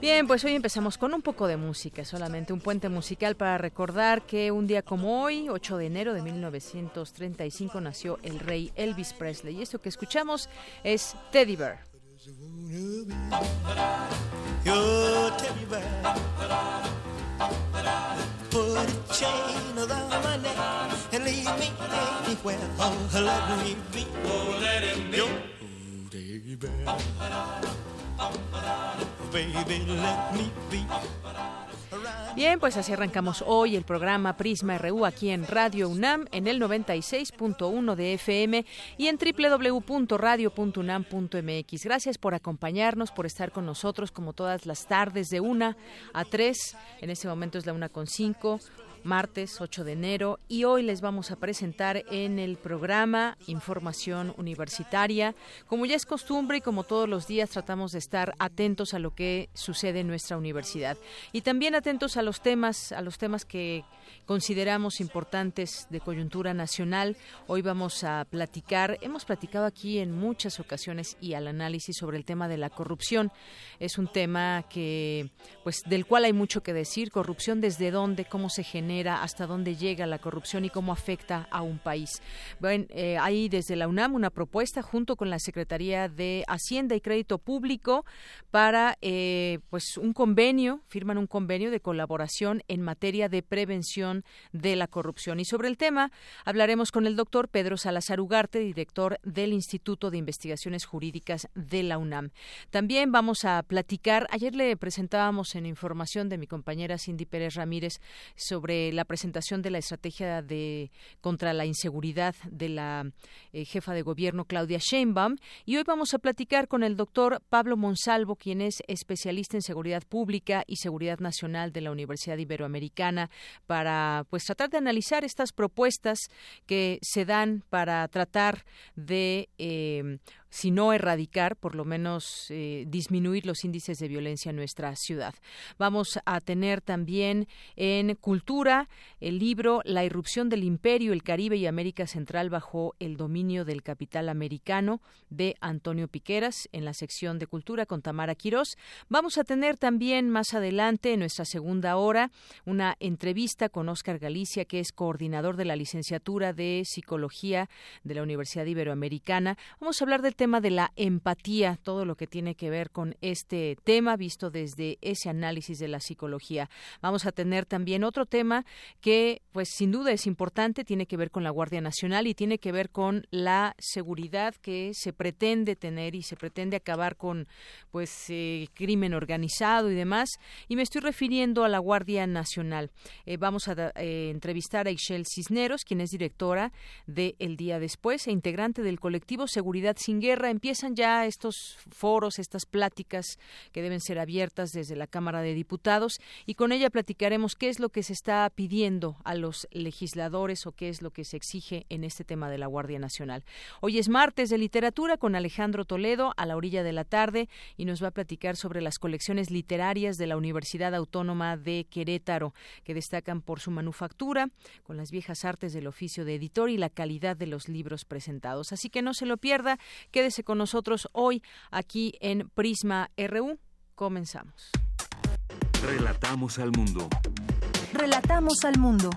Bien, pues hoy empezamos con un poco de música, solamente un puente musical para recordar que un día como hoy, 8 de enero de 1935, nació el rey Elvis Presley. Y esto que escuchamos es Teddy Bear. Your teddy bear. Put a chain around my neck and leave me anywhere. Oh, let me be. Oh, let him be. Baby, let me be. Bien, pues así arrancamos hoy el programa Prisma RU aquí en Radio UNAM en el 96.1 de FM y en www.radio.unam.mx. Gracias por acompañarnos, por estar con nosotros como todas las tardes de una a 3. En este momento es la una con cinco martes 8 de enero y hoy les vamos a presentar en el programa Información Universitaria. Como ya es costumbre y como todos los días tratamos de estar atentos a lo que sucede en nuestra universidad y también atentos a los temas, a los temas que consideramos importantes de coyuntura nacional. Hoy vamos a platicar, hemos platicado aquí en muchas ocasiones y al análisis sobre el tema de la corrupción. Es un tema que pues del cual hay mucho que decir, corrupción desde dónde, cómo se genera, hasta dónde llega la corrupción y cómo afecta a un país. Bueno, eh, hay desde la UNAM una propuesta junto con la Secretaría de Hacienda y Crédito Público para eh, pues un convenio, firman un convenio de colaboración en materia de prevención de la corrupción. Y sobre el tema hablaremos con el doctor Pedro Salazar Ugarte, director del Instituto de Investigaciones Jurídicas de la UNAM. También vamos a platicar, ayer le presentábamos en información de mi compañera Cindy Pérez Ramírez sobre la presentación de la estrategia de contra la inseguridad de la eh, jefa de gobierno Claudia Sheinbaum. Y hoy vamos a platicar con el doctor Pablo Monsalvo, quien es especialista en seguridad pública y seguridad nacional de la Universidad Iberoamericana para pues tratar de analizar estas propuestas que se dan para tratar de eh, si no erradicar, por lo menos eh, disminuir los índices de violencia en nuestra ciudad. Vamos a tener también en cultura el libro La irrupción del imperio, el Caribe y América Central bajo el dominio del capital americano de Antonio Piqueras en la sección de cultura con Tamara Quirós. Vamos a tener también más adelante en nuestra segunda hora una entrevista con Óscar Galicia, que es coordinador de la licenciatura de psicología de la Universidad Iberoamericana. Vamos a hablar del tema de la empatía, todo lo que tiene que ver con este tema visto desde ese análisis de la psicología. Vamos a tener también otro tema que, pues, sin duda es importante, tiene que ver con la Guardia Nacional y tiene que ver con la seguridad que se pretende tener y se pretende acabar con, pues, eh, crimen organizado y demás. Y me estoy refiriendo a la Guardia Nacional. Eh, vamos a eh, entrevistar a Ishel Cisneros, quien es directora de El Día Después e integrante del colectivo Seguridad Sin Guerra empiezan ya estos foros, estas pláticas que deben ser abiertas desde la Cámara de Diputados y con ella platicaremos qué es lo que se está pidiendo a los legisladores o qué es lo que se exige en este tema de la Guardia Nacional. Hoy es martes de literatura con Alejandro Toledo a la orilla de la tarde y nos va a platicar sobre las colecciones literarias de la Universidad Autónoma de Querétaro que destacan por su manufactura con las viejas artes del oficio de editor y la calidad de los libros presentados. Así que no se lo pierda, Quédese con nosotros hoy aquí en Prisma RU. Comenzamos. Relatamos al mundo. Relatamos al mundo.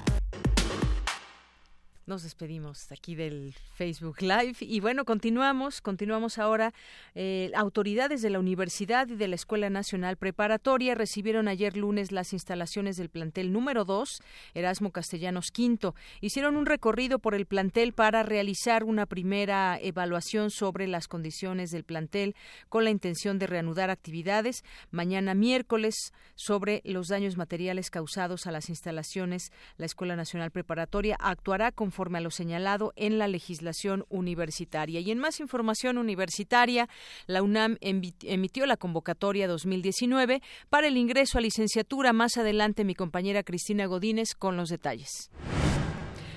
Nos despedimos aquí del Facebook Live y bueno, continuamos, continuamos ahora. Eh, autoridades de la Universidad y de la Escuela Nacional Preparatoria recibieron ayer lunes las instalaciones del plantel número 2, Erasmo Castellanos V. Hicieron un recorrido por el plantel para realizar una primera evaluación sobre las condiciones del plantel con la intención de reanudar actividades mañana miércoles sobre los daños materiales causados a las instalaciones. La Escuela Nacional Preparatoria actuará con conforme a lo señalado en la legislación universitaria. Y en más información universitaria, la UNAM emitió la convocatoria 2019 para el ingreso a licenciatura. Más adelante, mi compañera Cristina Godínez con los detalles.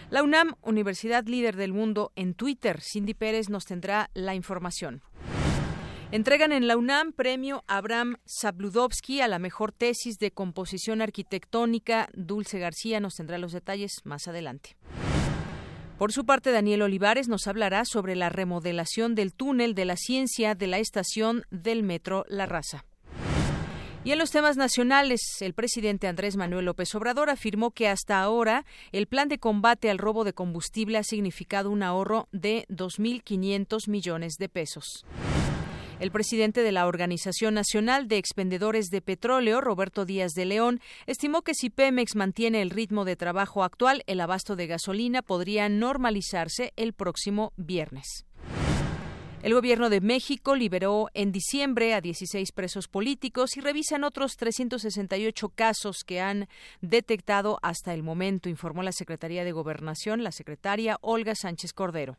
La UNAM, Universidad Líder del Mundo en Twitter. Cindy Pérez nos tendrá la información. Entregan en la UNAM premio Abraham Zabludovsky a la mejor tesis de composición arquitectónica. Dulce García nos tendrá los detalles más adelante. Por su parte, Daniel Olivares nos hablará sobre la remodelación del túnel de la ciencia de la estación del metro La Raza. Y en los temas nacionales, el presidente Andrés Manuel López Obrador afirmó que hasta ahora el plan de combate al robo de combustible ha significado un ahorro de 2.500 millones de pesos. El presidente de la Organización Nacional de Expendedores de Petróleo, Roberto Díaz de León, estimó que si Pemex mantiene el ritmo de trabajo actual, el abasto de gasolina podría normalizarse el próximo viernes. El gobierno de México liberó en diciembre a 16 presos políticos y revisan otros 368 casos que han detectado hasta el momento, informó la Secretaría de Gobernación, la secretaria Olga Sánchez Cordero.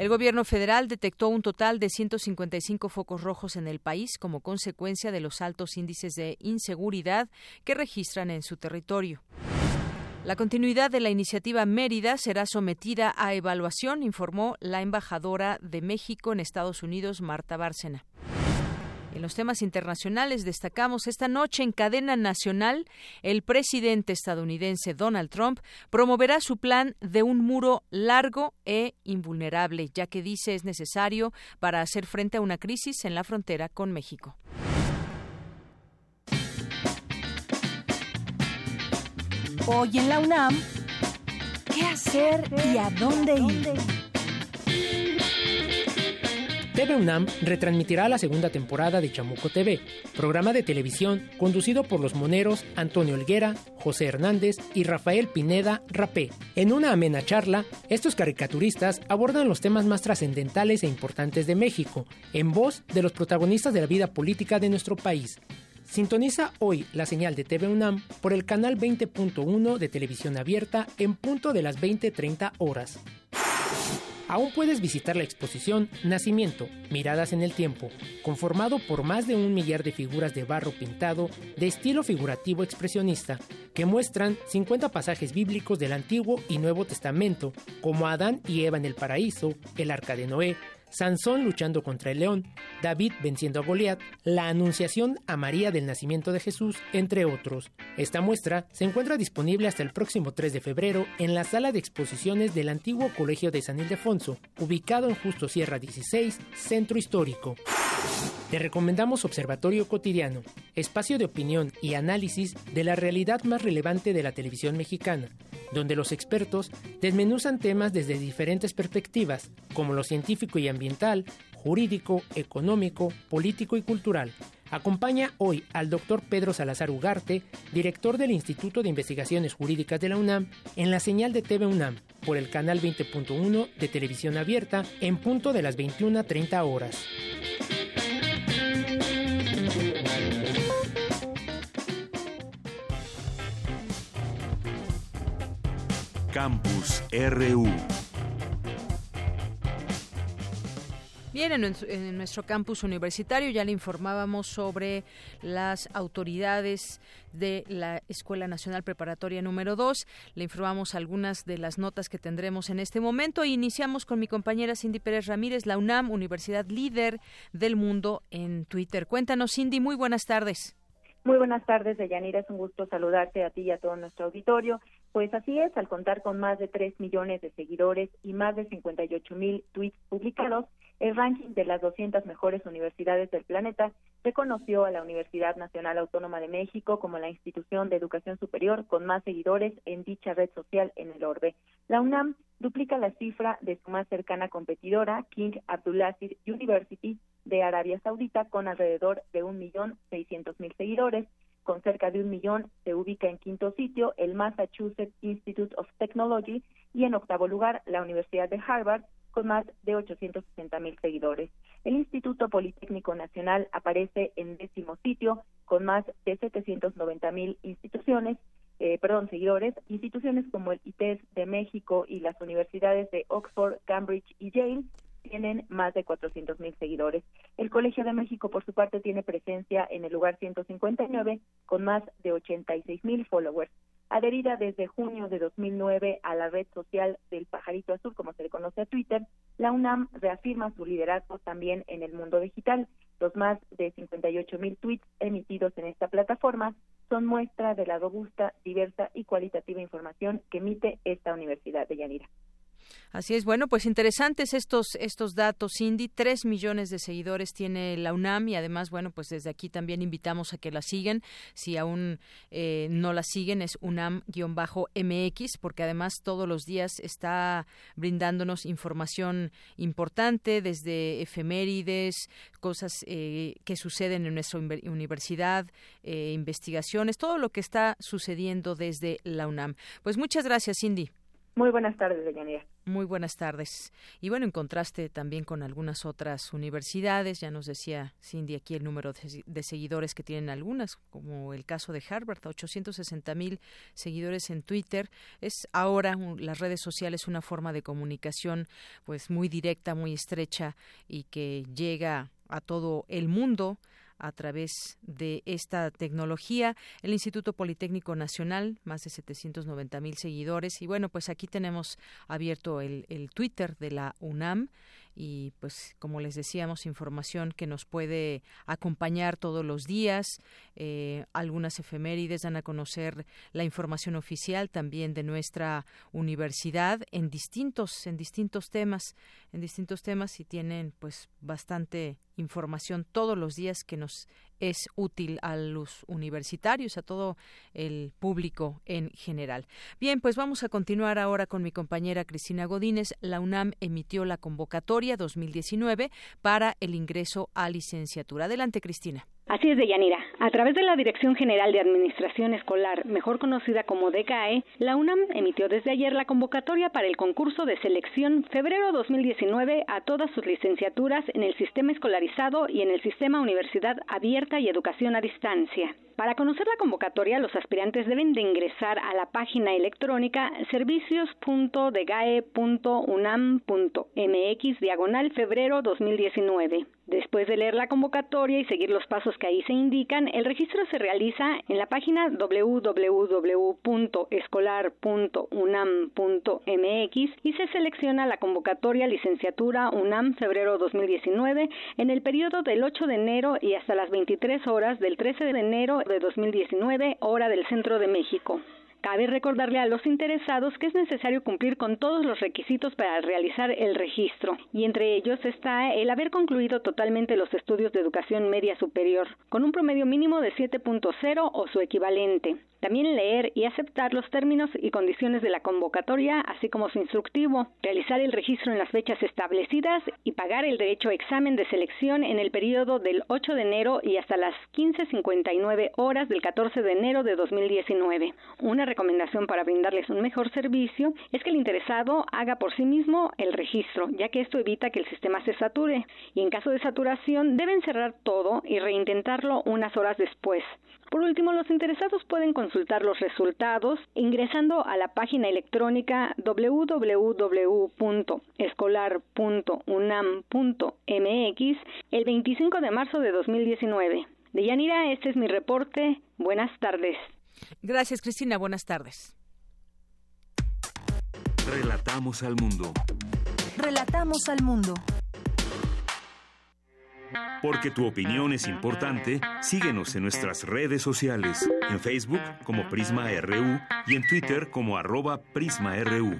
El gobierno federal detectó un total de 155 focos rojos en el país como consecuencia de los altos índices de inseguridad que registran en su territorio. La continuidad de la iniciativa Mérida será sometida a evaluación, informó la embajadora de México en Estados Unidos, Marta Bárcena. En los temas internacionales destacamos esta noche en cadena nacional, el presidente estadounidense Donald Trump promoverá su plan de un muro largo e invulnerable, ya que dice es necesario para hacer frente a una crisis en la frontera con México. Hoy en la UNAM, ¿qué hacer y a dónde ir? TV UNAM retransmitirá la segunda temporada de Chamuco TV, programa de televisión conducido por los moneros Antonio Olguera, José Hernández y Rafael Pineda Rapé. En una amena charla, estos caricaturistas abordan los temas más trascendentales e importantes de México, en voz de los protagonistas de la vida política de nuestro país. Sintoniza hoy la señal de TV UNAM por el canal 20.1 de televisión abierta en punto de las 20:30 horas. Aún puedes visitar la exposición Nacimiento, Miradas en el Tiempo, conformado por más de un millar de figuras de barro pintado de estilo figurativo expresionista, que muestran 50 pasajes bíblicos del Antiguo y Nuevo Testamento, como Adán y Eva en el paraíso, el arca de Noé, Sansón luchando contra el león, David venciendo a Goliat, la anunciación a María del nacimiento de Jesús, entre otros. Esta muestra se encuentra disponible hasta el próximo 3 de febrero en la sala de exposiciones del antiguo Colegio de San Ildefonso, ubicado en Justo Sierra 16, Centro Histórico. Te recomendamos Observatorio Cotidiano, espacio de opinión y análisis de la realidad más relevante de la televisión mexicana, donde los expertos desmenuzan temas desde diferentes perspectivas, como lo científico y ambiental, jurídico, económico, político y cultural. Acompaña hoy al doctor Pedro Salazar Ugarte, director del Instituto de Investigaciones Jurídicas de la UNAM, en la señal de TV UNAM, por el canal 20.1 de televisión abierta, en punto de las 21.30 horas. Campus RU. Bien, en, nuestro campus universitario ya le informábamos sobre las autoridades de la Escuela Nacional Preparatoria número 2. Le informamos algunas de las notas que tendremos en este momento. Iniciamos con mi compañera Cindy Pérez Ramírez, la UNAM, Universidad Líder del Mundo en Twitter. Cuéntanos, Cindy, muy buenas tardes. Muy buenas tardes, Deyanira. Es un gusto saludarte a ti y a todo nuestro auditorio. Pues así es, al contar con más de 3 millones de seguidores y más de 58 mil tweets publicados, El ranking de las 200 mejores universidades del planeta reconoció a la Universidad Nacional Autónoma de México como la institución de educación superior con más seguidores en dicha red social en el orbe. La UNAM duplica la cifra de su más cercana competidora, King Abdulaziz University de Arabia Saudita, con alrededor de 1.600.000 seguidores. Con cerca de un millón se ubica en quinto sitio el Massachusetts Institute of Technology y en octavo lugar la Universidad de Harvard con más de 860 mil seguidores. El Instituto Politécnico Nacional aparece en décimo sitio con más de 790 mil instituciones, eh, perdón, seguidores. Instituciones como el ITES de México y las universidades de Oxford, Cambridge y Yale tienen más de 400 mil seguidores. El Colegio de México, por su parte, tiene presencia en el lugar 159 con más de 86 mil followers. Adherida desde junio de 2009 a la red social del pajarito azul, como se le conoce a Twitter, la UNAM reafirma su liderazgo también en el mundo digital. Los más de 58 mil tweets emitidos en esta plataforma son muestra de la robusta, diversa y cualitativa información que emite esta Universidad de Yanira. Así es, bueno, pues interesantes estos estos datos, Cindy. Tres millones de seguidores tiene la UNAM y además, bueno, pues desde aquí también invitamos a que la sigan. Si aún eh, no la siguen, es UNAM-MX, porque además todos los días está brindándonos información importante, desde efemérides, cosas eh, que suceden en nuestra universidad, eh, investigaciones, todo lo que está sucediendo desde la UNAM. Pues muchas gracias, Cindy. Muy buenas tardes, Deyanira. Muy buenas tardes. Y bueno, en contraste también con algunas otras universidades, ya nos decía Cindy aquí el número de, seguidores que tienen algunas, como el caso de Harvard, 860 mil seguidores en Twitter. Es ahora las redes sociales una forma de comunicación pues muy directa, muy estrecha y que llega a todo el mundo a través de esta tecnología. El Instituto Politécnico Nacional, más de 790 mil seguidores. Y bueno, pues aquí tenemos abierto el, el Twitter de la UNAM y pues como les decíamos información que nos puede acompañar todos los días eh, algunas efemérides dan a conocer la información oficial también de nuestra universidad en distintos en distintos temas en distintos temas y tienen pues bastante información todos los días que nos es útil a los universitarios, a todo el público en general. Bien, pues vamos a continuar ahora con mi compañera Cristina Godínez. La UNAM emitió la convocatoria 2019 para el ingreso a licenciatura. Adelante, Cristina. Así es, Deyanira. A través de la Dirección General de Administración Escolar, mejor conocida como DECAE, la UNAM emitió desde ayer la convocatoria para el concurso de selección febrero 2019 a todas sus licenciaturas en el sistema escolarizado y en el sistema Universidad Abierta y Educación a Distancia. Para conocer la convocatoria, los aspirantes deben de ingresar a la página electrónica servicios.degae.unam.mx diagonal febrero 2019. Después de leer la convocatoria y seguir los pasos que ahí se indican, el registro se realiza en la página www.escolar.unam.mx y se selecciona la convocatoria licenciatura UNAM febrero 2019 en el periodo del 8 de enero y hasta las 23 horas del 13 de enero de 2019, hora del centro de México. Cabe recordarle a los interesados que es necesario cumplir con todos los requisitos para realizar el registro, y entre ellos está el haber concluido totalmente los estudios de educación media superior, con un promedio mínimo de 7.0 o su equivalente. También leer y aceptar los términos y condiciones de la convocatoria, así como su instructivo, realizar el registro en las fechas establecidas y pagar el derecho a examen de selección en el periodo del 8 de enero y hasta las 15.59 horas del 14 de enero de 2019. Una recomendación para brindarles un mejor servicio es que el interesado haga por sí mismo el registro, ya que esto evita que el sistema se sature y en caso de saturación deben cerrar todo y reintentarlo unas horas después. Por último, los interesados pueden consultar los resultados ingresando a la página electrónica www.escolar.unam.mx el 25 de marzo de 2019. De Yanira, este es mi reporte. Buenas tardes. Gracias, Cristina. Buenas tardes. Relatamos al mundo. Relatamos al mundo. Porque tu opinión es importante, síguenos en nuestras redes sociales, en Facebook como Prisma RU y en Twitter como arroba PrismaRU.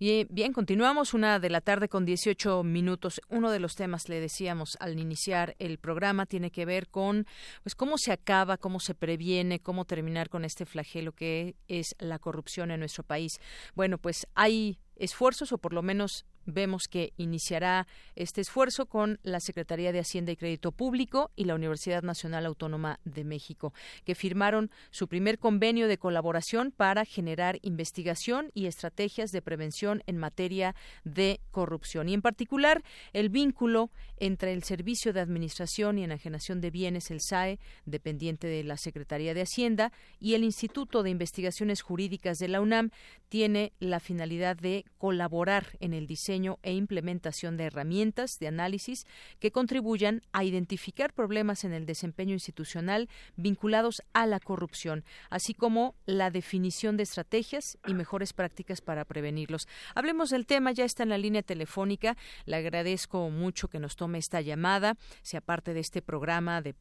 Y bien, continuamos una de la tarde con 18 minutos. Uno de los temas, le decíamos al iniciar el programa, tiene que ver con pues cómo se acaba, cómo se previene, cómo terminar con este flagelo que es la corrupción en nuestro país. Bueno, pues hay esfuerzos o por lo menos vemos que iniciará este esfuerzo con la Secretaría de Hacienda y Crédito Público y la Universidad Nacional Autónoma de México, que firmaron su primer convenio de colaboración para generar investigación y estrategias de prevención en materia de corrupción. Y en particular, el vínculo entre el Servicio de Administración y Enajenación de Bienes, el SAE, dependiente de la Secretaría de Hacienda, y el Instituto de Investigaciones Jurídicas de la UNAM tiene la finalidad de colaborar en el diseño e implementación de herramientas de análisis que contribuyan a identificar problemas en el desempeño institucional vinculados a la corrupción, así como la definición de estrategias y mejores prácticas para prevenirlos. Hablemos del tema, ya está en la línea telefónica. Le agradezco mucho que nos tome esta llamada, sea parte de este programa de,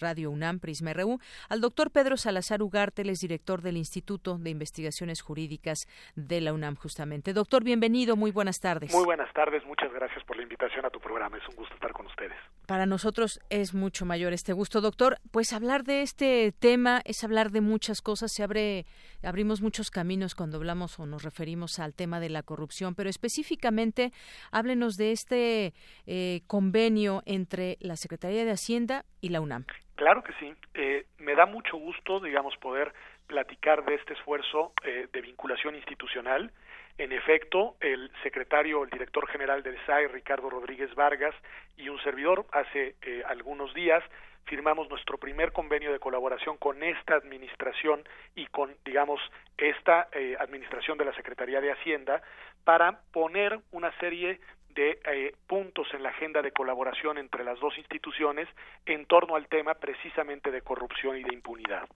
Radio UNAM Prisma RU, al doctor Pedro Salazar Ugarte, es director del Instituto de Investigaciones Jurídicas de la UNAM, justamente. Doctor, bienvenido, muy buenas tardes buenas tardes, muchas gracias por la invitación a tu programa, es un gusto estar con ustedes. Para nosotros es mucho mayor este gusto, doctor. Pues hablar de este tema es hablar de muchas cosas, se abre, abrimos muchos caminos cuando hablamos o nos referimos al tema de la corrupción, pero específicamente háblenos de este eh, convenio entre la Secretaría de Hacienda y la UNAM. Claro que sí, eh, me da mucho gusto, digamos, poder platicar de este esfuerzo eh, de vinculación institucional en efecto, el secretario, el director general del SAE, Ricardo Rodríguez Vargas, y un servidor, hace eh, algunos días firmamos nuestro primer convenio de colaboración con esta administración y con, digamos, esta eh, administración de la Secretaría de Hacienda para poner una serie de eh, puntos en la agenda de colaboración entre las dos instituciones en torno al tema precisamente de corrupción y de impunidad.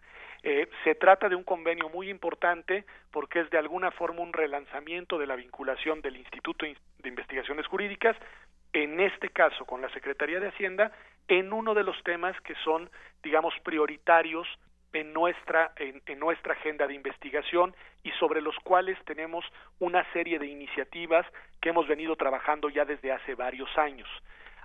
Eh, se trata de un convenio muy importante porque es de alguna forma un relanzamiento de la vinculación del Instituto de Investigaciones Jurídicas, en este caso con la Secretaría de Hacienda, en uno de los temas que son, digamos, prioritarios en nuestra, en, nuestra agenda de investigación y sobre los cuales tenemos una serie de iniciativas que hemos venido trabajando ya desde hace varios años.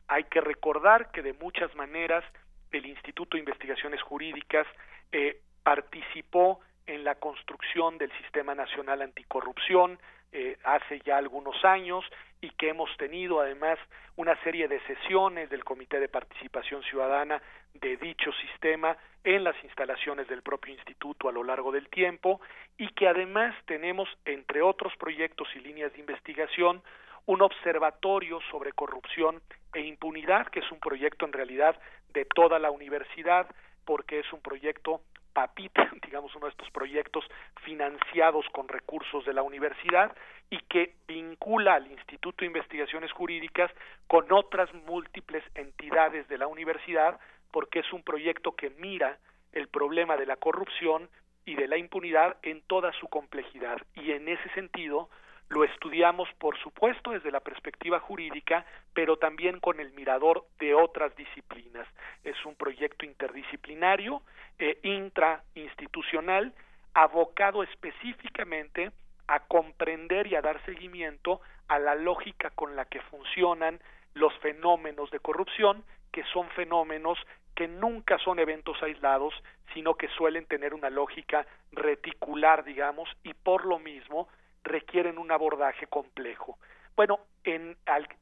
Hay que recordar que de muchas maneras el Instituto de Investigaciones Jurídicas eh, participó en la construcción del Sistema Nacional Anticorrupción eh, hace ya algunos años y que hemos tenido además una serie de sesiones del Comité de Participación Ciudadana de dicho sistema en las instalaciones del propio instituto a lo largo del tiempo y que además tenemos, entre otros proyectos y líneas de investigación, un observatorio sobre corrupción e impunidad, que es un proyecto en realidad de toda la universidad, porque es un proyecto papita, digamos, uno de estos proyectos financiados con recursos de la universidad y que vincula al Instituto de Investigaciones Jurídicas con otras múltiples entidades de la universidad, porque es un proyecto que mira el problema de la corrupción y de la impunidad en toda su complejidad. Y en ese sentido, lo estudiamos, por supuesto, desde la perspectiva jurídica, pero también con el mirador de otras disciplinas. Es un proyecto interdisciplinario, eh, intrainstitucional, abocado específicamente a comprender y a dar seguimiento a la lógica con la que funcionan los fenómenos de corrupción, que son fenómenos que nunca son eventos aislados, sino que suelen tener una lógica reticular, digamos, y por lo mismo requieren un abordaje complejo. Bueno, en,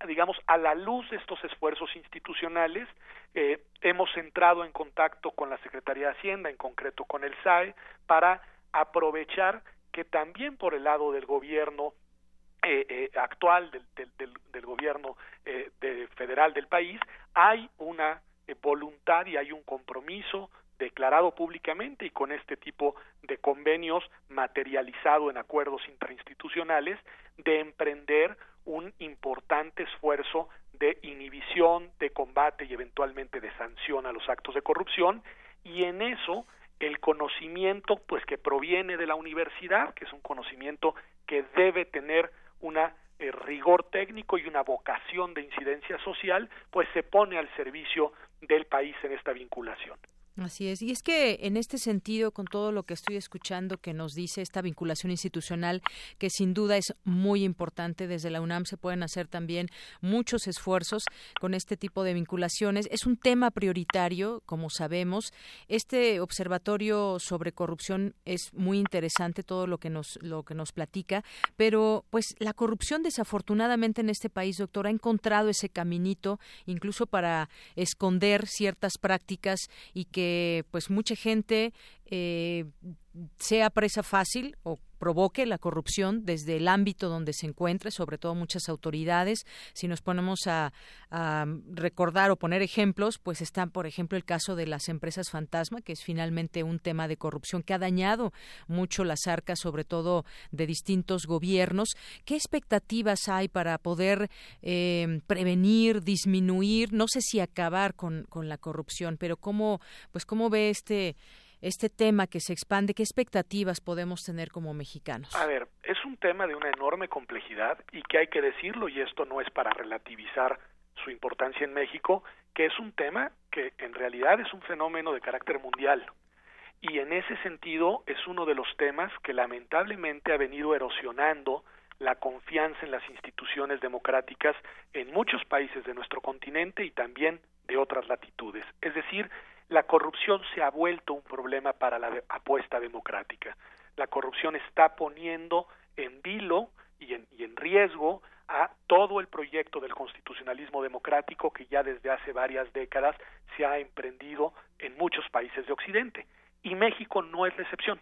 digamos, a la luz de estos esfuerzos institucionales, eh, hemos entrado en contacto con la Secretaría de Hacienda, en concreto con el SAE, para aprovechar que también por el lado del gobierno eh, eh, actual, del, del, del gobierno de, federal del país, hay una voluntad y hay un compromiso declarado públicamente y con este tipo de convenios materializado en acuerdos intrainstitucionales de emprender un importante esfuerzo de inhibición, de combate y eventualmente de sanción a los actos de corrupción y en eso el conocimiento pues que proviene de la universidad, que es un conocimiento que debe tener una eh, rigor técnico y una vocación de incidencia social, pues se pone al servicio del país en esta vinculación. Así es. Y es que en este sentido, con todo lo que estoy escuchando que nos dice esta vinculación institucional, que sin duda es muy importante, desde la UNAM se pueden hacer también muchos esfuerzos con este tipo de vinculaciones. Es un tema prioritario, como sabemos. Este observatorio sobre corrupción es muy interesante, todo lo que nos, lo que nos platica, pero pues la corrupción desafortunadamente en este país, doctor, ha encontrado ese caminito, incluso para esconder ciertas prácticas y que pues mucha gente eh, sea presa fácil o provoque la corrupción desde el ámbito donde se encuentre, sobre todo muchas autoridades. Si nos ponemos a, recordar o poner ejemplos, pues está, por ejemplo, el caso de las empresas fantasma, que es finalmente un tema de corrupción que ha dañado mucho las arcas, sobre todo de distintos gobiernos. ¿Qué expectativas hay para poder eh, prevenir, disminuir, no sé si acabar con, con la corrupción, pero cómo, pues cómo ve este este tema que se expande? ¿Qué expectativas podemos tener como mexicanos? A ver, es un tema de una enorme complejidad y que hay que decirlo, y esto no es para relativizar su importancia en México, que es un tema que en realidad es un fenómeno de carácter mundial. Y en ese sentido es uno de los temas que lamentablemente ha venido erosionando la confianza en las instituciones democráticas en muchos países de nuestro continente y también de otras latitudes. Es decir, la corrupción se ha vuelto un problema para la apuesta democrática. La corrupción está poniendo en vilo y en, y en riesgo a todo el proyecto del constitucionalismo democrático que ya desde hace varias décadas se ha emprendido en muchos países de Occidente. Y México no es la excepción.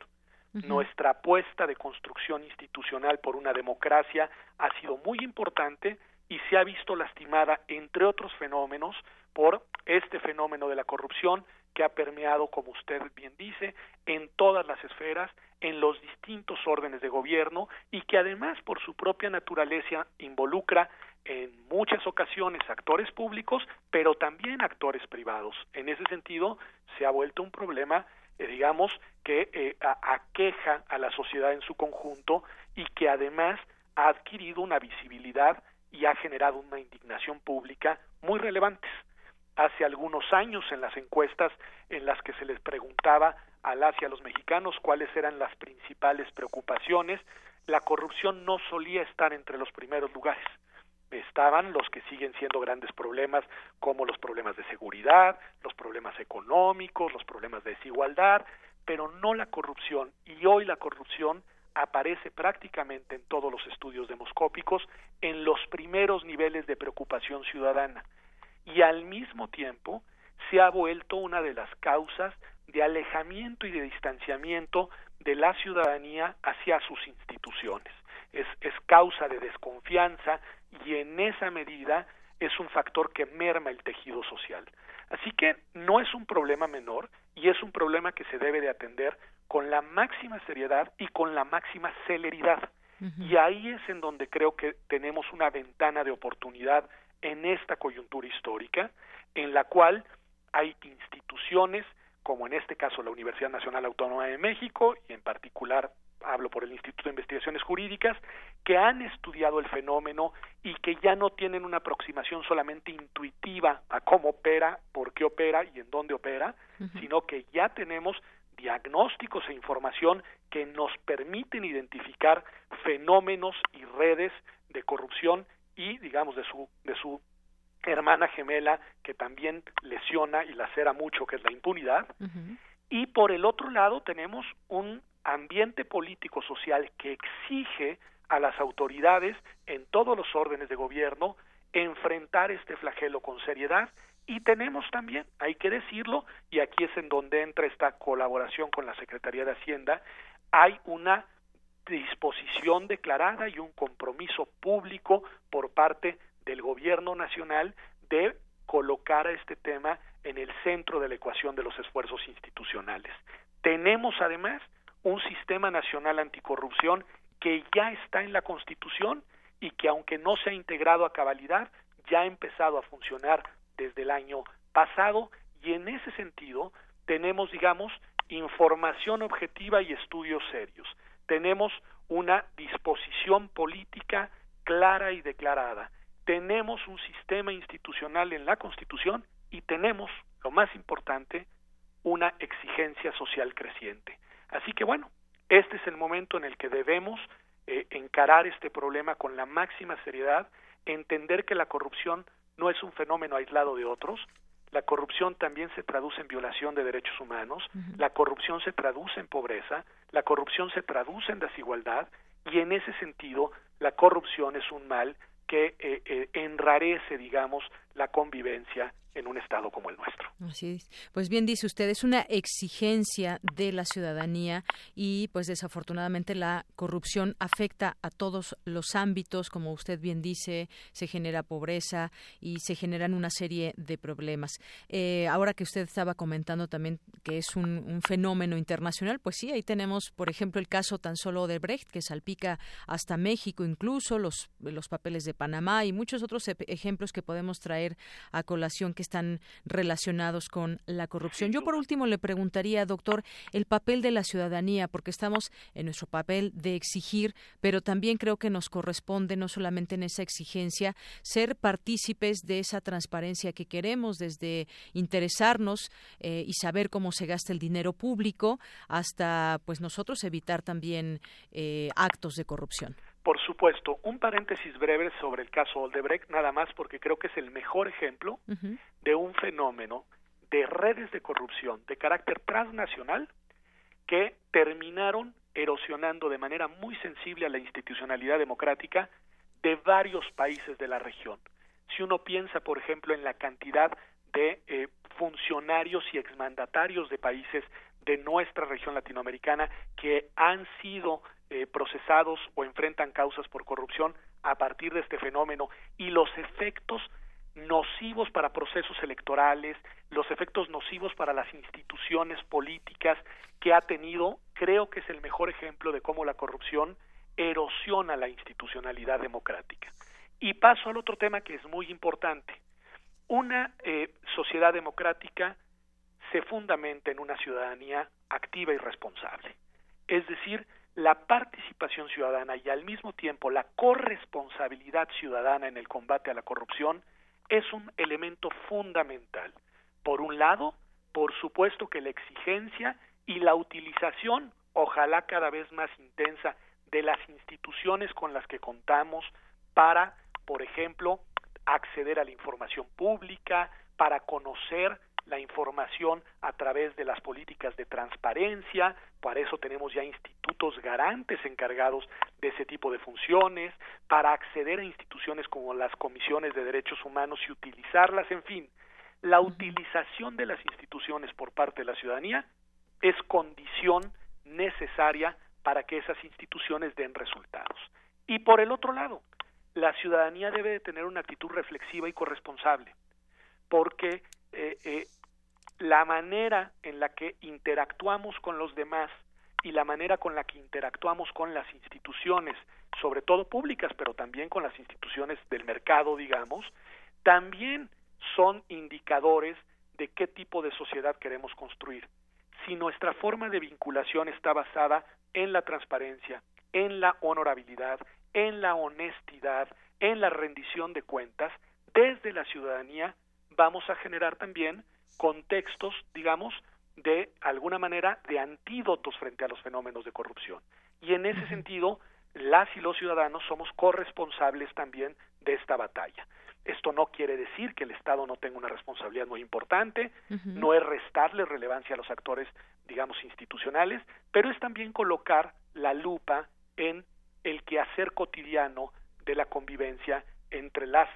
Nuestra apuesta de construcción institucional por una democracia ha sido muy importante y se ha visto lastimada, entre otros fenómenos, por este fenómeno de la corrupción que ha permeado, como usted bien dice, en todas las esferas, en los distintos órdenes de gobierno y que además por su propia naturaleza involucra en muchas ocasiones actores públicos, pero también actores privados. En ese sentido, se ha vuelto un problema, eh, digamos, que eh, aqueja a la sociedad en su conjunto y que además ha adquirido una visibilidad y ha generado una indignación pública muy relevantes hace algunos años en las encuestas en las que se les preguntaba a las y a los mexicanos cuáles eran las principales preocupaciones, la corrupción no solía estar entre los primeros lugares. Estaban los que siguen siendo grandes problemas, como los problemas de seguridad, los problemas económicos, los problemas de desigualdad, pero no la corrupción. Y hoy la corrupción aparece prácticamente en todos los estudios demoscópicos en los primeros niveles de preocupación ciudadana y al mismo tiempo se ha vuelto una de las causas de alejamiento y de distanciamiento de la ciudadanía hacia sus instituciones. Es, es causa de desconfianza y en esa medida es un factor que merma el tejido social. Así que no es un problema menor y es un problema que se debe de atender con la máxima seriedad y con la máxima celeridad. Y ahí es en donde creo que tenemos una ventana de oportunidad en esta coyuntura histórica en la cual hay instituciones como en este caso la Universidad Nacional Autónoma de México y en particular hablo por el Instituto de Investigaciones Jurídicas, que han estudiado el fenómeno y que ya no tienen una aproximación solamente intuitiva a cómo opera, por qué opera y en dónde opera, sino que ya tenemos diagnósticos e información que nos permiten identificar fenómenos y redes de corrupción y digamos de su de su hermana gemela que también lesiona y lacera mucho que es la impunidad. Y por el otro lado tenemos un ambiente político social que exige a las autoridades en todos los órdenes de gobierno enfrentar este flagelo con seriedad. Y tenemos también, hay que decirlo, y aquí es en donde entra esta colaboración con la Secretaría de Hacienda, hay una disposición declarada y un compromiso público por parte del gobierno nacional de colocar a este tema en el centro de la ecuación de los esfuerzos institucionales. Tenemos además un sistema nacional anticorrupción que ya está en la Constitución y que aunque no se ha integrado a cabalidad, ya ha empezado a funcionar desde el año pasado y en ese sentido tenemos, digamos, información objetiva y estudios serios tenemos una disposición política clara y declarada. Tenemos un sistema institucional en la Constitución y tenemos, lo más importante, una exigencia social creciente. Así que bueno, este es el momento en el que debemos eh, encarar este problema con la máxima seriedad, entender que la corrupción no es un fenómeno aislado de otros, la corrupción también se traduce en violación de derechos humanos, la corrupción se traduce en pobreza, la corrupción se traduce en desigualdad y en ese sentido la corrupción es un mal que eh, eh, enrarece, digamos, la convivencia en un estado como el nuestro. Así es. Pues bien dice usted, es una exigencia de la ciudadanía y pues desafortunadamente la corrupción afecta a todos los ámbitos, como usted bien dice, se genera pobreza y se generan una serie de problemas. Eh, ahora que usted estaba comentando también que es un, un, fenómeno internacional, pues sí, ahí tenemos, por ejemplo, el caso tan solo de Brecht, que salpica hasta México, incluso los, los papeles de Panamá y muchos otros ejemplos que podemos traer a colación que están relacionados con la corrupción. Yo por último le preguntaría, doctor, el papel de la ciudadanía, porque estamos en nuestro papel de exigir, pero también creo que nos corresponde no solamente en esa exigencia, ser partícipes de esa transparencia que queremos, desde interesarnos eh, y saber cómo se gasta el dinero público, hasta pues nosotros evitar también eh, actos de corrupción. Por supuesto, un paréntesis breve sobre el caso Odebrecht, nada más porque creo que es el mejor ejemplo de un fenómeno de redes de corrupción de carácter transnacional que terminaron erosionando de manera muy sensible a la institucionalidad democrática de varios países de la región. Si uno piensa, por ejemplo, en la cantidad de eh, funcionarios y exmandatarios de países de nuestra región latinoamericana que han sido eh, procesados o enfrentan causas por corrupción a partir de este fenómeno y los efectos nocivos para procesos electorales, los efectos nocivos para las instituciones políticas que ha tenido, creo que es el mejor ejemplo de cómo la corrupción erosiona la institucionalidad democrática. Y paso al otro tema que es muy importante. Una eh, sociedad democrática se fundamenta en una ciudadanía activa y responsable. Es decir, la participación ciudadana y al mismo tiempo la corresponsabilidad ciudadana en el combate a la corrupción es un elemento fundamental. Por un lado, por supuesto que la exigencia y la utilización, ojalá cada vez más intensa, de las instituciones con las que contamos para, por ejemplo, acceder a la información pública, para conocer la información a través de las políticas de transparencia, para eso tenemos ya institutos garantes encargados de ese tipo de funciones, para acceder a instituciones como las comisiones de derechos humanos y utilizarlas, en fin, la utilización de las instituciones por parte de la ciudadanía es condición necesaria para que esas instituciones den resultados. Y por el otro lado, la ciudadanía debe de tener una actitud reflexiva y corresponsable, porque eh, eh, la manera en la que interactuamos con los demás y la manera con la que interactuamos con las instituciones, sobre todo públicas, pero también con las instituciones del mercado, digamos, también son indicadores de qué tipo de sociedad queremos construir. Si nuestra forma de vinculación está basada en la transparencia, en la honorabilidad, en la honestidad, en la rendición de cuentas, desde la ciudadanía vamos a generar también contextos, digamos, de alguna manera de antídotos frente a los fenómenos de corrupción. Y en ese sentido, las y los ciudadanos somos corresponsables también de esta batalla. Esto no quiere decir que el Estado no tenga una responsabilidad muy importante, no es restarle relevancia a los actores, digamos, institucionales, pero es también colocar la lupa en el quehacer cotidiano de la convivencia entre las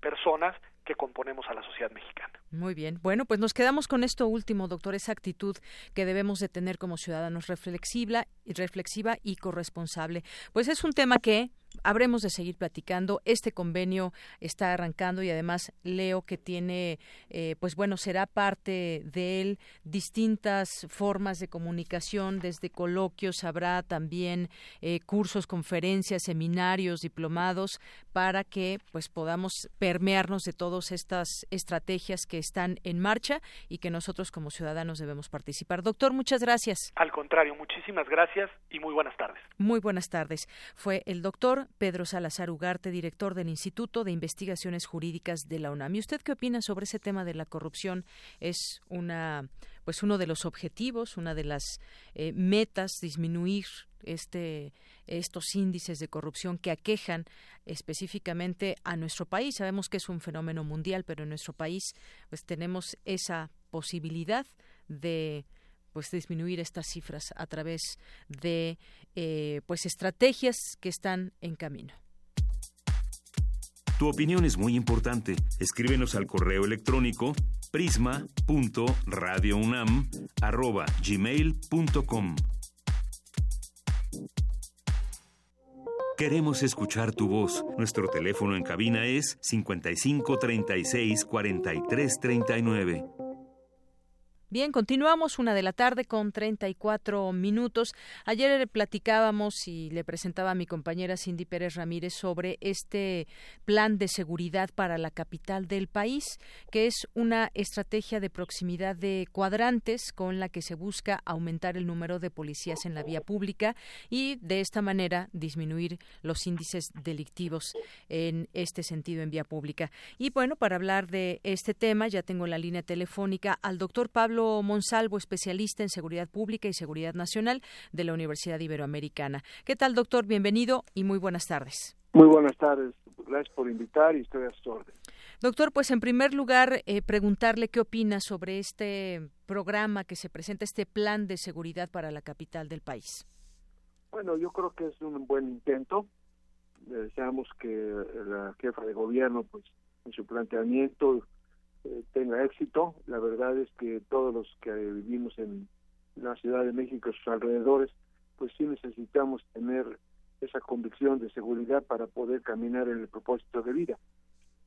personas que componemos a la sociedad mexicana. Muy bien. Bueno, pues nos quedamos con esto último, doctor, esa actitud que debemos de tener como ciudadanos reflexiva, reflexiva y corresponsable. Pues es un tema que habremos de seguir platicando. Este convenio está arrancando y además leo que tiene, eh, pues bueno, será parte de él distintas formas de comunicación, desde coloquios, habrá también eh, cursos, conferencias, seminarios, diplomados, para que pues podamos permearnos de todas estas estrategias que están en marcha y que nosotros como ciudadanos debemos participar. Doctor, muchas gracias. Al contrario, muchísimas gracias y muy buenas tardes. Muy buenas tardes. Fue el doctor Pedro Salazar Ugarte, director del Instituto de Investigaciones Jurídicas de la UNAM. ¿Y usted qué opina sobre ese tema de la corrupción? Es una, pues uno de los objetivos, una de las eh, metas, disminuir este estos índices de corrupción que aquejan específicamente a nuestro país. Sabemos que es un fenómeno mundial, pero en nuestro país pues tenemos esa posibilidad de pues disminuir estas cifras a través de eh, pues estrategias que están en camino. Tu opinión es muy importante. Escríbenos al correo electrónico prisma.radiounam@gmail.com. Queremos escuchar tu voz. Nuestro teléfono en cabina es 55 36 43 39. Bien, continuamos una de la tarde con 34 minutos. Ayer platicábamos y le presentaba a mi compañera Cindy Pérez Ramírez sobre este plan de seguridad para la capital del país, que es una estrategia de proximidad de cuadrantes con la que se busca aumentar el número de policías en la vía pública y de esta manera disminuir los índices delictivos en este sentido en vía pública. Y bueno, para hablar de este tema ya tengo la línea telefónica al doctor Pablo Monsalvo, especialista en seguridad pública y seguridad nacional de la Universidad Iberoamericana. ¿Qué tal, doctor? Bienvenido y muy buenas tardes. Muy buenas tardes. Gracias por invitar y estoy a su orden. Doctor, pues en primer lugar, eh, preguntarle qué opina sobre este programa que se presenta, este plan de seguridad para la capital del país. Bueno, yo creo que es un buen intento. Deseamos que la jefa de gobierno, pues, en su planteamiento eh, tenga éxito. La verdad es que todos los que vivimos en la Ciudad de México y sus alrededores, pues sí necesitamos tener esa convicción de seguridad para poder caminar en el propósito de vida.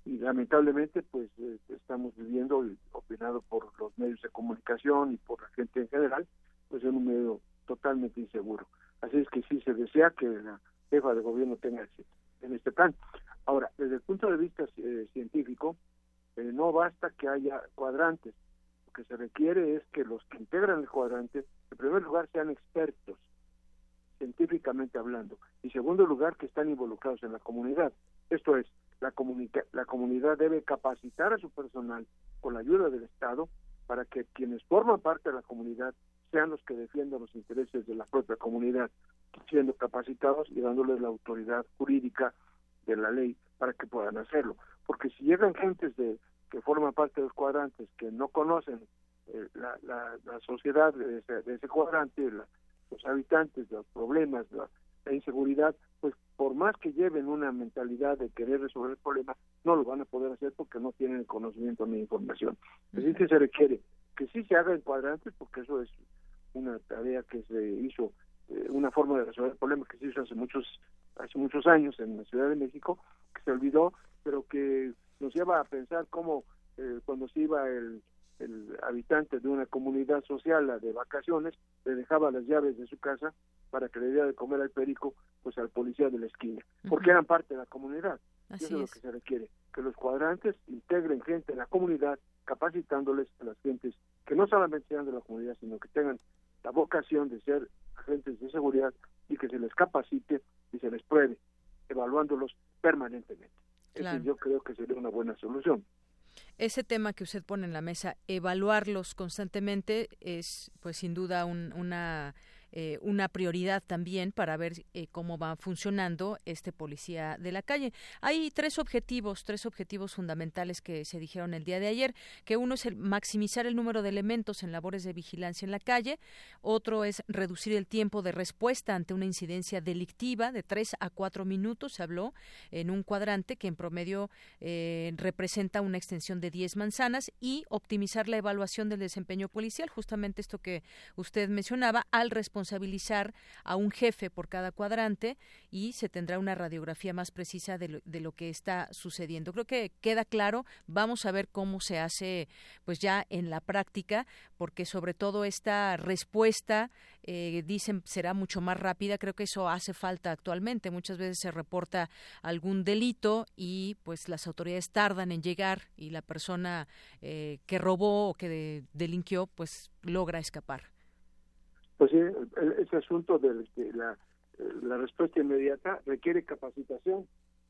Y lamentablemente, pues eh, estamos viviendo, opinado por los medios de comunicación y por la gente en general, pues en un medio totalmente inseguro. Así es que sí se desea que la jefa de gobierno tenga éxito en este plan. Ahora, desde el punto de vista eh, científico, eh, no basta que haya cuadrantes. Lo que se requiere es que los que integran el cuadrante, en primer lugar, sean expertos, científicamente hablando, y en segundo lugar, que están involucrados en la comunidad. Esto es, la, la comunidad debe capacitar a su personal con la ayuda del Estado para que quienes forman parte de la comunidad sean los que defiendan los intereses de la propia comunidad, siendo capacitados y dándoles la autoridad jurídica de la ley para que puedan hacerlo porque si llegan gentes de que forman parte de los cuadrantes que no conocen eh, la, la, sociedad de ese, cuadrante, los habitantes, los problemas, la, inseguridad, pues por más que lleven una mentalidad de querer resolver el problema, no lo van a poder hacer porque no tienen el conocimiento ni información. Así que se requiere que sí se haga en cuadrantes, porque eso es una tarea que se hizo, eh, una forma de resolver el problema que se hizo hace muchos hace muchos años en la Ciudad de México, que se olvidó pero que nos lleva a pensar cómo eh, cuando se iba el, el habitante de una comunidad social de vacaciones, le dejaba las llaves de su casa para que le diera de comer al perico, pues al policía de la esquina, porque eran parte de la comunidad. eso es, lo que se requiere, que los cuadrantes integren gente en la comunidad, capacitándoles a las gentes que no solamente sean de la comunidad, sino que tengan la vocación de ser agentes de seguridad y que se les capacite y se les pruebe, evaluándolos permanentemente yo creo que sería una buena solución. Ese tema que usted pone en la mesa, evaluarlos constantemente, es pues sin duda una eh, una prioridad también para ver eh, cómo va funcionando este policía de la calle. Hay tres objetivos, tres objetivos fundamentales que se dijeron el día de ayer, que uno es el maximizar el número de elementos en labores de vigilancia en la calle, otro es reducir el tiempo de respuesta ante una incidencia delictiva de tres a cuatro minutos, se habló en un cuadrante que en promedio eh, representa una extensión de diez manzanas y optimizar la evaluación del desempeño policial, justamente esto que usted mencionaba, al responsable responsabilizar a un jefe por cada cuadrante y se tendrá una radiografía más precisa de lo, de lo que está sucediendo. Creo que queda claro. Vamos a ver cómo se hace, pues ya en la práctica, porque sobre todo esta respuesta, eh, dicen, será mucho más rápida. Creo que eso hace falta actualmente. Muchas veces se reporta algún delito y pues las autoridades tardan en llegar y la persona eh, que robó o que delinquió pues logra escapar pues sí, ese asunto de la, la respuesta inmediata requiere capacitación,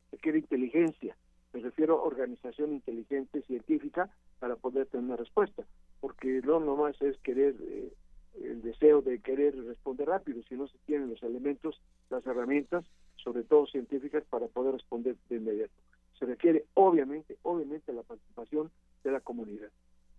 requiere inteligencia, me refiero a organización inteligente científica para poder tener una respuesta, porque no nomás es querer eh, el deseo de querer responder rápido, si no se tienen los elementos, las herramientas, sobre todo científicas, para poder responder de inmediato. Se requiere, obviamente, obviamente, la participación de la comunidad.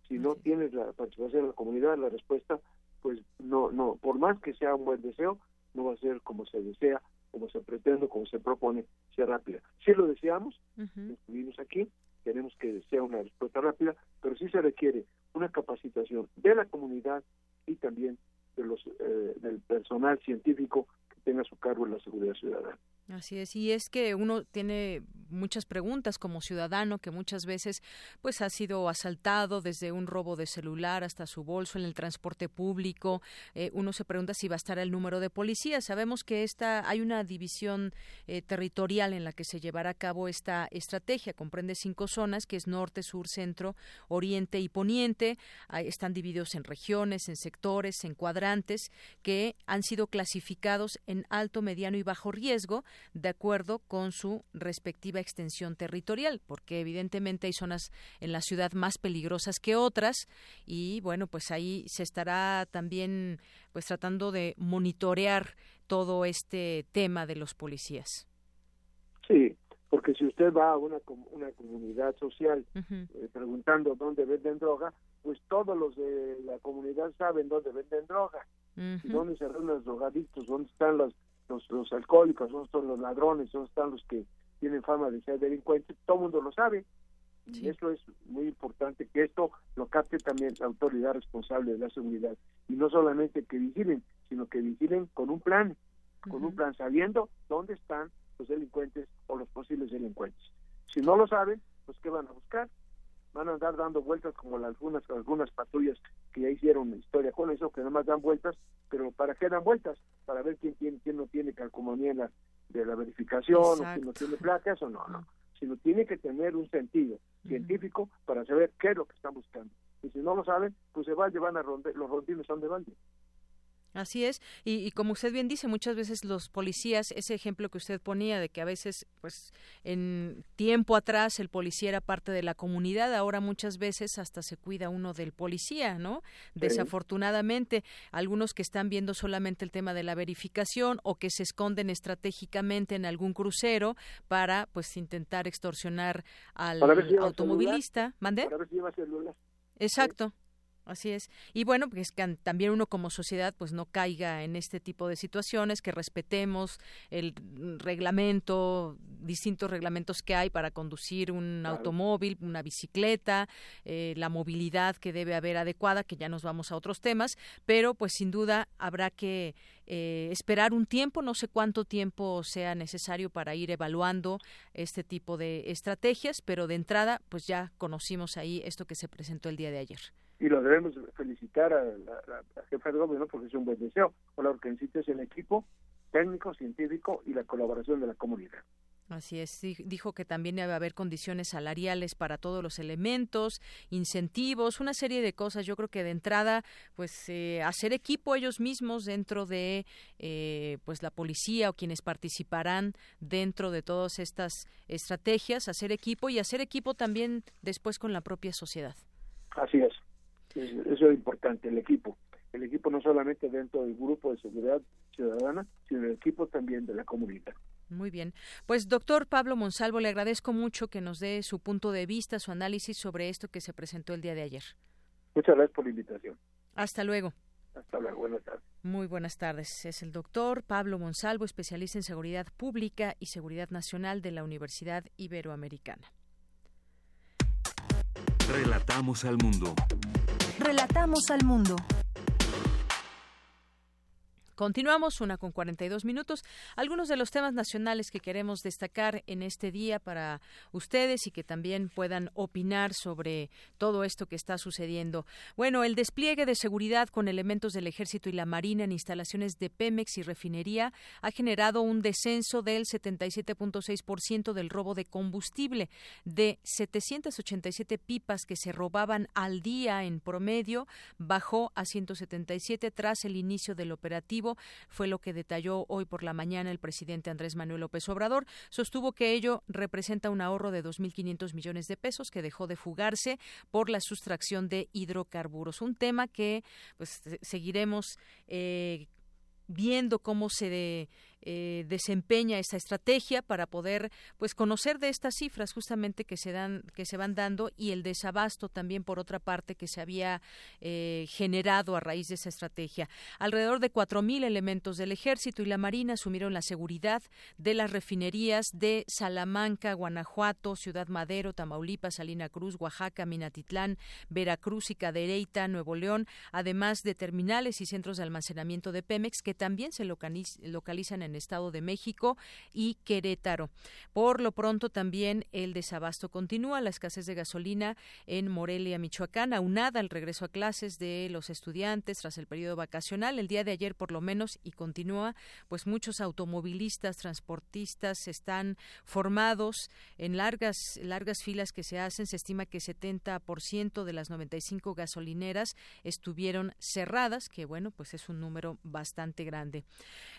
Si no tienes la participación de la comunidad, la respuesta, pues no, no, por más que sea un buen deseo, no va a ser como se desea, como se pretende, como se propone, sea rápida. Si lo deseamos, estuvimos aquí, queremos que sea una respuesta rápida, pero sí se requiere una capacitación de la comunidad y también de los eh, del personal científico que tenga a su cargo en la seguridad ciudadana. Así es, y es que uno tiene muchas preguntas como ciudadano que muchas veces pues ha sido asaltado desde un robo de celular hasta su bolso en el transporte público. Eh, uno se pregunta si va a estar el número de policías. Sabemos que esta hay una división eh, territorial en la que se llevará a cabo esta estrategia. Comprende cinco zonas que es norte, sur, centro, oriente y poniente. están divididos en regiones, en sectores, en cuadrantes que han sido clasificados en alto, mediano y bajo riesgo de acuerdo con su respectiva extensión territorial, porque evidentemente hay zonas en la ciudad más peligrosas que otras y bueno, pues ahí se estará también pues tratando de monitorear todo este tema de los policías. Sí, porque si usted va a una, una comunidad social eh, preguntando dónde venden droga, pues todos los de la comunidad saben dónde venden droga, dónde se ven los drogadictos, dónde están los los, alcohólicos, dónde están los ladrones, dónde están los que tienen fama de ser delincuentes, todo el mundo lo sabe. Y eso es muy importante, que esto lo capte también la autoridad responsable de la seguridad. Y no solamente que vigilen, sino que vigilen con un plan, con un plan sabiendo dónde están los delincuentes o los posibles delincuentes. Si no lo saben, pues ¿qué van a buscar? Van a andar dando vueltas como algunas algunas patrullas que ya hicieron historia con eso, que nada más dan vueltas, pero ¿para qué dan vueltas? Para ver quién tiene, quién no tiene calcomanía la, de la verificación, o quién no tiene placas o no, no. Sino tiene que tener un sentido científico para saber qué es lo que están buscando. Y si no lo saben, pues se va, van a ronde, los rondines son de balde. Así es, y, como usted bien dice, muchas veces los policías, ese ejemplo que usted ponía de que a veces, pues, en tiempo atrás el policía era parte de la comunidad, ahora muchas veces hasta se cuida uno del policía, ¿no? Desafortunadamente, algunos que están viendo solamente el tema de la verificación o que se esconden estratégicamente en algún crucero para, pues, intentar extorsionar al automovilista. ¿Mande? Exacto. Así es. Y bueno, pues que también uno como sociedad pues no caiga en este tipo de situaciones, que respetemos el reglamento, distintos reglamentos que hay para conducir un automóvil, una bicicleta, eh, la movilidad que debe haber adecuada, que ya nos vamos a otros temas, pero pues sin duda habrá que eh, esperar un tiempo, no sé cuánto tiempo sea necesario para ir evaluando este tipo de estrategias, pero de entrada pues ya conocimos ahí esto que se presentó el día de ayer y lo debemos felicitar a la, jefa de gobierno porque es un buen deseo, por lo que necesita el equipo técnico, científico y la colaboración de la comunidad. Así es, dijo que también debe haber condiciones salariales para todos los elementos, incentivos, una serie de cosas. Yo creo que de entrada, pues eh, hacer equipo ellos mismos dentro de, eh, pues la policía o quienes participarán dentro de todas estas estrategias, hacer equipo y hacer equipo también después con la propia sociedad. Así es. Eso es importante, el equipo. El equipo no solamente dentro del grupo de seguridad ciudadana, sino el equipo también de la comunidad. Muy bien. Pues doctor Pablo Monsalvo, le agradezco mucho que nos dé su punto de vista, su análisis sobre esto que se presentó el día de ayer. Muchas gracias por la invitación. Hasta luego. Hasta luego, buenas tardes. Muy buenas tardes. Es el doctor Pablo Monsalvo, especialista en seguridad pública y seguridad nacional de la Universidad Iberoamericana. Relatamos al mundo. Relatamos al mundo. Continuamos una con 42 minutos. Algunos de los temas nacionales que queremos destacar en este día para ustedes y que también puedan opinar sobre todo esto que está sucediendo. Bueno, el despliegue de seguridad con elementos del Ejército y la Marina en instalaciones de Pemex y refinería ha generado un descenso del 77.6% del robo de combustible. De 787 pipas que se robaban al día en promedio, bajó a 177 tras el inicio del operativo Fue lo que detalló hoy por la mañana el presidente Andrés Manuel López Obrador. Sostuvo que ello representa un ahorro de 2.500 millones de pesos que dejó de fugarse por la sustracción de hidrocarburos. Un tema que pues seguiremos eh, viendo cómo se eh, desempeña esta estrategia para poder pues conocer de estas cifras justamente que se dan que se van dando y el desabasto también por otra parte que se había eh, generado a raíz de esa estrategia. Alrededor de cuatro mil elementos del ejército y la marina asumieron la seguridad de las refinerías de Salamanca Guanajuato Ciudad Madero Tamaulipas Salina Cruz Oaxaca Minatitlán Veracruz y Cadereyta Nuevo León además de terminales y centros de almacenamiento de Pemex que también se localizan en Estado de México y Querétaro. Por lo pronto también el desabasto continúa, la escasez de gasolina en Morelia, Michoacán, aunada al regreso a clases de los estudiantes tras el periodo vacacional. El día de ayer, por lo menos, y continúa, pues muchos automovilistas, transportistas están formados en largas, largas filas que se hacen. Se estima que 70% de las 95 gasolineras estuvieron cerradas, que bueno, pues es un número bastante grande.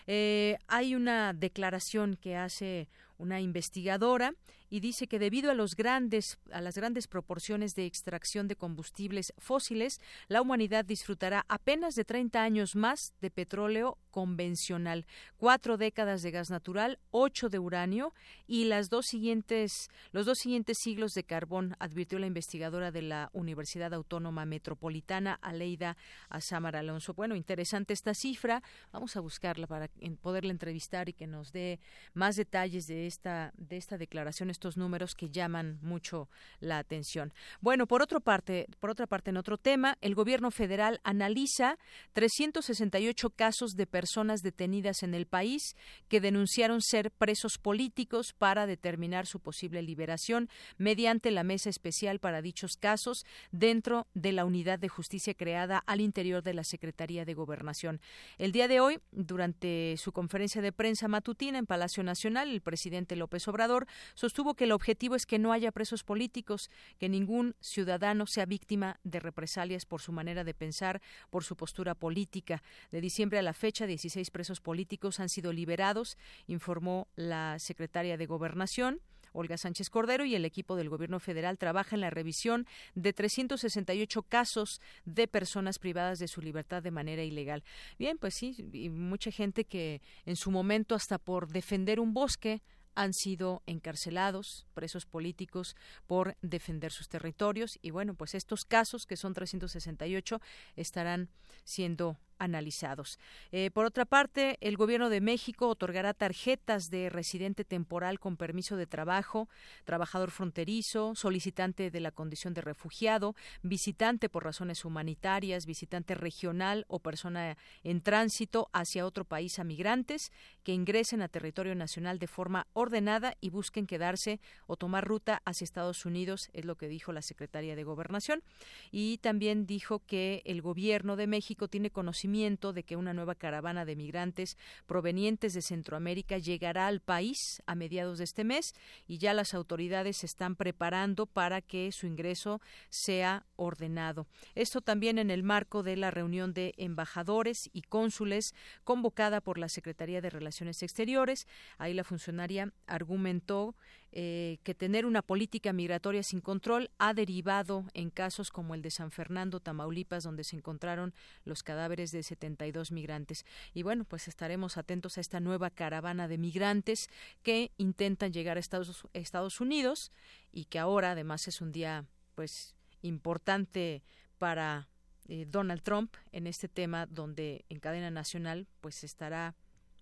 Eh, hay una declaración que hace una investigadora y dice que debido a los grandes a las grandes proporciones de extracción de combustibles fósiles, la humanidad disfrutará apenas de 30 años más de petróleo convencional, cuatro décadas de gas natural, ocho de uranio y las dos siguientes los dos siguientes siglos de carbón, advirtió la investigadora de la Universidad Autónoma Metropolitana Aleida Azámar Alonso. Bueno, interesante esta cifra. Vamos a buscarla para poderla entrevistar y que nos dé más detalles de esta de esta declaración estos números que llaman mucho la atención. Bueno, por otra parte, por otra parte en otro tema, el gobierno federal analiza 368 casos de personas detenidas en el país que denunciaron ser presos políticos para determinar su posible liberación mediante la mesa especial para dichos casos dentro de la unidad de justicia creada al interior de la Secretaría de Gobernación. El día de hoy, durante su conferencia de prensa matutina en Palacio Nacional, el presidente López Obrador sostuvo que el objetivo es que no haya presos políticos, que ningún ciudadano sea víctima de represalias por su manera de pensar, por su postura política. De diciembre a la fecha, 16 presos políticos han sido liberados, informó la secretaria de Gobernación. Olga Sánchez Cordero y el equipo del Gobierno federal trabaja en la revisión de 368 casos de personas privadas de su libertad de manera ilegal. Bien, pues sí, y mucha gente que en su momento hasta por defender un bosque han sido encarcelados, presos políticos, por defender sus territorios. Y bueno, pues estos casos, que son 368, estarán siendo analizados. Eh, por otra parte, el Gobierno de México otorgará tarjetas de residente temporal con permiso de trabajo, trabajador fronterizo, solicitante de la condición de refugiado, visitante por razones humanitarias, visitante regional o persona en tránsito hacia otro país a migrantes que ingresen a territorio nacional de forma ordenada y busquen quedarse o tomar ruta hacia Estados Unidos, es lo que dijo la secretaria de Gobernación. Y también dijo que el Gobierno de México tiene conocimiento de que una nueva caravana de migrantes provenientes de Centroamérica llegará al país a mediados de este mes y ya las autoridades se están preparando para que su ingreso sea ordenado. Esto también en el marco de la reunión de embajadores y cónsules convocada por la Secretaría de Relaciones Exteriores. Ahí la funcionaria argumentó eh, que tener una política migratoria sin control ha derivado en casos como el de San Fernando, Tamaulipas, donde se encontraron los cadáveres de 72 migrantes. Y bueno, pues estaremos atentos a esta nueva caravana de migrantes que intentan llegar a Estados, Estados Unidos y que ahora además es un día pues importante para eh, Donald Trump en este tema donde en cadena nacional pues estará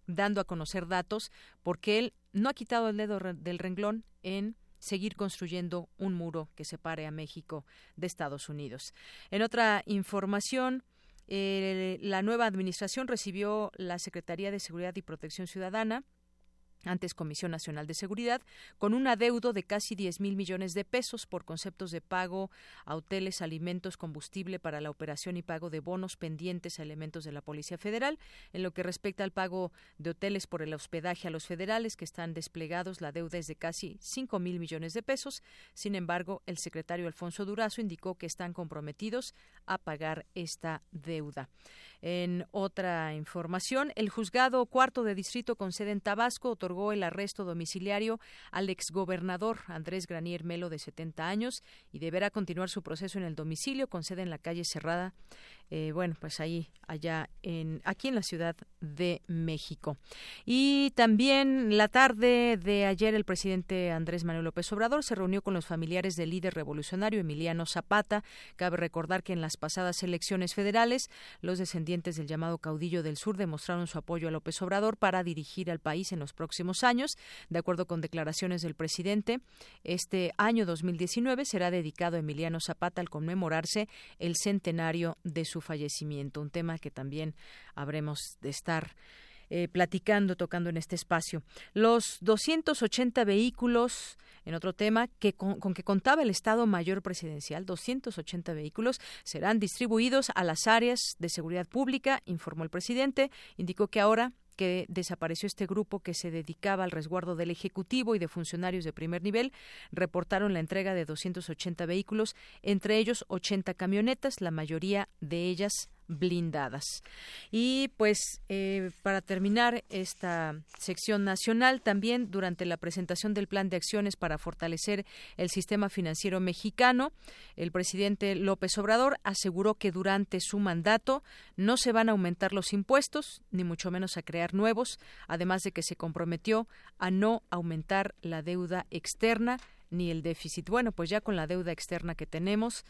dando a conocer datos porque él no ha quitado el dedo del renglón en seguir construyendo un muro que separe a México de Estados Unidos. En otra información, eh, la nueva administración recibió la Secretaría de Seguridad y Protección Ciudadana antes Comisión Nacional de Seguridad, con un adeudo de casi 10 mil millones de pesos por conceptos de pago a hoteles, alimentos, combustible para la operación y pago de bonos pendientes a elementos de la Policía Federal. En lo que respecta al pago de hoteles por el hospedaje a los federales que están desplegados, la deuda es de casi 5 mil millones de pesos. Sin embargo, el secretario Alfonso Durazo indicó que están comprometidos a pagar esta deuda. En otra información, el juzgado cuarto de distrito con sede en Tabasco otorgó el arresto domiciliario al exgobernador Andrés Granier Melo, de 70 años, y deberá continuar su proceso en el domicilio con sede en la calle Cerrada eh, bueno, pues ahí, allá en, aquí en la Ciudad de México. Y también la tarde de ayer el presidente Andrés Manuel López Obrador se reunió con los familiares del líder revolucionario Emiliano Zapata. Cabe recordar que en las pasadas elecciones federales los descendientes del llamado caudillo del sur demostraron su apoyo a López Obrador para dirigir al país en los próximos años. De acuerdo con declaraciones del presidente, este año 2019 será dedicado a Emiliano Zapata al conmemorarse el centenario de su fallecimiento, un tema que también habremos de estar eh, platicando, tocando en este espacio. Los 280 vehículos, en otro tema, que con, con, que contaba el Estado Mayor Presidencial, 280 vehículos, serán distribuidos a las áreas de seguridad pública, informó el presidente. Indicó que ahora que desapareció este grupo que se dedicaba al resguardo del Ejecutivo y de funcionarios de primer nivel, reportaron la entrega de 280 vehículos, entre ellos 80 camionetas, la mayoría de ellas blindadas. Y pues eh, para terminar esta sección nacional, también durante la presentación del plan de acciones para fortalecer el sistema financiero mexicano, el presidente López Obrador aseguró que durante su mandato no se van a aumentar los impuestos, ni mucho menos a crear nuevos, además de que se comprometió a no aumentar la deuda externa ni el déficit. Bueno, pues ya con la deuda externa que tenemos,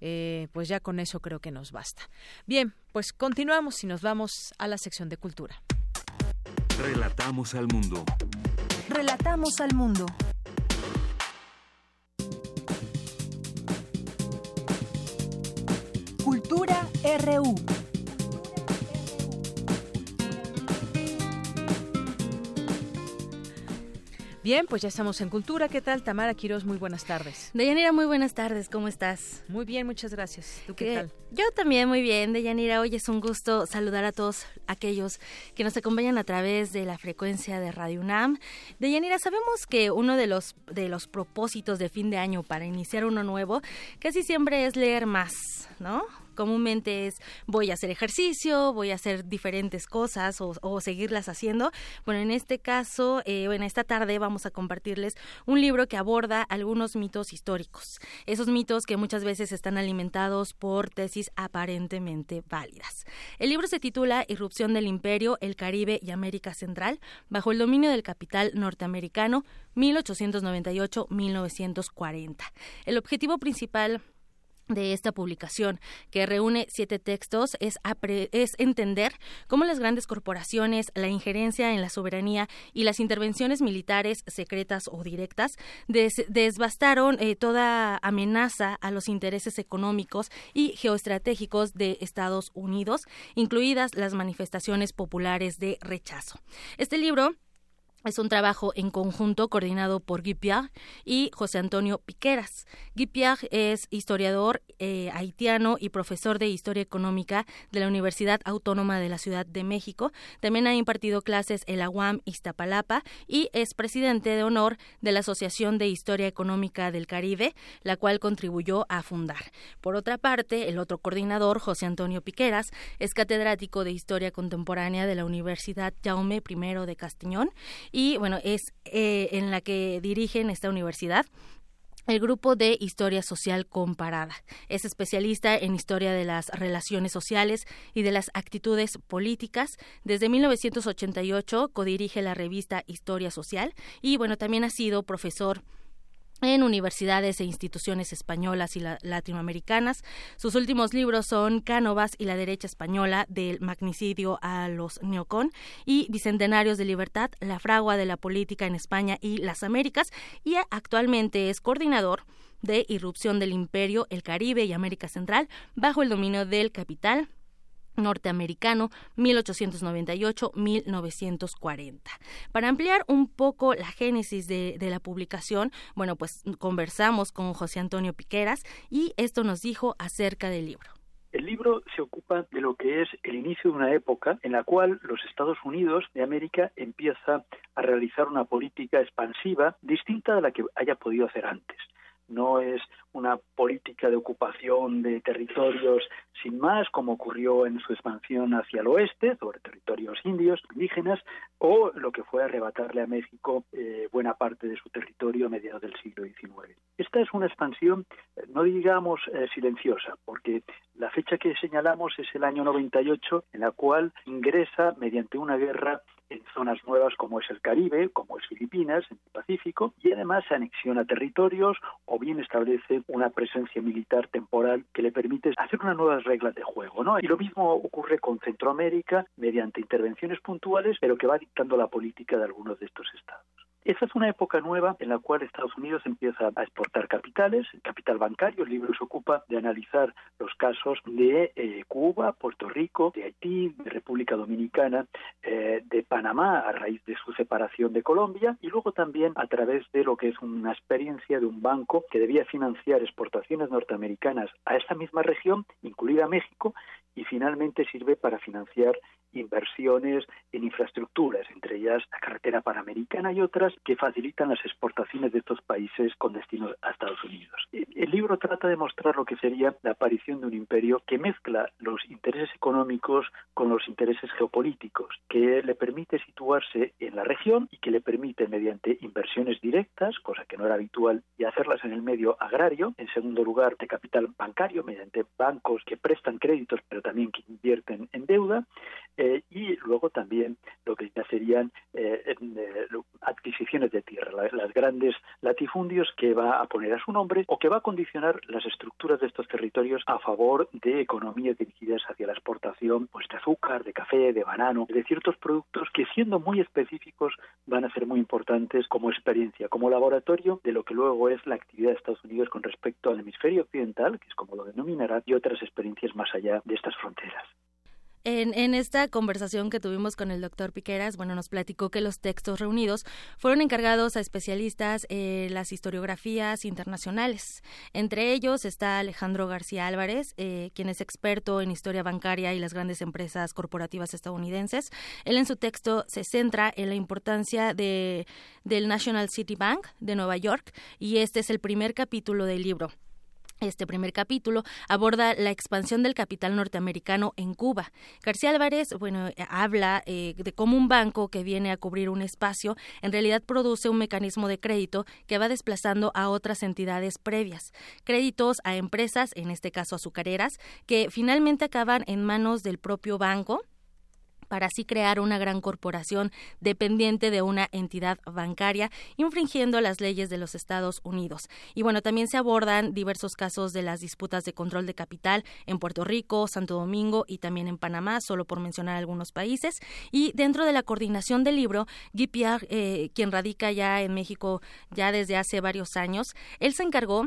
eh, pues ya con eso creo que nos basta. Bien, pues continuamos y nos vamos a la sección de cultura. Relatamos al mundo. Relatamos al mundo. Cultura RU. Bien, pues ya estamos en Cultura. ¿Qué tal, Tamara Quiroz? Muy buenas tardes. Deyanira, muy buenas tardes. ¿Cómo estás? Muy bien, muchas gracias. ¿Tú qué, tal? Yo también muy bien, Deyanira. Hoy es un gusto saludar a todos aquellos que nos acompañan a través de la frecuencia de Radio UNAM. Deyanira, sabemos que uno de los, de los propósitos de fin de año para iniciar uno nuevo casi siempre es leer más, ¿no? Comúnmente es voy a hacer ejercicio, voy a hacer diferentes cosas o, seguirlas haciendo. Bueno, en este caso, eh, en esta tarde vamos a compartirles un libro que aborda algunos mitos históricos. Esos mitos que muchas veces están alimentados por tesis aparentemente válidas. El libro se titula Irrupción del Imperio, el Caribe y América Central bajo el dominio del capital norteamericano 1898-1940. El objetivo principal de esta publicación, que reúne siete textos, es, es, entender cómo las grandes corporaciones, la injerencia en la soberanía y las intervenciones militares secretas o directas desbastaron eh, toda amenaza a los intereses económicos y geoestratégicos de Estados Unidos, incluidas las manifestaciones populares de rechazo. Este libro es un trabajo en conjunto coordinado por Guy Pierre y José Antonio Piqueras. Guy Pierre es historiador eh, haitiano y profesor de Historia Económica de la Universidad Autónoma de la Ciudad de México. También ha impartido clases en la UAM Iztapalapa y es presidente de honor de la Asociación de Historia Económica del Caribe, la cual contribuyó a fundar. Por otra parte, el otro coordinador, José Antonio Piqueras, es catedrático de Historia Contemporánea de la Universidad Jaume I de Castiñón y bueno, es eh, en la que dirigen esta universidad el grupo de Historia Social Comparada. Es especialista en historia de las relaciones sociales y de las actitudes políticas. Desde 1988 codirige la revista Historia Social y bueno, también ha sido profesor en universidades e instituciones españolas y latinoamericanas. Sus últimos libros son Cánovas y la derecha española del magnicidio a los neocon y Bicentenarios de Libertad, la fragua de la política en España y las Américas y actualmente es coordinador de Irrupción del Imperio, el Caribe y América Central bajo el dominio del capital norteamericano 1898-1940. Para ampliar un poco la génesis de, de, la publicación, bueno, pues conversamos con José Antonio Piqueras y esto nos dijo acerca del libro. El libro se ocupa de lo que es el inicio de una época en la cual los Estados Unidos de América empieza a realizar una política expansiva distinta a la que haya podido hacer antes no es una política de ocupación de territorios sin más, como ocurrió en su expansión hacia el oeste, sobre territorios indios, indígenas, o lo que fue arrebatarle a México eh, buena parte de su territorio a mediados del siglo XIX. Esta es una expansión, eh, no digamos eh, silenciosa, porque la fecha que señalamos es el año 98, en la cual ingresa mediante una guerra en zonas nuevas como es el Caribe, como es Filipinas, en el Pacífico, y además se anexiona territorios o bien establece una presencia militar temporal que le permite hacer unas nuevas reglas de juego. ¿no? Y lo mismo ocurre con Centroamérica mediante intervenciones puntuales, pero que va dictando la política de algunos de estos estados. Esa es una época nueva en la cual Estados Unidos empieza a exportar capitales, capital bancario. El libro se ocupa de analizar los casos de eh, Cuba, Puerto Rico, de Haití, de República Dominicana, eh, de Panamá a raíz de su separación de Colombia y luego también a través de lo que es una experiencia de un banco que debía financiar exportaciones norteamericanas a esta misma región, incluida México, y finalmente sirve para financiar inversiones en infraestructuras, entre ellas la carretera panamericana y otras que facilitan las exportaciones de estos países con destino a Estados Unidos. El libro trata de mostrar lo que sería la aparición de un imperio que mezcla los intereses económicos con los intereses geopolíticos, que le permite situarse en la región y que le permite mediante inversiones directas, cosa que no era habitual, y hacerlas en el medio agrario, en segundo lugar de capital bancario, mediante bancos que prestan créditos pero también que invierten en deuda, eh, y luego también lo que ya serían eh, eh, de tierra, las, grandes latifundios que va a poner a su nombre o que va a condicionar las estructuras de estos territorios a favor de economías dirigidas hacia la exportación pues, de azúcar, de café, de banano, de ciertos productos que siendo muy específicos van a ser muy importantes como experiencia, como laboratorio de lo que luego es la actividad de Estados Unidos con respecto al hemisferio occidental, que es como lo denominará, y otras experiencias más allá de estas fronteras. En, esta conversación que tuvimos con el doctor Piqueras, bueno, nos platicó que los textos reunidos fueron encargados a especialistas en las historiografías internacionales. Entre ellos está Alejandro García Álvarez, eh, quien es experto en historia bancaria y las grandes empresas corporativas estadounidenses. Él en su texto se centra en la importancia de, del National City Bank de Nueva York y este es el primer capítulo del libro. Este primer capítulo aborda la expansión del capital norteamericano en Cuba. García Álvarez, bueno, habla eh, de cómo un banco que viene a cubrir un espacio en realidad produce un mecanismo de crédito que va desplazando a otras entidades previas. Créditos a empresas, en este caso azucareras, que finalmente acaban en manos del propio banco para así crear una gran corporación dependiente de una entidad bancaria, infringiendo las leyes de los Estados Unidos. Y bueno, también se abordan diversos casos de las disputas de control de capital en Puerto Rico, Santo Domingo y también en Panamá, solo por mencionar algunos países. Y dentro de la coordinación del libro, Guy Pierre, eh, quien radica ya en México ya desde hace varios años, él se encargó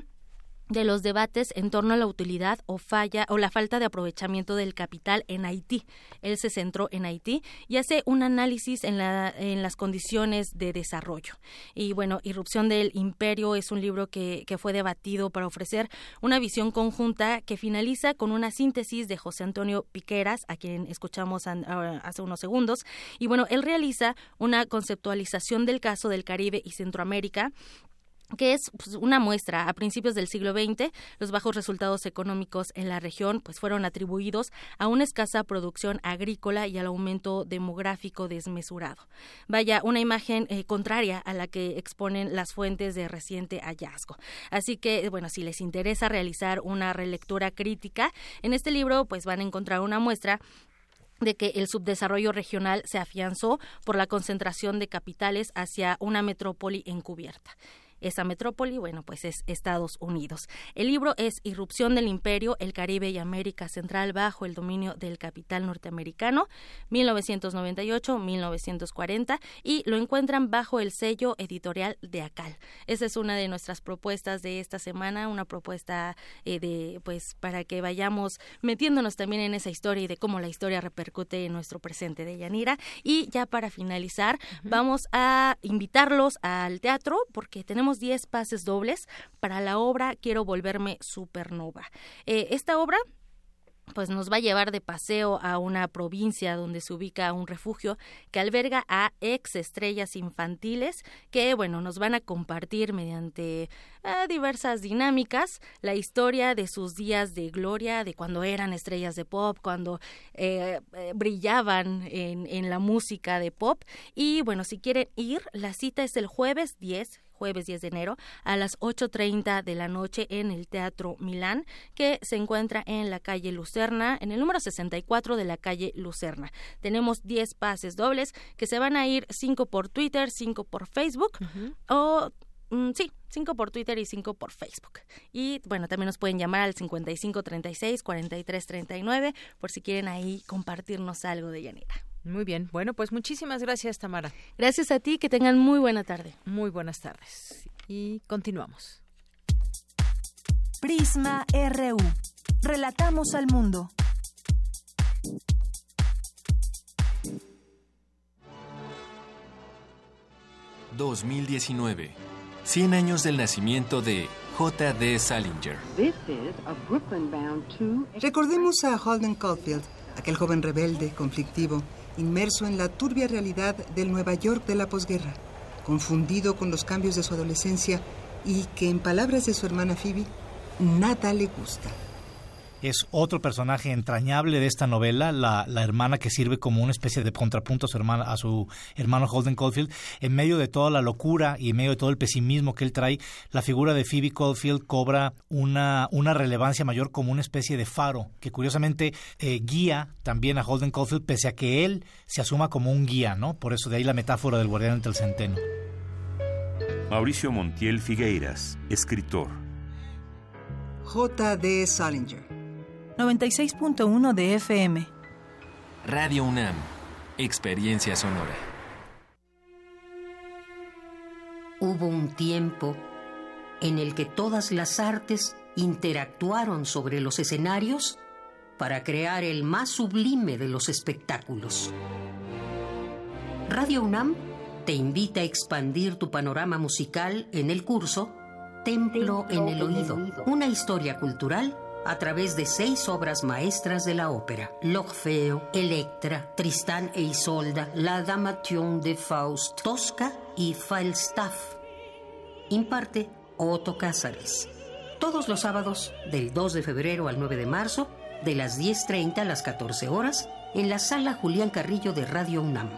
de los debates en torno a la utilidad o falla o la falta de aprovechamiento del capital en Haití. Él se centró en Haití y hace un análisis en, la, en las condiciones de desarrollo. Y bueno, Irrupción del Imperio es un libro que, que fue debatido para ofrecer una visión conjunta que finaliza con una síntesis de José Antonio Piqueras, a quien escuchamos ah, hace unos segundos. Y bueno, él realiza una conceptualización del caso del Caribe y Centroamérica que es pues, una muestra. A principios del siglo XX, los bajos resultados económicos en la región pues, fueron atribuidos a una escasa producción agrícola y al aumento demográfico desmesurado. Vaya, una imagen eh, contraria a la que exponen las fuentes de reciente hallazgo. Así que, bueno, si les interesa realizar una relectura crítica, en este libro pues van a encontrar una muestra de que el subdesarrollo regional se afianzó por la concentración de capitales hacia una metrópoli encubierta. Esa metrópoli, bueno, pues es Estados Unidos. El libro es Irrupción del Imperio, el Caribe y América Central bajo el dominio del capital norteamericano, 1998-1940, y lo encuentran bajo el sello editorial de ACAL. Esa es una de nuestras propuestas de esta semana, una propuesta eh, de, pues, para que vayamos metiéndonos también en esa historia y de cómo la historia repercute en nuestro presente de Yanira. Y ya para finalizar, vamos a invitarlos al teatro porque tenemos 10 pases dobles para la obra Quiero volverme supernova. Eh, esta obra pues nos va a llevar de paseo a una provincia donde se ubica un refugio que alberga a ex estrellas infantiles que, bueno, nos van a compartir mediante eh, diversas dinámicas la historia de sus días de gloria, de cuando eran estrellas de pop, cuando eh, eh, brillaban en, en la música de pop. Y bueno, si quieren ir, la cita es el jueves 10 jueves 10 de enero a las 8.30 de la noche en el Teatro Milán, que se encuentra en la calle Lucerna, en el número 64 de la calle Lucerna. Tenemos 10 pases dobles que se van a ir 5 por Twitter, 5 por Facebook o mm, sí, 5 por Twitter y 5 por Facebook. Y bueno, también nos pueden llamar al 5536 4339 por si quieren ahí compartirnos algo de Yanira. Muy bien. Bueno, pues muchísimas gracias, Tamara. Gracias a ti, que tengan muy buena tarde. Muy buenas tardes. Y continuamos. Prisma RU. Relatamos al mundo. ...2019... ...100 años del nacimiento de... J.D. Salinger. Recordemos a Holden Caulfield, aquel joven rebelde, conflictivo, inmerso en la turbia realidad del Nueva York de la posguerra, confundido con los cambios de su adolescencia y que, en palabras de su hermana Phoebe, nada le gusta es otro personaje entrañable de esta novela, la, hermana que sirve como una especie de contrapunto a su, hermana, a su hermano Holden Caulfield. En medio de toda la locura y en medio de todo el pesimismo que él trae, la figura de Phoebe Caulfield cobra una, una relevancia mayor como una especie de faro que curiosamente eh, guía también a Holden Caulfield pese a que él se asuma como un guía, ¿no? Por eso de ahí la metáfora del guardián entre el centeno. Mauricio Montiel Figueiras, escritor. J.D. Salinger 96.1 de FM. Radio UNAM, Experiencia Sonora. Hubo un tiempo en el que todas las artes interactuaron sobre los escenarios para crear el más sublime de los espectáculos. Radio UNAM te invita a expandir tu panorama musical en el curso Templo en el Oído, una historia cultural a través de seis obras maestras de la ópera: L'Orfeo, Electra, Tristán e Isolda, La Damation de Faust, Tosca y Falstaff. Imparte Otto Cázares. Todos los sábados, del 2 de febrero al 9 de marzo, de las 10.30 a las 14 horas, en la sala Julián Carrillo de Radio UNAM.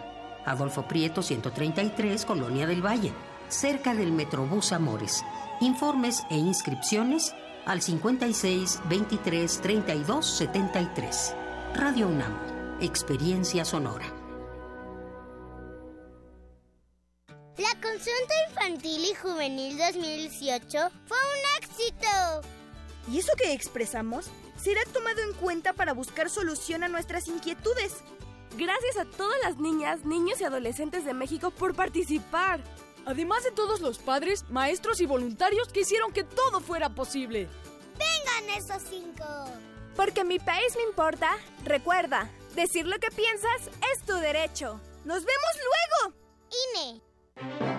Adolfo Prieto, 133, Colonia del Valle, cerca del Metrobús Amores. Informes e inscripciones al 56 23 32 73. Radio UNAM, Experiencia Sonora. La consulta infantil y juvenil 2018 fue un éxito. ¿Y eso que expresamos será tomado en cuenta para buscar solución a nuestras inquietudes? Gracias a todas las niñas, niños y adolescentes de México por participar además de todos los padres, maestros y voluntarios que hicieron que todo fuera posible. ¡Vengan esos cinco! Porque mi país me importa, recuerda, decir lo que piensas es tu derecho. ¡Nos vemos luego! INE.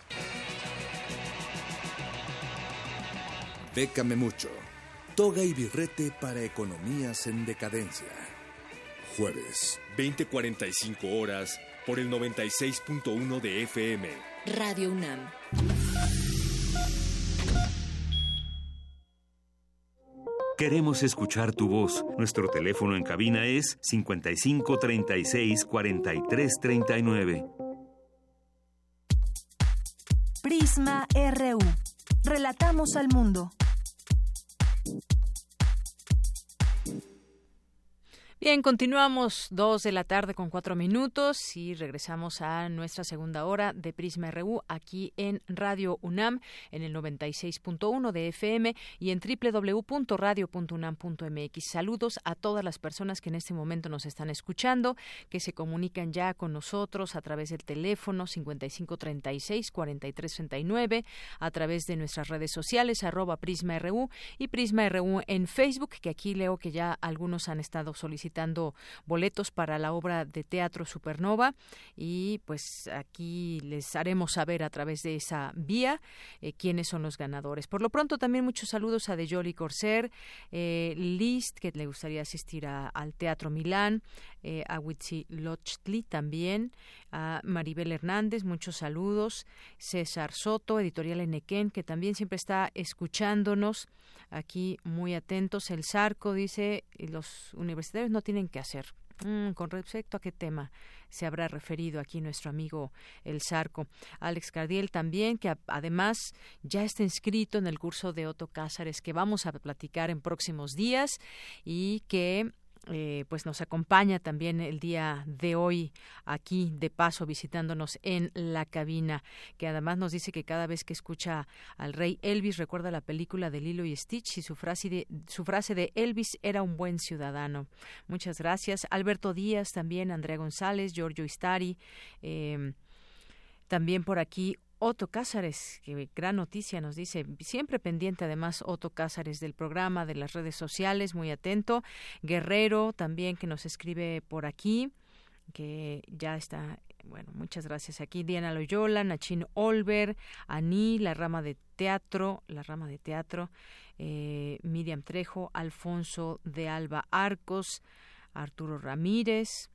Bécame mucho. Toga y birrete para economías en decadencia. Jueves, 20:45 horas por el 96.1 de FM. Radio UNAM. Queremos escuchar tu voz. Nuestro teléfono en cabina es 55 36 43 39. Prisma RU. Relatamos al mundo. Bien, continuamos dos de la tarde con cuatro minutos y regresamos a nuestra segunda hora de Prisma RU aquí en Radio UNAM en el 96.1 de FM y en www.radio.unam.mx. Saludos a todas las personas que en este momento nos están escuchando, que se comunican ya con nosotros a través del teléfono 5536-4339, a través de nuestras redes sociales, arroba Prisma RU y Prisma RU en Facebook, que aquí leo que ya algunos han estado solicitando boletos para la obra de teatro Supernova y pues aquí les haremos saber a través de esa vía eh, quiénes son los ganadores. Por lo pronto también muchos saludos a De Jolly Corser, eh, List, que le gustaría asistir al Teatro Milán, eh, a Huitzilochtli también, a Maribel Hernández, muchos saludos, César Soto, Editorial Enequén, que también siempre está escuchándonos aquí muy atentos. El Sarco dice, los universitarios no tienen que hacer. Mm, con respecto a qué tema se habrá referido aquí nuestro amigo El Sarco. Alex Cardiel también, que además ya está inscrito en el curso de Otto Cázares que vamos a platicar en próximos días y que eh, pues nos acompaña también el día de hoy aquí de paso visitándonos en la cabina que además nos dice que cada vez que escucha al rey Elvis recuerda la película de Lilo y Stitch y su frase de su frase de Elvis era un buen ciudadano muchas gracias. Alberto Díaz también Andrea González Giorgio Istari eh, también por aquí Otto Cázares, que gran noticia nos dice, siempre pendiente además Otto Cázares del programa, de las redes sociales, muy atento. Guerrero también que nos escribe por aquí, que ya está, bueno, muchas gracias aquí. Diana Loyola, Nachin Olver, Aní, la rama de teatro, la rama de teatro, eh, Miriam Trejo, Alfonso de Alba Arcos, Arturo Ramírez,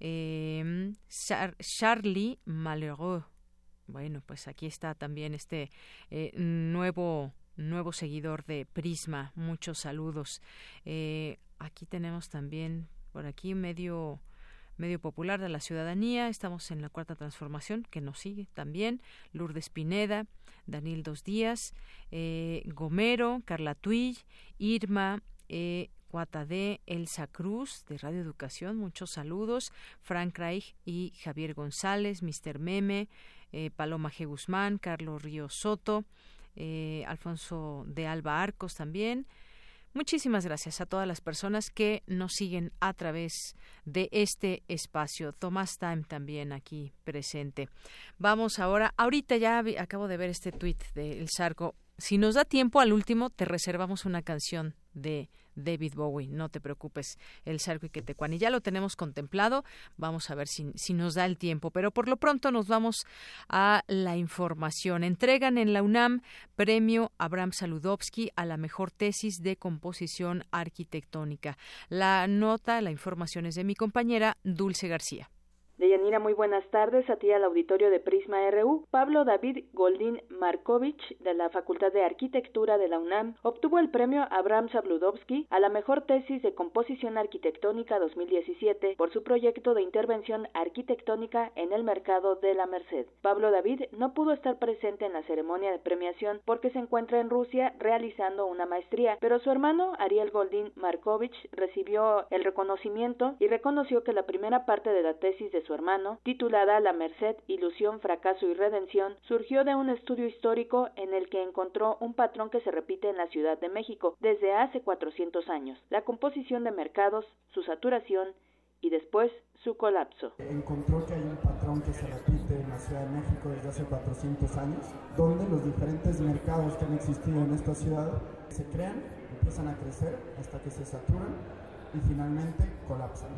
eh, Charlie Malheureux bueno, pues aquí está también este eh, nuevo nuevo seguidor de Prisma. Muchos saludos. Eh, aquí tenemos también por aquí medio medio popular de la ciudadanía. Estamos en la cuarta transformación que nos sigue también. Lourdes Pineda, Daniel Dos Díaz, eh, Gomero, Carla Tuill, Irma, eh, Cuatadé, Elsa Cruz de Radio Educación, muchos saludos, Frank Reich y Javier González, Mr. Meme, eh, Paloma G. Guzmán, Carlos Río Soto, eh, Alfonso de Alba Arcos también. Muchísimas gracias a todas las personas que nos siguen a través de este espacio. Tomás Time también aquí presente. Vamos ahora, ahorita ya acabo de ver este tuit de El Sarco. Si nos da tiempo al último, te reservamos una canción de David Bowie. No te preocupes, el Sarco y Quetecuani. Ya lo tenemos contemplado. Vamos a ver si, si nos da el tiempo. Pero por lo pronto nos vamos a la información. Entregan en la UNAM premio Abraham Saludowski a la mejor tesis de composición arquitectónica. La nota, la información es de mi compañera Dulce García. Deyanira, muy buenas tardes. A ti al auditorio de Prisma RU. Pablo David Goldín Markovich, de la Facultad de Arquitectura de la UNAM, obtuvo el premio Abraham Sabludovsky a la mejor tesis de composición arquitectónica 2017 por su proyecto de intervención arquitectónica en el mercado de la Merced. Pablo David no pudo estar presente en la ceremonia de premiación porque se encuentra en Rusia realizando una maestría, pero su hermano Ariel Goldín Markovich recibió el reconocimiento y reconoció que la primera parte de la tesis de su hermano, titulada La Merced, Ilusión, Fracaso y Redención, surgió de un estudio histórico en el que encontró un patrón que se repite en la Ciudad de México desde hace 400 años, la composición de mercados, su saturación y después su colapso. Encontró que hay un patrón que se repite en la Ciudad de México desde hace 400 años, donde los diferentes mercados que han existido en esta ciudad se crean, empiezan a crecer hasta que se saturan y finalmente colapsan.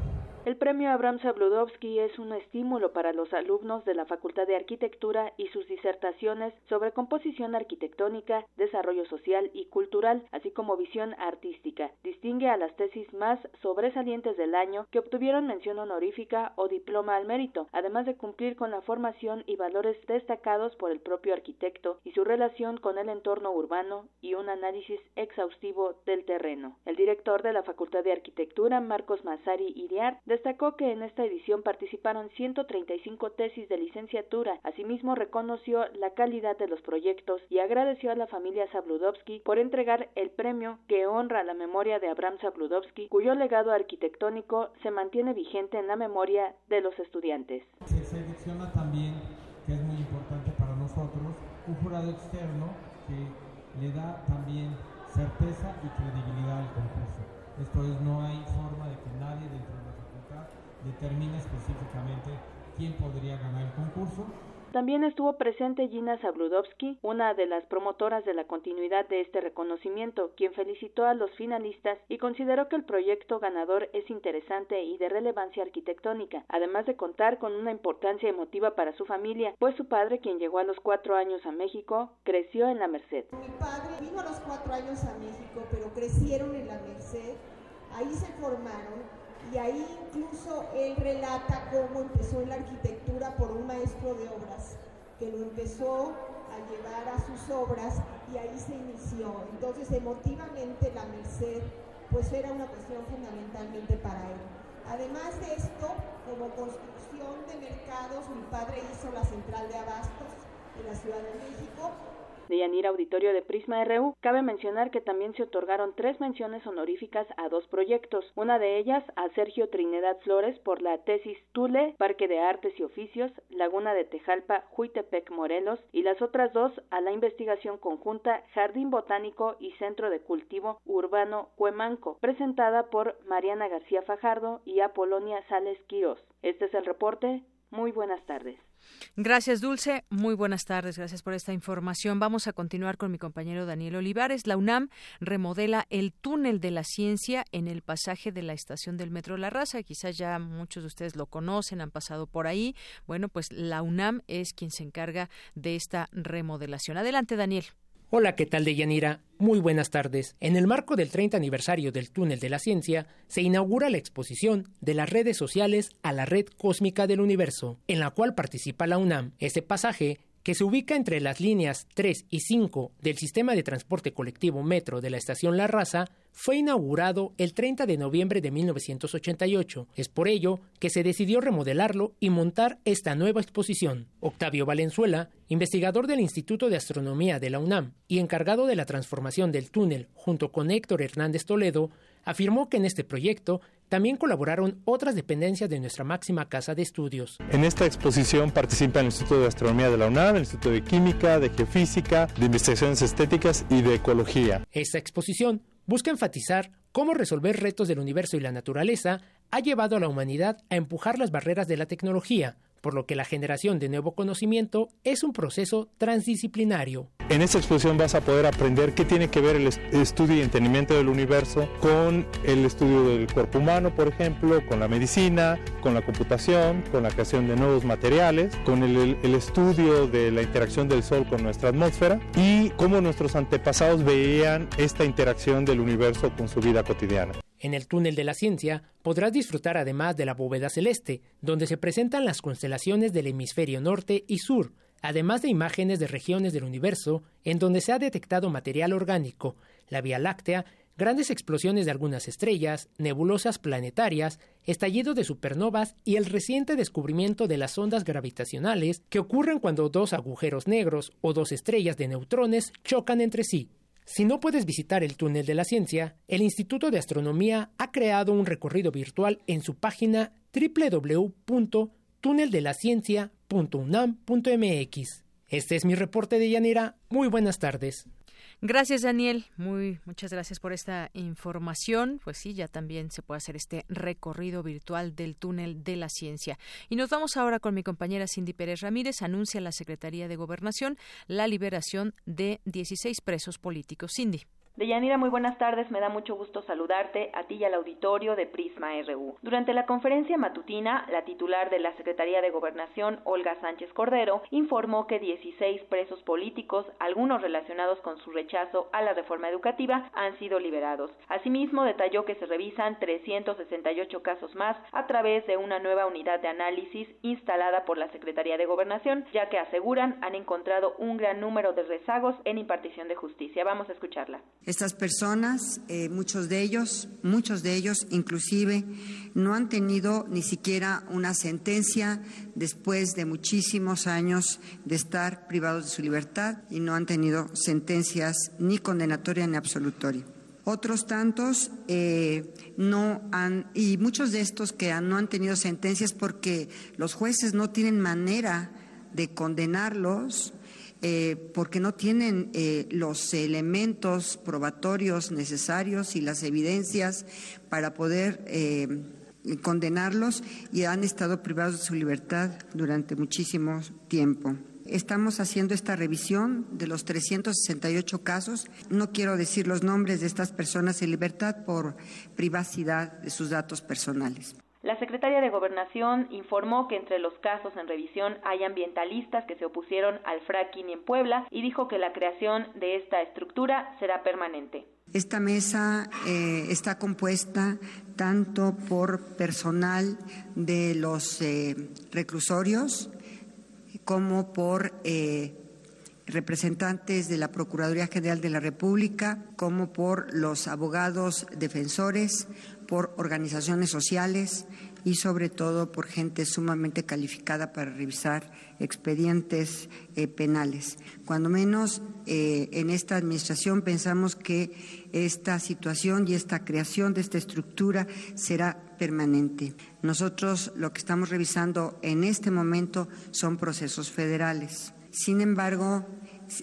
El premio Abraham Sabludovsky es un estímulo para los alumnos de la Facultad de Arquitectura y sus disertaciones sobre composición arquitectónica, desarrollo social y cultural, así como visión artística. Distingue a las tesis más sobresalientes del año que obtuvieron mención honorífica o diploma al mérito, además de cumplir con la formación y valores destacados por el propio arquitecto y su relación con el entorno urbano y un análisis exhaustivo del terreno. El director de la Facultad de Arquitectura, Marcos Mazari Iriar, destacó que en esta edición participaron 135 tesis de licenciatura. Asimismo, reconoció la calidad de los proyectos y agradeció a la familia Sabludovsky por entregar el premio que honra la memoria de Abraham Sabludovsky, cuyo legado arquitectónico se mantiene vigente en la memoria de los estudiantes. Se selecciona también, que es muy importante para nosotros, un jurado externo que le da también certeza y credibilidad al concurso. Esto es, no hay forma de que nadie dentro de la facultad determine específicamente quién podría ganar el concurso. También estuvo presente Gina Sabludovsky, una de las promotoras de la continuidad de este reconocimiento, quien felicitó a los finalistas y consideró que el proyecto ganador es interesante y de relevancia arquitectónica, además de contar con una importancia emotiva para su familia, pues su padre, quien llegó a los cuatro años a México, creció en la Merced. Mi padre vino a los cuatro años a México, pero crecieron en la Merced, ahí se formaron y ahí incluso él relata cómo empezó en la arquitectura por un maestro de obras, que lo empezó a llevar a sus obras y ahí se inició. Entonces, emotivamente la Merced, pues era una cuestión fundamentalmente para él. Además de esto, como construcción de mercados, mi padre hizo la central de abastos en la Ciudad de México de Yanira Auditorio de Prisma RU, cabe mencionar que también se otorgaron tres menciones honoríficas a dos proyectos, una de ellas a Sergio Trinidad Flores por la tesis Tule, Parque de Artes y Oficios, Laguna de Tejalpa, Huitepec, Morelos, y las otras dos a la investigación conjunta Jardín Botánico y Centro de Cultivo Urbano Cuemanco, presentada por Mariana García Fajardo y Apolonia Sales Quirós. Este es el reporte. Muy buenas tardes. Gracias, Dulce. Muy buenas tardes. Gracias por esta información. Vamos a continuar con mi compañero Daniel Olivares. La UNAM remodela el túnel de la ciencia en el pasaje de la estación del Metro La Raza. Quizás ya muchos de ustedes lo conocen, han pasado por ahí. Bueno, pues la UNAM es quien se encarga de esta remodelación. Adelante, Daniel. Hola, ¿qué tal, Deyanira? Muy buenas tardes. En el marco del 30 aniversario del Túnel de la Ciencia, se inaugura la exposición de las redes sociales a la red cósmica del universo, en la cual participa la UNAM. Este pasaje que se ubica entre las líneas 3 y 5 del sistema de transporte colectivo metro de la estación La Raza, fue inaugurado el 30 de noviembre de 1988. Es por ello que se decidió remodelarlo y montar esta nueva exposición. Octavio Valenzuela, investigador del Instituto de Astronomía de la UNAM y encargado de la transformación del túnel junto con Héctor Hernández Toledo, afirmó que en este proyecto también colaboraron otras dependencias de nuestra máxima casa de estudios. En esta exposición participa el Instituto de Astronomía de la UNAM, el Instituto de Química, de Geofísica, de Investigaciones Estéticas y de Ecología. Esta exposición busca enfatizar cómo resolver retos del universo y la naturaleza ha llevado a la humanidad a empujar las barreras de la tecnología, por lo que la generación de nuevo conocimiento es un proceso transdisciplinario. En esta exposición vas a poder aprender qué tiene que ver el estudio y entendimiento del universo con el estudio del cuerpo humano, por ejemplo, con la medicina, con la computación, con la creación de nuevos materiales, con el, el estudio de la interacción del Sol con nuestra atmósfera y cómo nuestros antepasados veían esta interacción del universo con su vida cotidiana. En el túnel de la ciencia podrás disfrutar además de la bóveda celeste, donde se presentan las constelaciones del hemisferio norte y sur, además de imágenes de regiones del universo en donde se ha detectado material orgánico, la Vía Láctea, grandes explosiones de algunas estrellas, nebulosas planetarias, estallidos de supernovas y el reciente descubrimiento de las ondas gravitacionales que ocurren cuando dos agujeros negros o dos estrellas de neutrones chocan entre sí. Si no puedes visitar el túnel de la ciencia, el Instituto de Astronomía ha creado un recorrido virtual en su página www.tuneldelaCiencia.unam.mx. Este es mi reporte de Yanira. Muy buenas tardes. Gracias, Daniel. Muy muchas gracias por esta información. Pues sí, ya también se puede hacer este recorrido virtual del túnel de la ciencia. Y nos vamos ahora con mi compañera Cindy Pérez Ramírez. Anuncia la Secretaría de Gobernación la liberación de 16 presos políticos. Cindy. Deyanira, muy buenas tardes. Me da mucho gusto saludarte a ti y al auditorio de Prisma RU. Durante la conferencia matutina, la titular de la Secretaría de Gobernación, Olga Sánchez Cordero, informó que 16 presos políticos, algunos relacionados con su rechazo a la reforma educativa, han sido liberados. Asimismo, detalló que se revisan 368 casos más a través de una nueva unidad de análisis instalada por la Secretaría de Gobernación, ya que aseguran han encontrado un gran número de rezagos en impartición de justicia. Vamos a escucharla. Estas personas, eh, muchos de ellos, muchos de ellos inclusive, no han tenido ni siquiera una sentencia después de muchísimos años de estar privados de su libertad y no han tenido sentencias ni condenatoria ni absolutoria. Otros tantos eh, no han, y muchos de estos que no han tenido sentencias porque los jueces no tienen manera de condenarlos eh, porque no tienen eh, los elementos probatorios necesarios y las evidencias para poder eh, condenarlos y han estado privados de su libertad durante muchísimo tiempo. Estamos haciendo esta revisión de los 368 casos. No quiero decir los nombres de estas personas en libertad por privacidad de sus datos personales. La secretaria de Gobernación informó que entre los casos en revisión hay ambientalistas que se opusieron al fracking en Puebla y dijo que la creación de esta estructura será permanente. Esta mesa eh, está compuesta tanto por personal de los eh, reclusorios como por eh, representantes de la Procuraduría General de la República, como por los abogados defensores, por organizaciones sociales y sobre todo por gente sumamente calificada para revisar expedientes eh, penales. Cuando menos eh, en esta administración pensamos que esta situación y esta creación de esta estructura será permanente. Nosotros lo que estamos revisando en este momento son procesos federales. Sin embargo,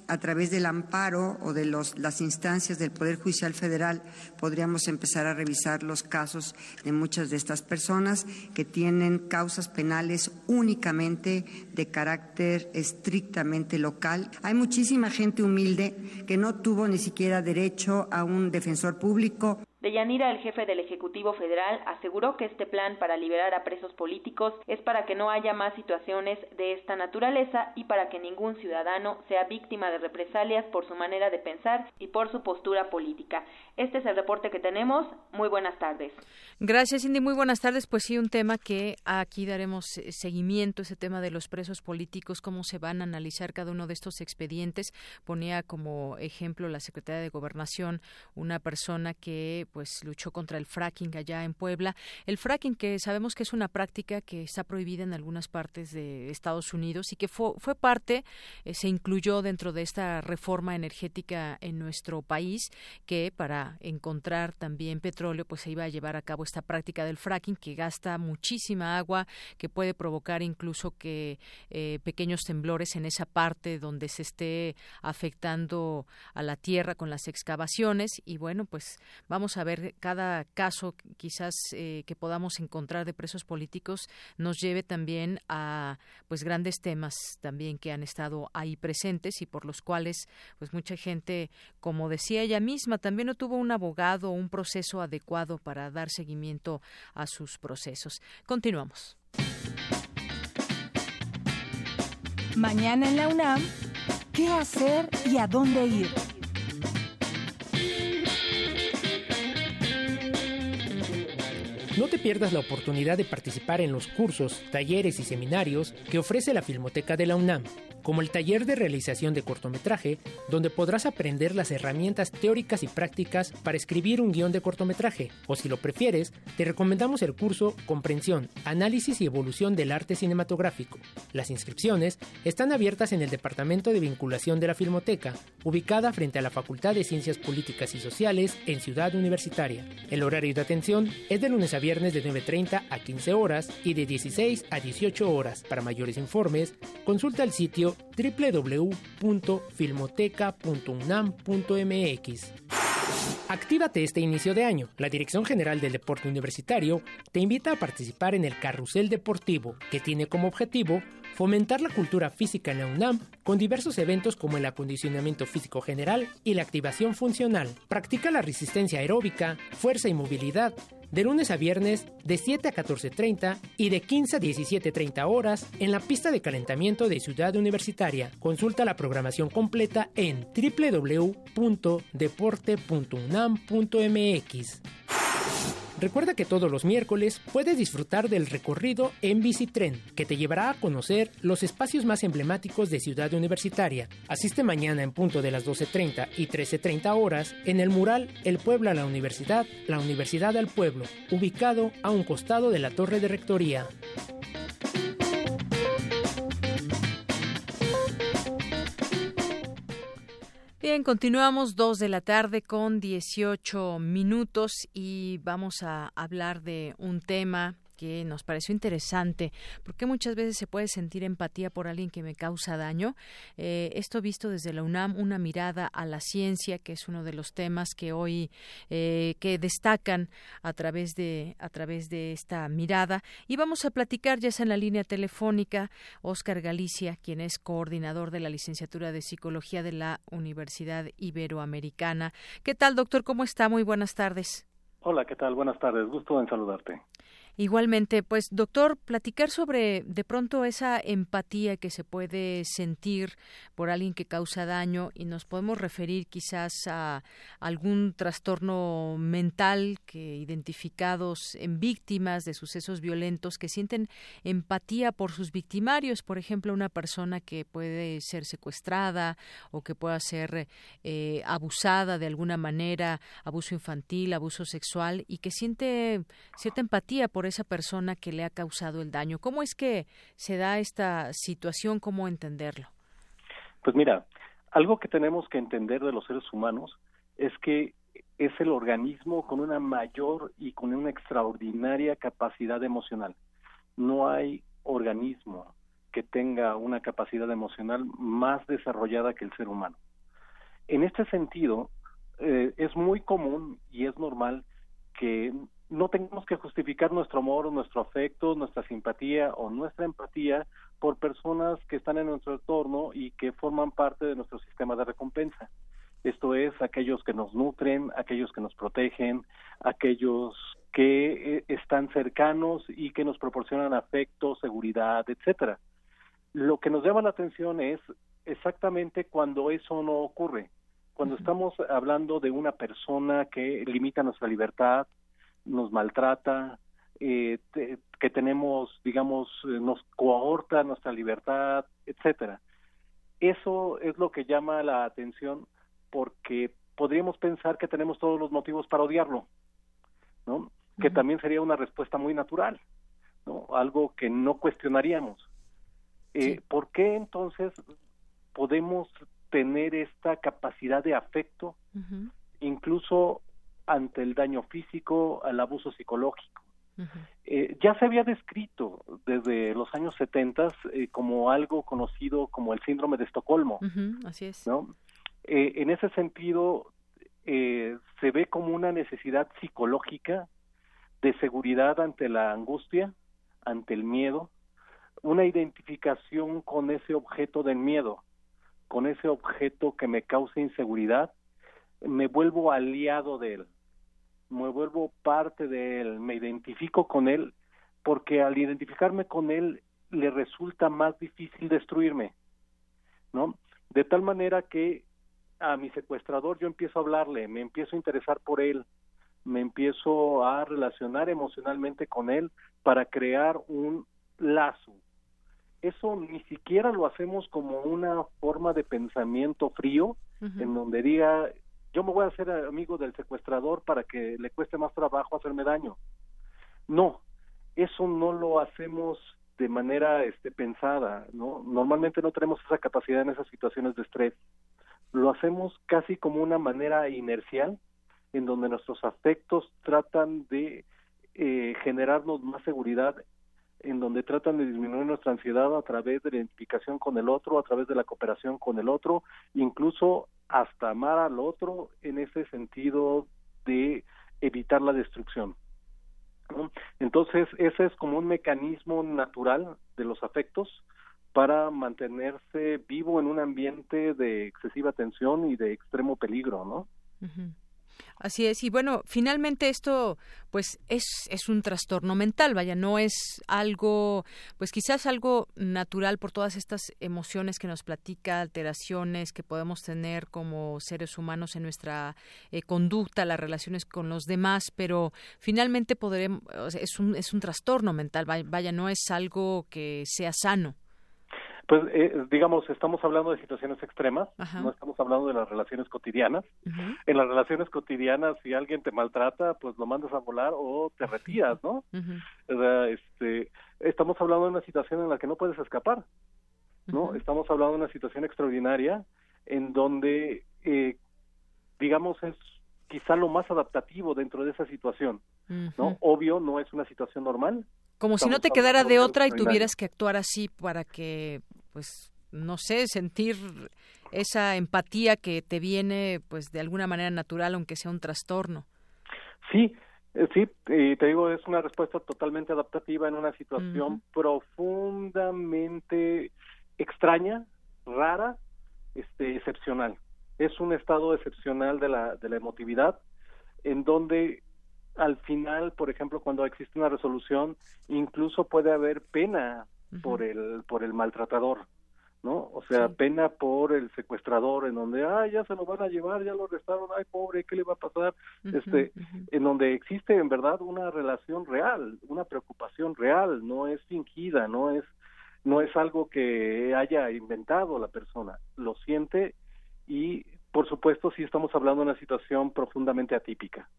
a través del amparo o de las instancias del Poder Judicial Federal podríamos empezar a revisar los casos de muchas de estas personas que tienen causas penales únicamente de carácter estrictamente local. Hay muchísima gente humilde que no tuvo ni siquiera derecho a un defensor público Deyanira, el jefe del Ejecutivo Federal, aseguró que este plan para liberar a presos políticos es para que no haya más situaciones de esta naturaleza y para que ningún ciudadano sea víctima de represalias por su manera de pensar y por su postura política. Este es el reporte que tenemos. Muy buenas tardes. Gracias, Cindy. Muy buenas tardes. Pues sí, un tema que aquí daremos eh, seguimiento, ese tema de los presos políticos, cómo se van a analizar cada uno de estos expedientes. Ponía como ejemplo la Secretaría de Gobernación una persona que pues luchó contra el fracking allá en Puebla. El fracking que sabemos que es una práctica que está prohibida en algunas partes de Estados Unidos y que fue, fue parte, eh, se incluyó dentro de esta reforma energética en nuestro país que para encontrar también petróleo pues se iba a llevar a cabo esta práctica del fracking que gasta muchísima agua, que puede provocar incluso que eh, pequeños temblores en esa parte donde se esté afectando a la tierra con las excavaciones y bueno pues vamos a ver cada caso quizás eh, que podamos encontrar de presos políticos nos lleve también a pues grandes temas también que han estado ahí presentes y por los cuales pues mucha gente como decía ella misma también no tuvo un abogado o un proceso adecuado para dar seguimiento a sus procesos. Continuamos. Mañana en la UNAM, ¿qué hacer y a dónde ir? No te pierdas la oportunidad de participar en los cursos, talleres y seminarios que ofrece la Filmoteca de la UNAM, como el taller de realización de cortometraje, donde podrás aprender las herramientas teóricas y prácticas para escribir un guion de cortometraje, o si lo prefieres, te recomendamos el curso Comprensión, Análisis y Evolución del Arte Cinematográfico. Las inscripciones están abiertas en el Departamento de Vinculación de la Filmoteca, ubicada frente a la Facultad de Ciencias Políticas y Sociales en Ciudad Universitaria. El horario de atención es de lunes a viernes de 9.30 a 15 horas y de 16 a 18 horas. Para mayores informes, consulta el sitio www.filmoteca.unam.mx. Actívate este inicio de año. La Dirección General del Deporte Universitario te invita a participar en el Carrusel Deportivo, que tiene como objetivo fomentar la cultura física en la UNAM con diversos eventos como el acondicionamiento físico general y la activación funcional. Practica la resistencia aeróbica, fuerza y movilidad, de lunes a viernes de 7 a 14.30 y de 15 a 17.30 horas en la pista de calentamiento de Ciudad Universitaria. Consulta la programación completa en www.deporte.unam.mx. Recuerda que todos los miércoles puedes disfrutar del recorrido en Bicitren, que te llevará a conocer los espacios más emblemáticos de Ciudad Universitaria. Asiste mañana en punto de las 12.30 y 13.30 horas en el mural El Pueblo a la Universidad, la Universidad al Pueblo, ubicado a un costado de la Torre de Rectoría. Bien, continuamos dos de la tarde con 18 minutos y vamos a hablar de un tema que nos pareció interesante, porque muchas veces se puede sentir empatía por alguien que me causa daño. Eh, esto visto desde la UNAM, una mirada a la ciencia, que es uno de los temas que hoy eh, que destacan a través de a través de esta mirada. Y vamos a platicar ya es en la línea telefónica Oscar Galicia, quien es coordinador de la licenciatura de psicología de la Universidad Iberoamericana. ¿Qué tal, doctor? ¿Cómo está? Muy buenas tardes. Hola, ¿qué tal? Buenas tardes. Gusto en saludarte. Igualmente, pues doctor, platicar sobre de pronto esa empatía que se puede sentir por alguien que causa daño y nos podemos referir quizás a algún trastorno mental que identificados en víctimas de sucesos violentos que sienten empatía por sus victimarios, por ejemplo, una persona que puede ser secuestrada o que pueda ser eh, abusada de alguna manera, abuso infantil, abuso sexual y que siente cierta empatía por esa persona que le ha causado el daño. ¿Cómo es que se da esta situación? ¿Cómo entenderlo? Pues mira, algo que tenemos que entender de los seres humanos es que es el organismo con una mayor y con una extraordinaria capacidad emocional. No hay organismo que tenga una capacidad emocional más desarrollada que el ser humano. En este sentido, eh, es muy común y es normal que no tengamos que justificar nuestro amor, nuestro afecto, nuestra simpatía o nuestra empatía por personas que están en nuestro entorno y que forman parte de nuestro sistema de recompensa. Esto es aquellos que nos nutren, aquellos que nos protegen, aquellos que eh, están cercanos y que nos proporcionan afecto, seguridad, etcétera. Lo que nos llama la atención es exactamente cuando eso no ocurre. Cuando estamos hablando de una persona que limita nuestra libertad, nos maltrata, eh, que tenemos, digamos, eh, nos coahorta nuestra libertad, etcétera. Eso es lo que llama la atención porque podríamos pensar que tenemos todos los motivos para odiarlo, ¿no? Que también sería una respuesta muy natural, ¿no? Algo que no cuestionaríamos. Eh, ¿Por qué entonces podemos tener esta capacidad de afecto, incluso ante el daño físico, al abuso psicológico. eh, ya se había descrito desde los años 70 eh, como algo conocido como el síndrome de Estocolmo. así es. ¿no? Eh, en ese sentido, se ve como una necesidad psicológica de seguridad ante la angustia, ante el miedo, una identificación con ese objeto del miedo, con ese objeto que me causa inseguridad, me vuelvo aliado de él, me vuelvo parte de él, me identifico con él, porque al identificarme con él le resulta más difícil destruirme, ¿no? De tal manera que a mi secuestrador yo empiezo a hablarle, me empiezo a interesar por él, me empiezo a relacionar emocionalmente con él para crear un lazo. Eso ni siquiera lo hacemos como una forma de pensamiento frío, en donde diga, yo me voy a hacer amigo del secuestrador para que le cueste más trabajo hacerme daño. No, eso no lo hacemos de manera este, pensada, ¿no? Normalmente no tenemos esa capacidad en esas situaciones de estrés. Lo hacemos casi como una manera inercial, en donde nuestros afectos tratan de eh, generarnos más seguridad, en donde tratan de disminuir nuestra ansiedad a través de la identificación con el otro, a través de la cooperación con el otro, incluso hasta amar al otro en ese sentido de evitar la destrucción. Entonces, ese es como un mecanismo natural de los afectos para mantenerse vivo en un ambiente de excesiva tensión y de extremo peligro, ¿no? Así es, y bueno, finalmente esto pues es, es un trastorno mental, vaya, no es algo, pues quizás algo natural por todas estas emociones que nos platica, alteraciones que podemos tener como seres humanos en nuestra eh, conducta, las relaciones con los demás, pero finalmente podremos, es un, es un trastorno mental, vaya, no es algo que sea sano. Pues, eh, digamos, estamos hablando de situaciones extremas, no estamos hablando de las relaciones cotidianas. En las relaciones cotidianas, si alguien te maltrata, pues lo mandas a volar o te retiras, ¿no? este, estamos hablando de una situación en la que no puedes escapar, ¿no? Estamos hablando de una situación extraordinaria en donde, eh, digamos, es quizá lo más adaptativo dentro de esa situación, ¿no? Obvio, no es una situación normal, como si no te quedara de otra y tuvieras que actuar así para que pues no sé, sentir esa empatía que te viene pues de alguna manera natural aunque sea un trastorno. Sí, eh, sí, te digo, es una respuesta totalmente adaptativa en una situación profundamente extraña, rara, este excepcional. Es un estado excepcional de la de la emotividad en donde al final, por ejemplo, cuando existe una resolución, incluso puede haber pena por el por el maltratador, ¿no? O sea, pena por el secuestrador en donde, ah, ya se lo van a llevar, ya lo arrestaron, ay, pobre, ¿qué le va a pasar? este, en donde existe en verdad una relación real, una preocupación real, no es fingida, no es no es algo que haya inventado la persona, lo siente y por supuesto sí estamos hablando de una situación profundamente atípica.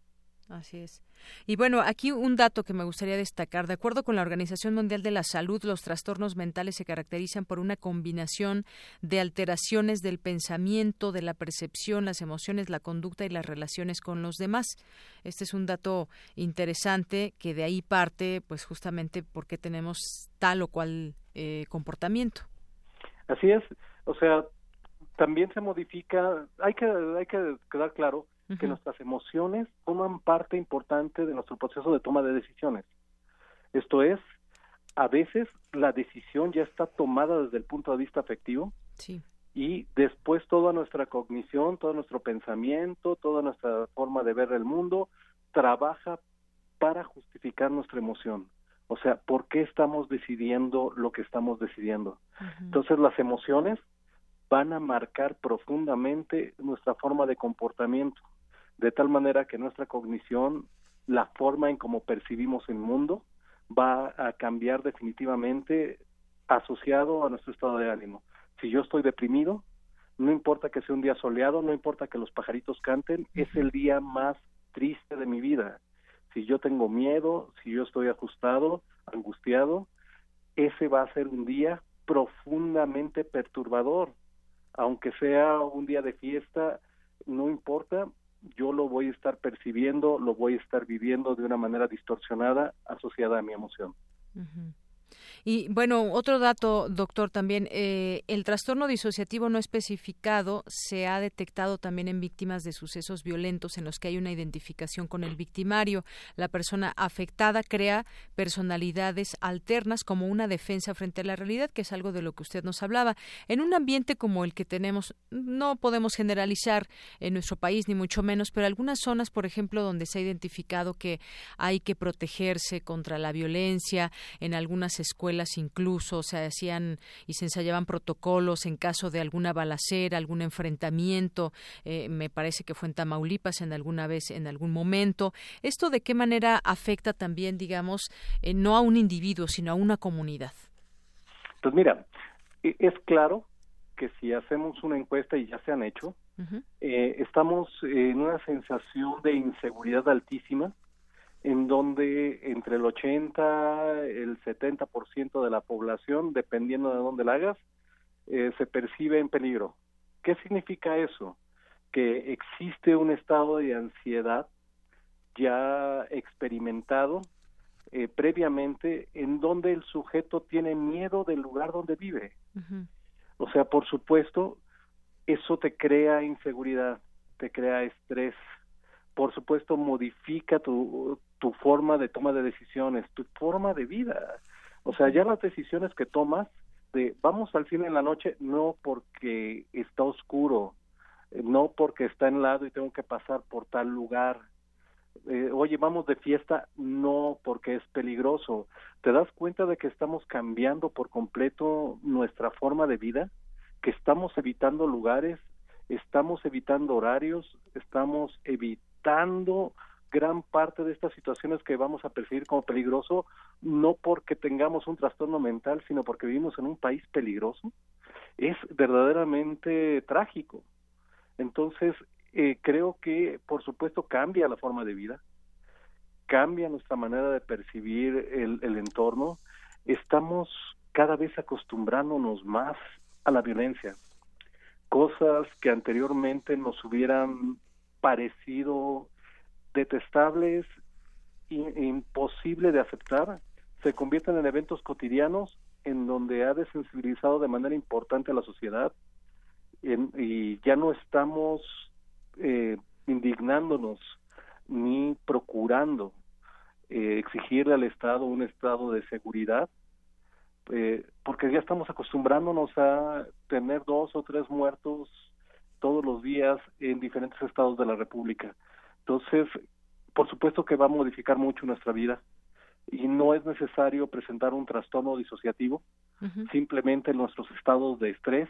Así es. Y bueno, aquí un dato que me gustaría destacar. De acuerdo con la Organización Mundial de la Salud, los trastornos mentales se caracterizan por una combinación de alteraciones del pensamiento, de la percepción, las emociones, la conducta y las relaciones con los demás. Este es un dato interesante que de ahí parte, pues justamente porque tenemos tal o cual eh, comportamiento. Así es. O sea, también se modifica, hay que, hay que quedar claro que nuestras emociones forman parte importante de nuestro proceso de toma de decisiones. Esto es, a veces la decisión ya está tomada desde el punto de vista afectivo y después toda nuestra cognición, todo nuestro pensamiento, toda nuestra forma de ver el mundo trabaja para justificar nuestra emoción. O sea, ¿por qué estamos decidiendo lo que estamos decidiendo? Entonces las emociones van a marcar profundamente nuestra forma de comportamiento de tal manera que nuestra cognición, la forma en cómo percibimos el mundo, va a cambiar definitivamente asociado a nuestro estado de ánimo. Si yo estoy deprimido, no importa que sea un día soleado, no importa que los pajaritos canten, es el día más triste de mi vida. Si yo tengo miedo, si yo estoy ajustado, angustiado, ese va a ser un día profundamente perturbador. Aunque sea un día de fiesta, no importa, yo lo voy a estar percibiendo, lo voy a estar viviendo de una manera distorsionada asociada a mi emoción. Y bueno, otro dato, doctor, también, eh, el trastorno disociativo no especificado se ha detectado también en víctimas de sucesos violentos en los que hay una identificación con el victimario. La persona afectada crea personalidades alternas como una defensa frente a la realidad, que es algo de lo que usted nos hablaba. En un ambiente como el que tenemos, no podemos generalizar en nuestro país, ni mucho menos, pero algunas zonas, por ejemplo, donde se ha identificado que hay que protegerse contra la violencia, en algunas escuelas, escuelas incluso se hacían y se ensayaban protocolos en caso de alguna balacera, algún enfrentamiento. Eh, me parece que fue en Tamaulipas en alguna vez, en algún momento. ¿Esto de qué manera afecta también, digamos, eh, no a un individuo, sino a una comunidad? Pues mira, e, es claro que si hacemos una encuesta y ya se han hecho, eh, estamos en una sensación de inseguridad altísima, en donde entre el 80 el 70% de la población, dependiendo de dónde la hagas, eh, se percibe en peligro. ¿Qué significa eso? Que existe un estado de ansiedad ya experimentado eh, previamente en donde el sujeto tiene miedo del lugar donde vive. O sea, por supuesto, eso te crea inseguridad, te crea estrés, por supuesto modifica tu, tu forma de toma de decisiones, tu forma de vida. O sea, ya las decisiones que tomas de vamos al cine en la noche no porque está oscuro, eh, no porque está en lado y tengo que pasar por tal lugar. Eh, oye, vamos de fiesta, no porque es peligroso. ¿Te das cuenta de que estamos cambiando por completo nuestra forma de vida? Que estamos evitando lugares, estamos evitando horarios, estamos evitando gran parte de estas situaciones que vamos a percibir como peligroso, no porque tengamos un trastorno mental, sino porque vivimos en un país peligroso, es verdaderamente trágico. Entonces, eh, creo que, por supuesto, cambia la forma de vida, cambia nuestra manera de percibir el entorno, estamos cada vez acostumbrándonos más a la violencia, cosas que anteriormente nos hubieran parecido detestables, imposible de aceptar, se convierten en eventos cotidianos en donde ha desensibilizado de manera importante a la sociedad y ya no estamos eh, indignándonos ni procurando eh, exigirle al Estado un estado de seguridad, eh, porque ya estamos acostumbrándonos a tener dos o tres muertos todos los días en diferentes estados de la República. Entonces, por supuesto que va a modificar mucho nuestra vida y no es necesario presentar un trastorno disociativo, simplemente nuestros estados de estrés,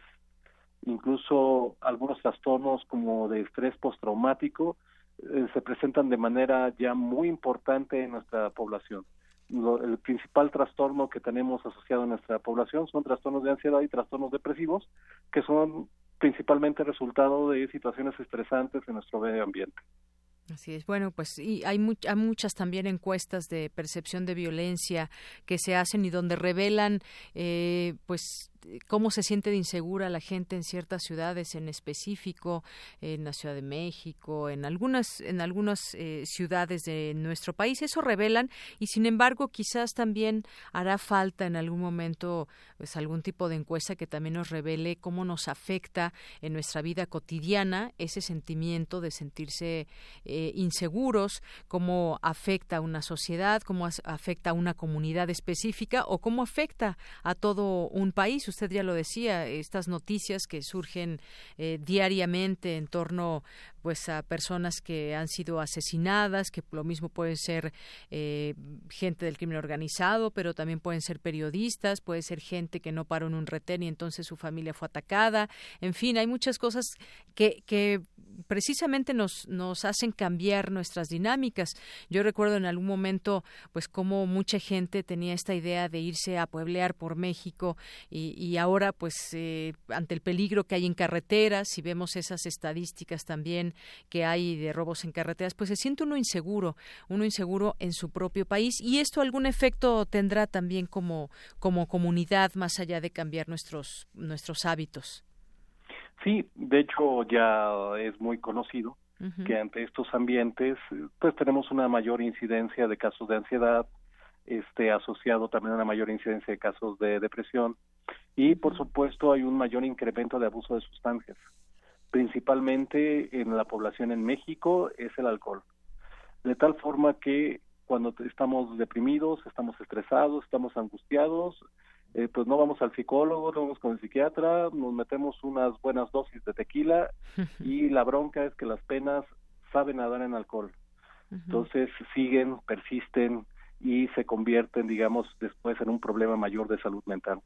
incluso algunos trastornos como de estrés postraumático, eh, se presentan de manera ya muy importante en nuestra población. el principal trastorno que tenemos asociado en nuestra población son trastornos de ansiedad y trastornos depresivos, que son principalmente resultado de situaciones estresantes en nuestro medio ambiente. Así es. Bueno, pues y hay, hay, muchas también encuestas de percepción de violencia que se hacen y donde revelan, eh, pues cómo se siente de insegura la gente en ciertas ciudades en específico, en la Ciudad de México, en algunas, en algunas eh, ciudades de nuestro país. Eso revelan y sin embargo quizás también hará falta en algún momento pues, algún tipo de encuesta que también nos revele cómo nos afecta en nuestra vida cotidiana ese sentimiento de sentirse eh, inseguros, cómo afecta a una sociedad, cómo afecta a una comunidad específica o cómo afecta a todo un país usted ya lo decía, estas noticias que surgen eh, diariamente en torno pues a personas que han sido asesinadas, que lo mismo pueden ser eh, gente del crimen organizado, pero también pueden ser periodistas, puede ser gente que no paró en un retén y entonces su familia fue atacada. En fin, hay muchas cosas que, que precisamente nos, nos hacen cambiar nuestras dinámicas. Yo recuerdo en algún momento, pues, como mucha gente tenía esta idea de irse a pueblear por México y, y ahora, pues, eh, ante el peligro que hay en carreteras, si vemos esas estadísticas también que hay de robos en carreteras, pues se siente uno inseguro, uno inseguro en su propio país y esto algún efecto tendrá también como, como comunidad más allá de cambiar nuestros, nuestros hábitos. Sí, de hecho ya es muy conocido que ante estos ambientes pues tenemos una mayor incidencia de casos de ansiedad, este asociado también a una mayor incidencia de casos de depresión y por supuesto hay un mayor incremento de abuso de sustancias principalmente en la población en México, es el alcohol. De tal forma que cuando estamos deprimidos, estamos estresados, estamos angustiados, eh, pues no vamos al psicólogo, no vamos con el psiquiatra, nos metemos unas buenas dosis de tequila y la bronca es que las penas saben nadar en alcohol. Entonces siguen, persisten y se convierten, digamos, después en un problema mayor de salud mental.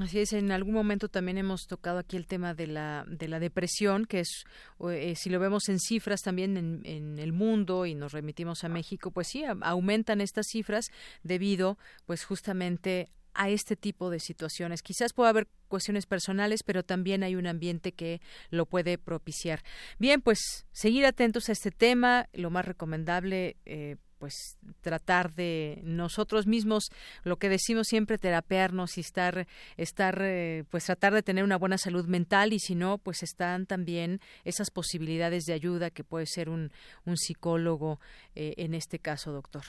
Así es, en algún momento también hemos tocado aquí el tema de la, de la depresión, que es, eh, si lo vemos en cifras también en, en, el mundo y nos remitimos a México, pues sí, aumentan estas cifras debido, pues justamente a este tipo de situaciones. Quizás pueda haber cuestiones personales, pero también hay un ambiente que lo puede propiciar. Bien, pues seguir atentos a este tema, lo más recomendable. Eh, pues tratar de nosotros mismos lo que decimos siempre terapearnos y estar estar eh, pues tratar de tener una buena salud mental y si no pues están también esas posibilidades de ayuda que puede ser un, un psicólogo eh, en este caso doctor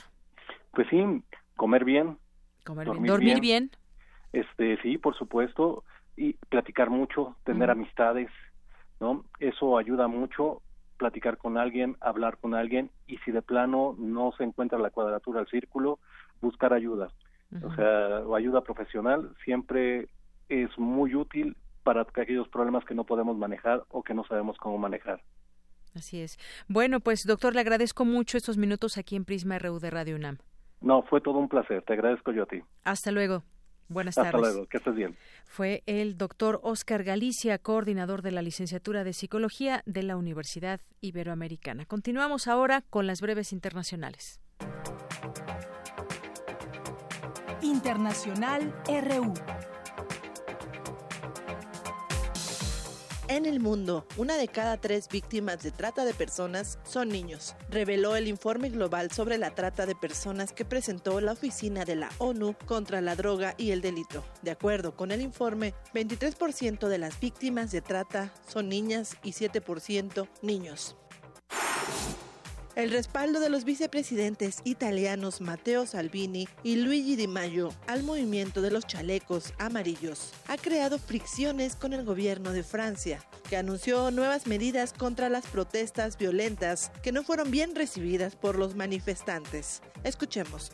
pues sí comer bien dormir, bien. Este, sí, por supuesto, y platicar mucho, tener amistades, ¿no? Eso ayuda mucho, platicar con alguien, hablar con alguien, y si de plano no se encuentra la cuadratura del círculo, buscar ayuda. O sea, ayuda profesional siempre es muy útil para aquellos problemas que no podemos manejar o que no sabemos cómo manejar. Así es. Bueno, pues doctor, le agradezco mucho estos minutos aquí en Prisma RU de Radio UNAM. No, fue todo un placer. Te agradezco yo a ti. Hasta luego. Buenas tardes. Hasta luego, que estés bien. Fue el doctor Oscar Galicia, coordinador de la licenciatura de Psicología de la Universidad Iberoamericana. Continuamos ahora con las breves internacionales. Internacional RU. En el mundo, una de cada tres víctimas de trata de personas son niños, reveló el informe global sobre la trata de personas que presentó la Oficina de la ONU contra la Droga y el Delito. De acuerdo con el informe, 23% de las víctimas de trata son niñas y 7% niños. El respaldo de los vicepresidentes italianos Matteo Salvini y Luigi Di Maio al movimiento de los chalecos amarillos ha creado fricciones con el gobierno de Francia, que anunció nuevas medidas contra las protestas violentas que no fueron bien recibidas por los manifestantes. Escuchemos.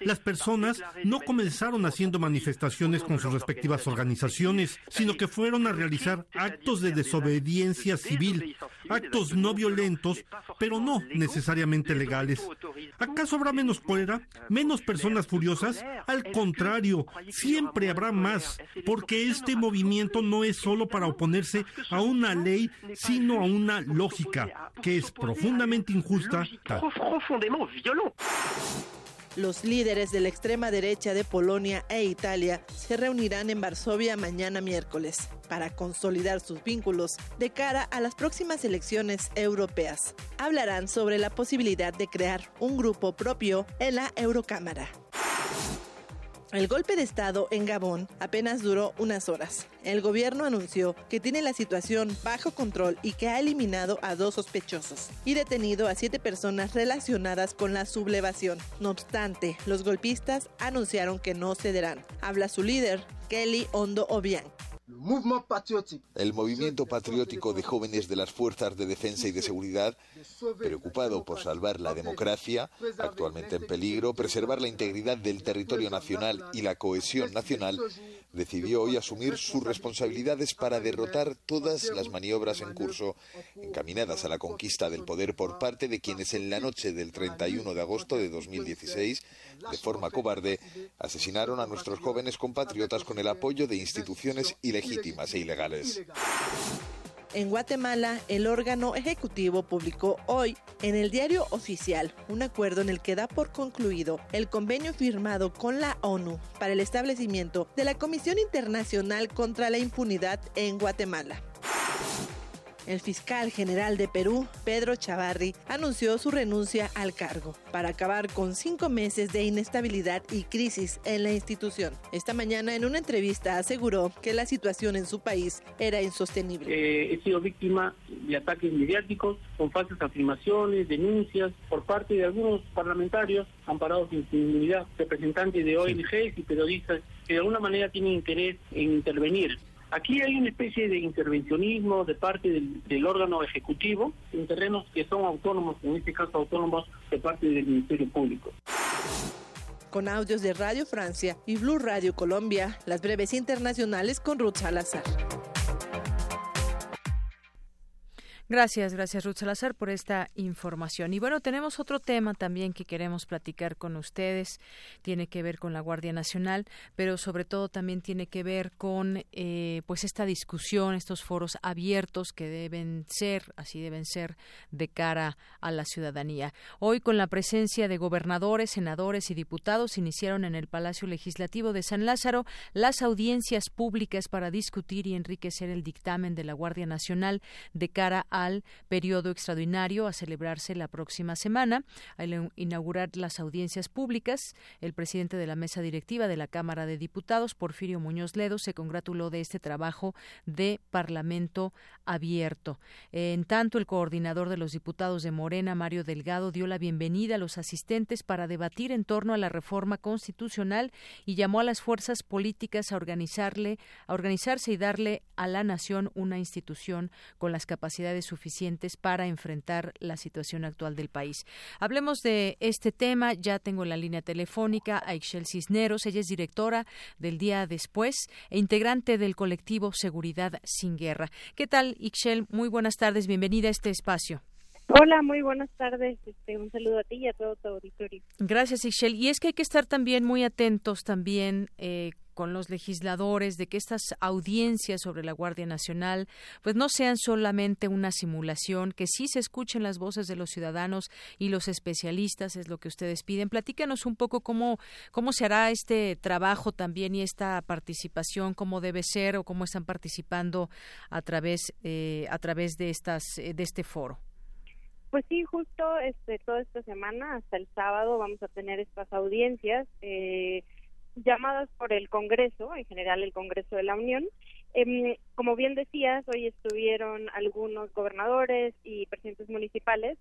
Las personas no comenzaron haciendo manifestaciones con sus respectivas organizaciones, sino que fueron a realizar actos de desobediencia civil, actos no violentos, pero no necesariamente legales. ¿Acaso habrá menos cólera? ¿Menos personas furiosas? Al contrario, siempre habrá más, porque este movimiento no es solo para oponerse a una ley, sino a una lógica, que es profundamente injusta. Los líderes de la extrema derecha de Polonia e Italia se reunirán en Varsovia mañana miércoles para consolidar sus vínculos de cara a las próximas elecciones europeas. Hablarán sobre la posibilidad de crear un grupo propio en la Eurocámara. El golpe de Estado en Gabón apenas duró unas horas. El gobierno anunció que tiene la situación bajo control y que ha eliminado a dos sospechosos y detenido a siete personas relacionadas con la sublevación. No obstante, los golpistas anunciaron que no cederán. Habla su líder, Kelly Ondo Obiang. El movimiento patriótico de jóvenes de las Fuerzas de Defensa y de Seguridad, preocupado por salvar la democracia, actualmente en peligro, preservar la integridad del territorio nacional y la cohesión nacional, decidió hoy asumir sus responsabilidades para derrotar todas las maniobras en curso encaminadas a la conquista del poder por parte de quienes en la noche del 31 de agosto de 2016, de forma cobarde, asesinaron a nuestros jóvenes compatriotas con el apoyo de instituciones ilegítimas e ilegales. En Guatemala, el órgano ejecutivo publicó hoy en el diario oficial un acuerdo en el que da por concluido el convenio firmado con la ONU para el establecimiento de la Comisión Internacional contra la Impunidad en Guatemala. El fiscal general de Perú, Pedro Chavarri, anunció su renuncia al cargo para acabar con cinco meses de inestabilidad y crisis en la institución. Esta mañana en una entrevista aseguró que la situación en su país era insostenible. Eh, he sido víctima de ataques mediáticos con falsas afirmaciones, denuncias por parte de algunos parlamentarios amparados en su inmunidad, representantes de ONGs y periodistas que de alguna manera tienen interés en intervenir Aquí hay una especie de intervencionismo de parte del, órgano ejecutivo en terrenos que son autónomos, en este caso autónomos de parte del Ministerio Público. Con audios de Radio Francia y Blue Radio Colombia, las breves internacionales con Ruth Salazar. Gracias, gracias Ruth Salazar por esta información. Y bueno, tenemos otro tema también que queremos platicar con ustedes. Tiene que ver con la Guardia Nacional, pero sobre todo también tiene que ver con eh, pues esta discusión, estos foros abiertos que deben ser, así deben ser, de cara a la ciudadanía. Hoy con la presencia de gobernadores, senadores y diputados iniciaron en el Palacio Legislativo de San Lázaro las audiencias públicas para discutir y enriquecer el dictamen de la Guardia Nacional de cara a al periodo extraordinario a celebrarse la próxima semana. Al inaugurar las audiencias públicas, el presidente de la mesa directiva de la Cámara de Diputados, Porfirio Muñoz Ledo, se congratuló de este trabajo de Parlamento abierto. En tanto, el coordinador de los diputados de Morena, Mario Delgado, dio la bienvenida a los asistentes para debatir en torno a la reforma constitucional y llamó a las fuerzas políticas a organizarle, a organizarse y darle a la nación una institución con las capacidades suficientes para enfrentar la situación actual del país. Hablemos de este tema. Ya tengo en la línea telefónica a Ixchel Cisneros. Ella es directora del Día Después e integrante del colectivo Seguridad sin Guerra. ¿Qué tal, Ixchel? Muy buenas tardes. Bienvenida a este espacio. Hola, muy buenas tardes. Este, un saludo a ti y a todo tu auditorio. Gracias, Ixchel. Y es que hay que estar también muy atentos también eh, con los legisladores de que estas audiencias sobre la Guardia Nacional pues no sean solamente una simulación, que sí se escuchen las voces de los ciudadanos y los especialistas, es lo que ustedes piden. Platícanos un poco cómo, cómo se hará este trabajo también y esta participación, cómo debe ser o cómo están participando a través, eh, a través de, estas, eh, de este foro. Pues sí, justo este, toda esta semana, hasta el sábado, vamos a tener estas audiencias. Eh, llamadas por el Congreso, en general el Congreso de la Unión. Em, como bien decías, hoy estuvieron algunos gobernadores y presidentes municipales,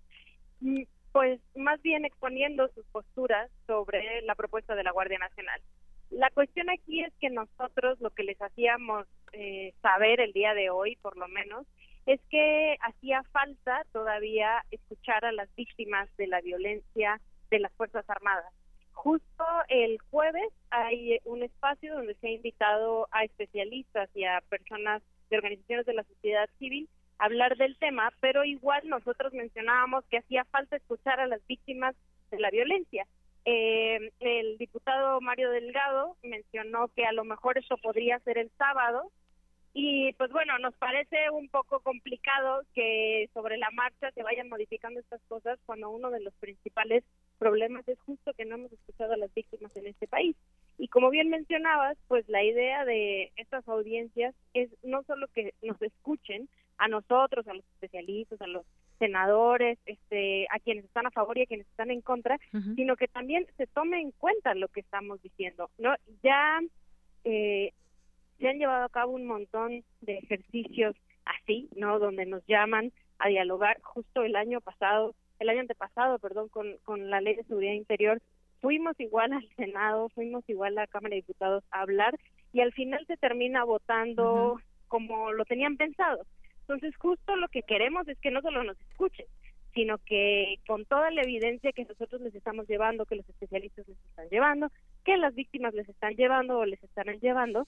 mm, pues más bien exponiendo sus posturas sobre la propuesta de la Guardia Nacional. La cuestión aquí es que nosotros lo que les hacíamos eh, saber el día de hoy, por lo menos, es que hacía falta todavía escuchar a las víctimas de la violencia de las Fuerzas Armadas Justo el jueves hay un espacio donde se ha invitado a especialistas y a personas de organizaciones de la sociedad civil a hablar del tema, pero igual nosotros mencionábamos que hacía falta escuchar a las víctimas de la violencia. Eh, el diputado Mario Delgado mencionó que a lo mejor eso podría ser el sábado, y pues bueno, nos parece un poco complicado que sobre la marcha se vayan modificando estas cosas cuando uno de los principales problemas es justo que no hemos escuchado a las víctimas en este país. Y como bien mencionabas, pues la idea de estas audiencias es no solo que nos escuchen a nosotros, a los especialistas, a los senadores, este, a quienes están a favor y a quienes están en contra, sino que también se tome en cuenta lo que estamos diciendo. No, ya eh, se han llevado a cabo un montón de ejercicios así, ¿no? Donde nos llaman a dialogar. Justo el año pasado, el año antepasado, perdón, con, con la Ley de Seguridad Interior, fuimos igual al Senado, fuimos igual a la Cámara de Diputados a hablar y al final se termina votando como lo tenían pensado. Entonces, justo lo que queremos es que no solo nos escuchen, sino que con toda la evidencia que nosotros les estamos llevando, que los especialistas les están llevando, que las víctimas les están llevando o les están llevando,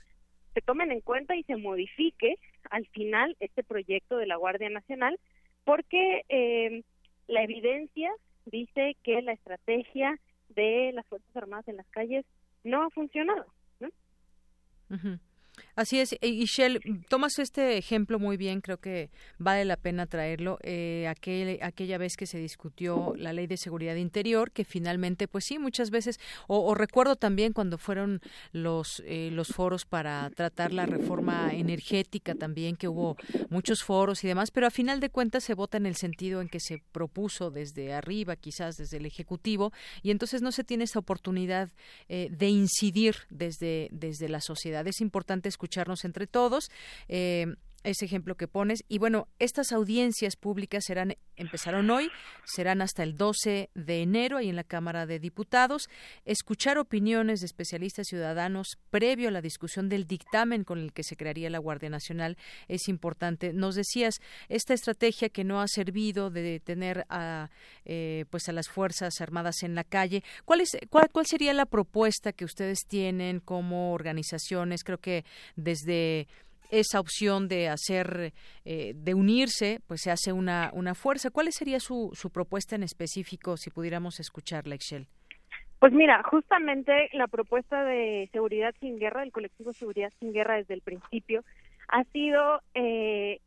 se tomen en cuenta y se modifique al final este proyecto de la Guardia Nacional, porque eh, la evidencia dice que la estrategia de las Fuerzas Armadas en las calles no ha funcionado. ¿no? Así es, y Shell, tomas este ejemplo muy bien, creo que vale la pena traerlo. Eh, aquel, aquella vez que se discutió la ley de seguridad interior, que finalmente, pues sí, muchas veces, o, recuerdo también cuando fueron los, eh, los foros para tratar la reforma energética también, que hubo muchos foros y demás, pero a final de cuentas se vota en el sentido en que se propuso desde arriba, quizás desde el Ejecutivo, y entonces no se tiene esa oportunidad eh, de incidir desde, desde la sociedad. Es importante escuchar escucharnos entre todos. Eh, ese ejemplo que pones. Y bueno, estas audiencias públicas serán, empezaron hoy, serán hasta el 12 de enero ahí en la Cámara de Diputados. Escuchar opiniones de especialistas ciudadanos previo a la discusión del dictamen con el que se crearía la Guardia Nacional es importante. Nos decías, esta estrategia que no ha servido de tener a, eh, pues a las Fuerzas Armadas en la calle, ¿cuál, es, cuál, ¿cuál sería la propuesta que ustedes tienen como organizaciones? Creo que desde esa opción de hacer, eh, de unirse, pues se hace una, una fuerza. ¿Cuál sería su, su propuesta en específico, si pudiéramos escucharla, Excel? Pues mira, justamente la propuesta de Seguridad sin Guerra, del colectivo Seguridad sin Guerra desde el principio, ha sido, eh,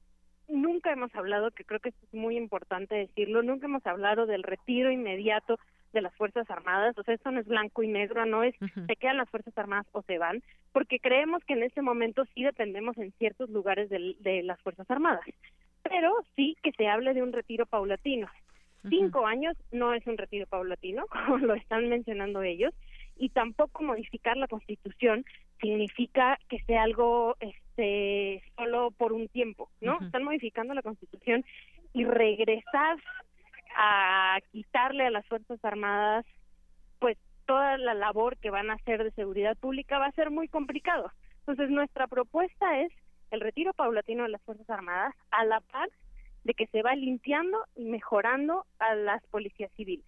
nunca hemos hablado, que creo que es muy importante decirlo, nunca hemos hablado del retiro inmediato de las Fuerzas Armadas, o sea, esto no es blanco y negro, no es se quedan las Fuerzas Armadas o se van, porque creemos que en este momento sí dependemos en ciertos lugares de, de las Fuerzas Armadas, pero sí que se hable de un retiro paulatino. Cinco años no es un retiro paulatino, como lo están mencionando ellos, y tampoco modificar la Constitución significa que sea algo este solo por un tiempo, ¿no? Están modificando la Constitución y regresar a quitarle a las Fuerzas Armadas pues toda la labor que van a hacer de seguridad pública va a ser muy complicado. Entonces nuestra propuesta es el retiro paulatino de las Fuerzas Armadas a la par de que se va limpiando y mejorando a las policías civiles.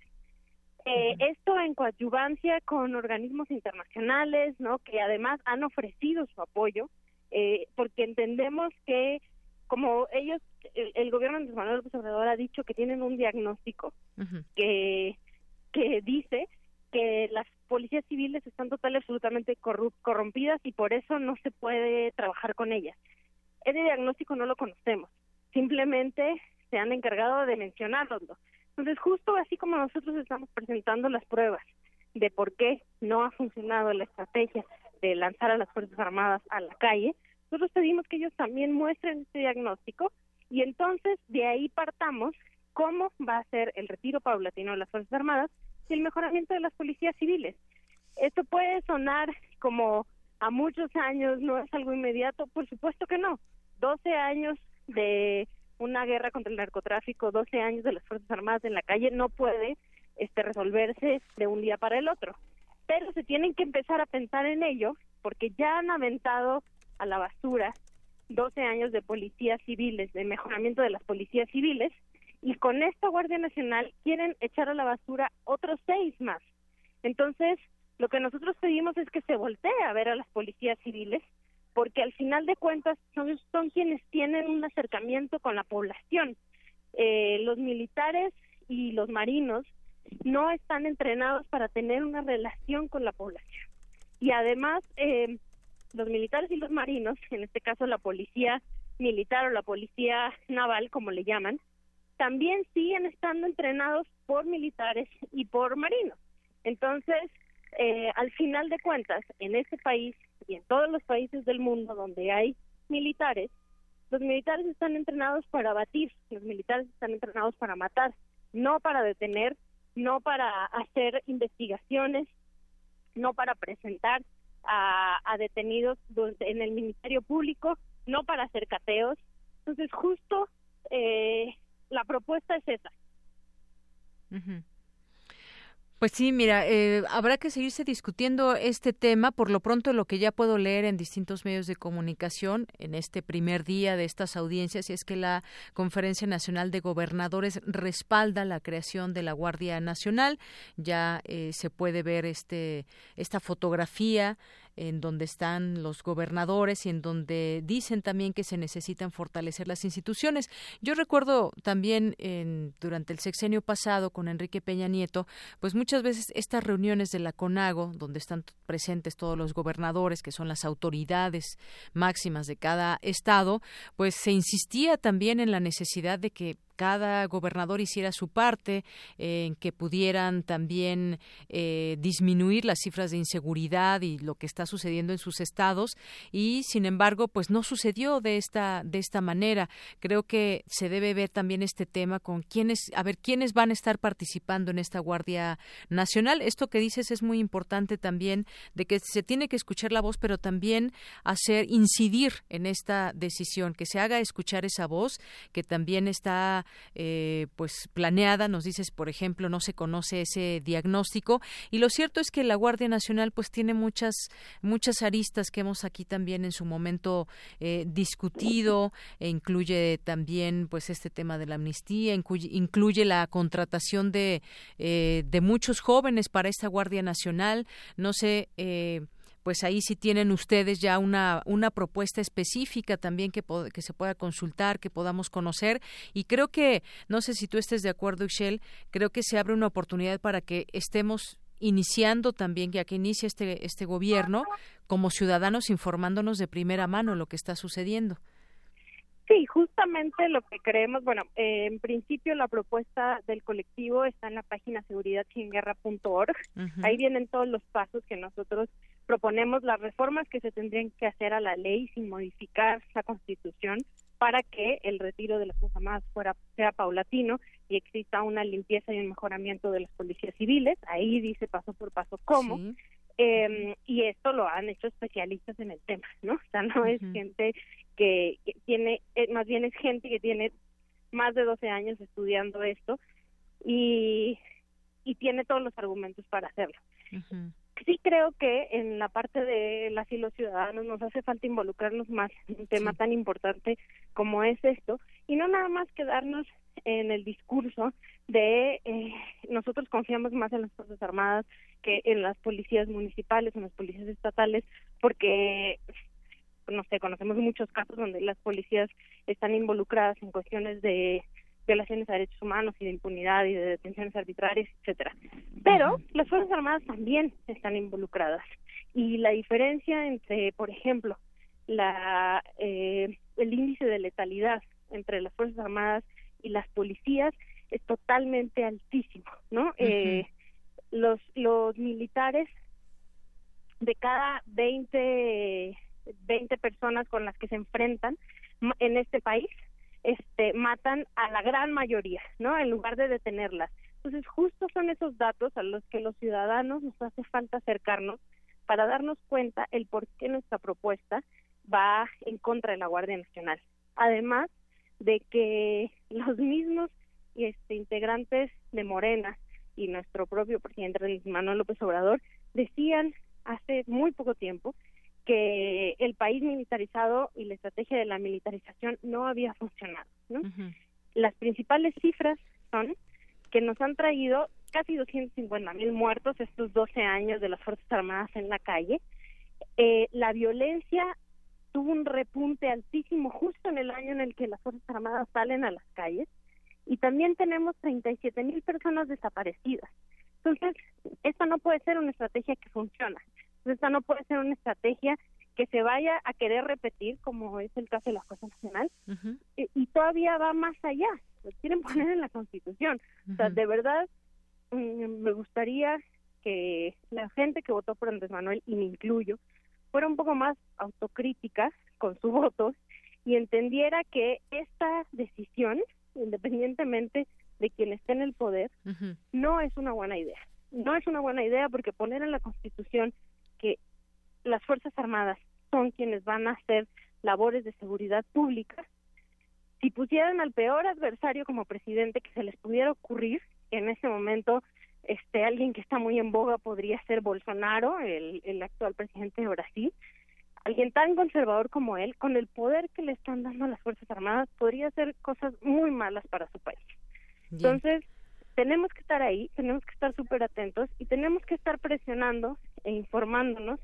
Eh, esto en coadyuvancia con organismos internacionales, ¿no? Que además han ofrecido su apoyo, eh, porque entendemos que como ellos, el, gobierno de Manuel López Obrador ha dicho que tienen un diagnóstico que, que dice que las policías civiles están total y absolutamente corrompidas y por eso no se puede trabajar con ellas. Ese diagnóstico no lo conocemos, simplemente se han encargado de mencionarlo. Entonces, justo así como nosotros estamos presentando las pruebas de por qué no ha funcionado la estrategia de lanzar a las Fuerzas Armadas a la calle, nosotros pedimos que ellos también muestren este diagnóstico y entonces de ahí partamos cómo va a ser el retiro paulatino de las Fuerzas Armadas y el mejoramiento de las policías civiles. Esto puede sonar como a muchos años, no es algo inmediato, por supuesto que no. 12 años de una guerra contra el narcotráfico, 12 años de las Fuerzas Armadas en la calle no puede este resolverse de un día para el otro. Pero se tienen que empezar a pensar en ello porque ya han aventado a la basura 12 años de policías civiles, de mejoramiento de las policías civiles, y con esta Guardia Nacional quieren echar a la basura otros seis más. Entonces, lo que nosotros pedimos es que se voltee a ver a las policías civiles, porque al final de cuentas son, quienes tienen un acercamiento con la población. Eh, los militares y los marinos no están entrenados para tener una relación con la población. Y además, eh, los militares y los marinos, en este caso la policía militar o la policía naval, como le llaman, también siguen estando entrenados por militares y por marinos. Entonces, eh, al final de cuentas, en este país y en todos los países del mundo donde hay militares, los militares están entrenados para batir, los militares están entrenados para matar, no para detener, no para hacer investigaciones, no para presentar a, detenidos en el Ministerio Público, no para hacer cateos. Entonces, justo eh, la propuesta es esa. Pues sí, mira, eh, habrá que seguirse discutiendo este tema. Por lo pronto, lo que ya puedo leer en distintos medios de comunicación en este primer día de estas audiencias es que la Conferencia Nacional de Gobernadores respalda la creación de la Guardia Nacional. Ya eh, se puede ver este esta fotografía en donde están los gobernadores y en donde dicen también que se necesitan fortalecer las instituciones. Yo recuerdo también en, durante el sexenio pasado con Enrique Peña Nieto, pues muchas veces estas reuniones de la CONAGO, donde están presentes todos los gobernadores, que son las autoridades máximas de cada estado, pues se insistía también en la necesidad de que cada gobernador hiciera su parte, en que pudieran también eh, disminuir las cifras de inseguridad y lo que está sucediendo en sus estados. Y sin embargo pues no sucedió de esta de esta manera. Creo que se debe ver también este tema con quiénes a ver quiénes van a estar participando en esta guardia nacional. Esto que dices es muy importante también de que se tiene que escuchar la voz pero también hacer incidir en esta decisión que se haga escuchar esa voz que también está eh, pues planeada. Nos dices, por ejemplo, no se conoce ese diagnóstico y lo cierto es que la Guardia Nacional pues tiene muchas muchas aristas que hemos aquí también en su momento eh, discutido e incluye también pues este tema de la amnistía, incluye, la contratación de, eh, de muchos jóvenes para esta Guardia Nacional. No sé pues ahí sí tienen ustedes ya una, una propuesta específica también que, que se pueda consultar, que podamos conocer. Y creo que, no sé si tú estés de acuerdo, Ixchel, creo que se abre una oportunidad para que estemos iniciando también, ya que inicia este, este gobierno, como ciudadanos informándonos de primera mano lo que está sucediendo. Sí, justamente lo que creemos, bueno, eh, en principio la propuesta del colectivo está en la página seguridadsinguerra.org. Ahí vienen todos los pasos que nosotros proponemos, las reformas que se tendrían que hacer a la ley sin modificar la Constitución para que el retiro de las Fuerzas Armadas fuera, sea paulatino y exista una limpieza y un mejoramiento de las policías civiles. Ahí dice paso por paso cómo. Eh, y esto lo han hecho especialistas en el tema, ¿no? O sea, no es gente que, tiene, eh, más bien es gente que tiene más de 12 años estudiando esto y, y tiene todos los argumentos para hacerlo. Sí creo que en la parte de las y los ciudadanos nos hace falta involucrarnos más en un tema tan importante como es esto. Y no nada más quedarnos en el discurso de eh, nosotros confiamos más en las Fuerzas Armadas que en las policías municipales, en las policías estatales, porque no sé, conocemos muchos casos donde las policías están involucradas en cuestiones de violaciones a derechos humanos y de impunidad y de detenciones arbitrarias, etcétera. Pero las Fuerzas Armadas también están involucradas y la diferencia entre, por ejemplo, la eh, el índice de letalidad entre las Fuerzas Armadas y las policías es totalmente altísimo, ¿no? eh, los los militares de cada 20 20 personas con las que se enfrentan en este país, este, matan a la gran mayoría, ¿no? En lugar de detenerlas. Entonces, justo son esos datos a los que los ciudadanos nos hace falta acercarnos para darnos cuenta el por qué nuestra propuesta va en contra de la Guardia Nacional. Además de que los mismos este, integrantes de Morena y nuestro propio presidente Manuel López Obrador decían hace muy poco tiempo que el país militarizado y la estrategia de la militarización no había funcionado. ¿no? Las principales cifras son que nos han traído casi 250 mil muertos estos 12 años de las Fuerzas Armadas en la calle. Eh, la violencia tuvo un repunte altísimo justo en el año en el que las Fuerzas Armadas salen a las calles y también tenemos 37 mil personas desaparecidas. Entonces, esto no puede ser una estrategia que funciona. Esta no puede ser una estrategia que se vaya a querer repetir, como es el caso de la Fuerza Nacional, y, todavía va más allá, lo quieren poner en la Constitución. O sea, de verdad, mm, me gustaría que la gente que votó por Andrés Manuel, y me incluyo, fuera un poco más autocrítica con su voto y entendiera que esta decisión, independientemente de quien esté en el poder, no es una buena idea. No es una buena idea porque poner en la Constitución que las Fuerzas Armadas son quienes van a hacer labores de seguridad pública, si pusieran al peor adversario como presidente que se les pudiera ocurrir, en ese momento este alguien que está muy en boga podría ser Bolsonaro, el, el actual presidente de Brasil, alguien tan conservador como él, con el poder que le están dando a las Fuerzas Armadas, podría hacer cosas muy malas para su país. Entonces, tenemos que estar ahí, tenemos que estar súper atentos y tenemos que estar presionando e informándonos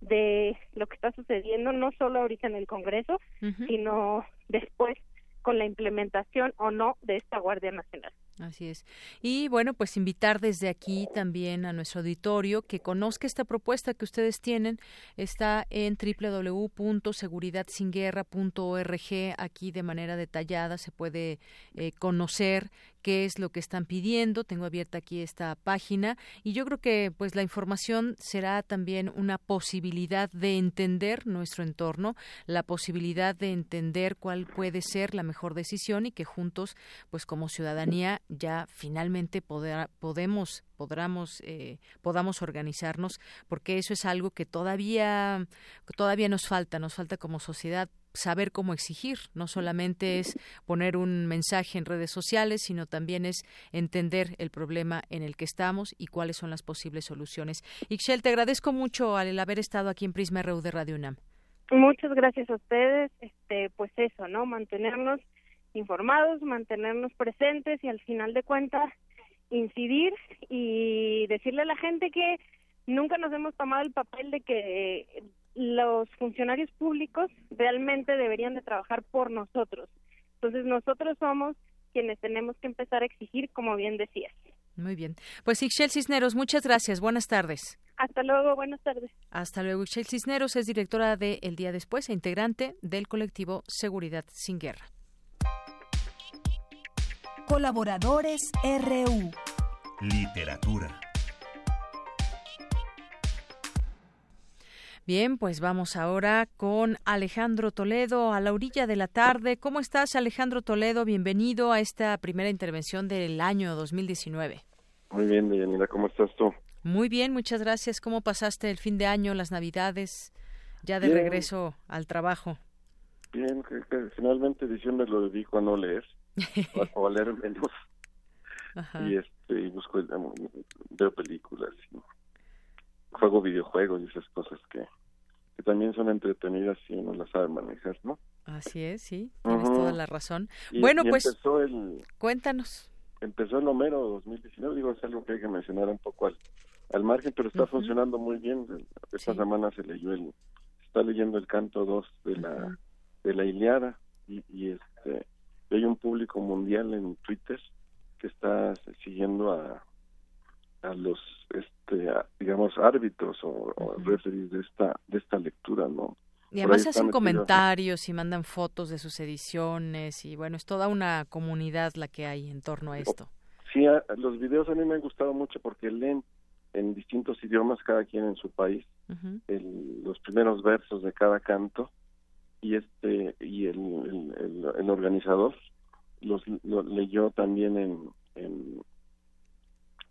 de lo que está sucediendo, no solo ahorita en el Congreso, sino después con la implementación o no de esta Guardia Nacional. Así es. Y bueno, pues invitar desde aquí también a nuestro auditorio que conozca esta propuesta que ustedes tienen. Está en www.seguridadsinguerra.org. Aquí de manera detallada se puede eh, conocer qué es lo que están pidiendo. Tengo abierta aquí esta página y yo creo que pues la información será también una posibilidad de entender nuestro entorno, la posibilidad de entender cuál puede ser la mejor decisión y que juntos pues como ciudadanía ya finalmente podemos podamos eh, podamos organizarnos porque eso es algo que todavía todavía nos falta nos falta como sociedad saber cómo exigir. No solamente es poner un mensaje en redes sociales, sino también es entender el problema en el que estamos y cuáles son las posibles soluciones. Ixchel, te agradezco mucho al haber estado aquí en Prisma RU de Radio UNAM. Muchas gracias a ustedes. Este, pues eso, ¿no? Mantenernos informados, mantenernos presentes y al final de cuentas incidir y decirle a la gente que nunca nos hemos tomado el papel de que los funcionarios públicos realmente deberían de trabajar por nosotros. Entonces nosotros somos quienes tenemos que empezar a exigir, como bien decías. Muy bien. Pues Ixchel Cisneros, muchas gracias. Buenas tardes. Hasta luego, buenas tardes. Hasta luego. Ixchel Cisneros es directora de El Día Después e integrante del colectivo Seguridad sin Guerra. Colaboradores RU. Literatura. Bien, pues vamos ahora con Alejandro Toledo a la orilla de la tarde. ¿Cómo estás, Alejandro Toledo? Bienvenido a esta primera intervención del año 2019. Muy bien, Deyanira, ¿cómo estás tú? Muy bien, muchas gracias. ¿Cómo pasaste el fin de año, las Navidades, ya de regreso al trabajo? Bien, que, finalmente diciembre lo dedico a no leer, o a leer menos. Y este, y busco, veo películas, y juego videojuegos y esas cosas que, también son entretenidas si uno las sabe manejar, ¿no? Así es, sí, tienes toda la razón. bueno, pues empezó el, cuéntanos. Empezó el Homero 2019, digo, es algo que hay que mencionar un poco al, al margen, pero está funcionando muy bien. Esta semana se leyó el, está leyendo el canto 2 de la, de la Iliada y, y este, hay un público mundial en Twitter que está siguiendo a, a los este digamos árbitros o, referees de esta de esta lectura no y además hacen comentarios y mandan fotos de sus ediciones y bueno es toda una comunidad la que hay en torno a esto. Sí los videos a mí me han gustado mucho porque leen en distintos idiomas cada quien en su país los primeros versos de cada canto y este y el, el, organizador los lo leyó también en, en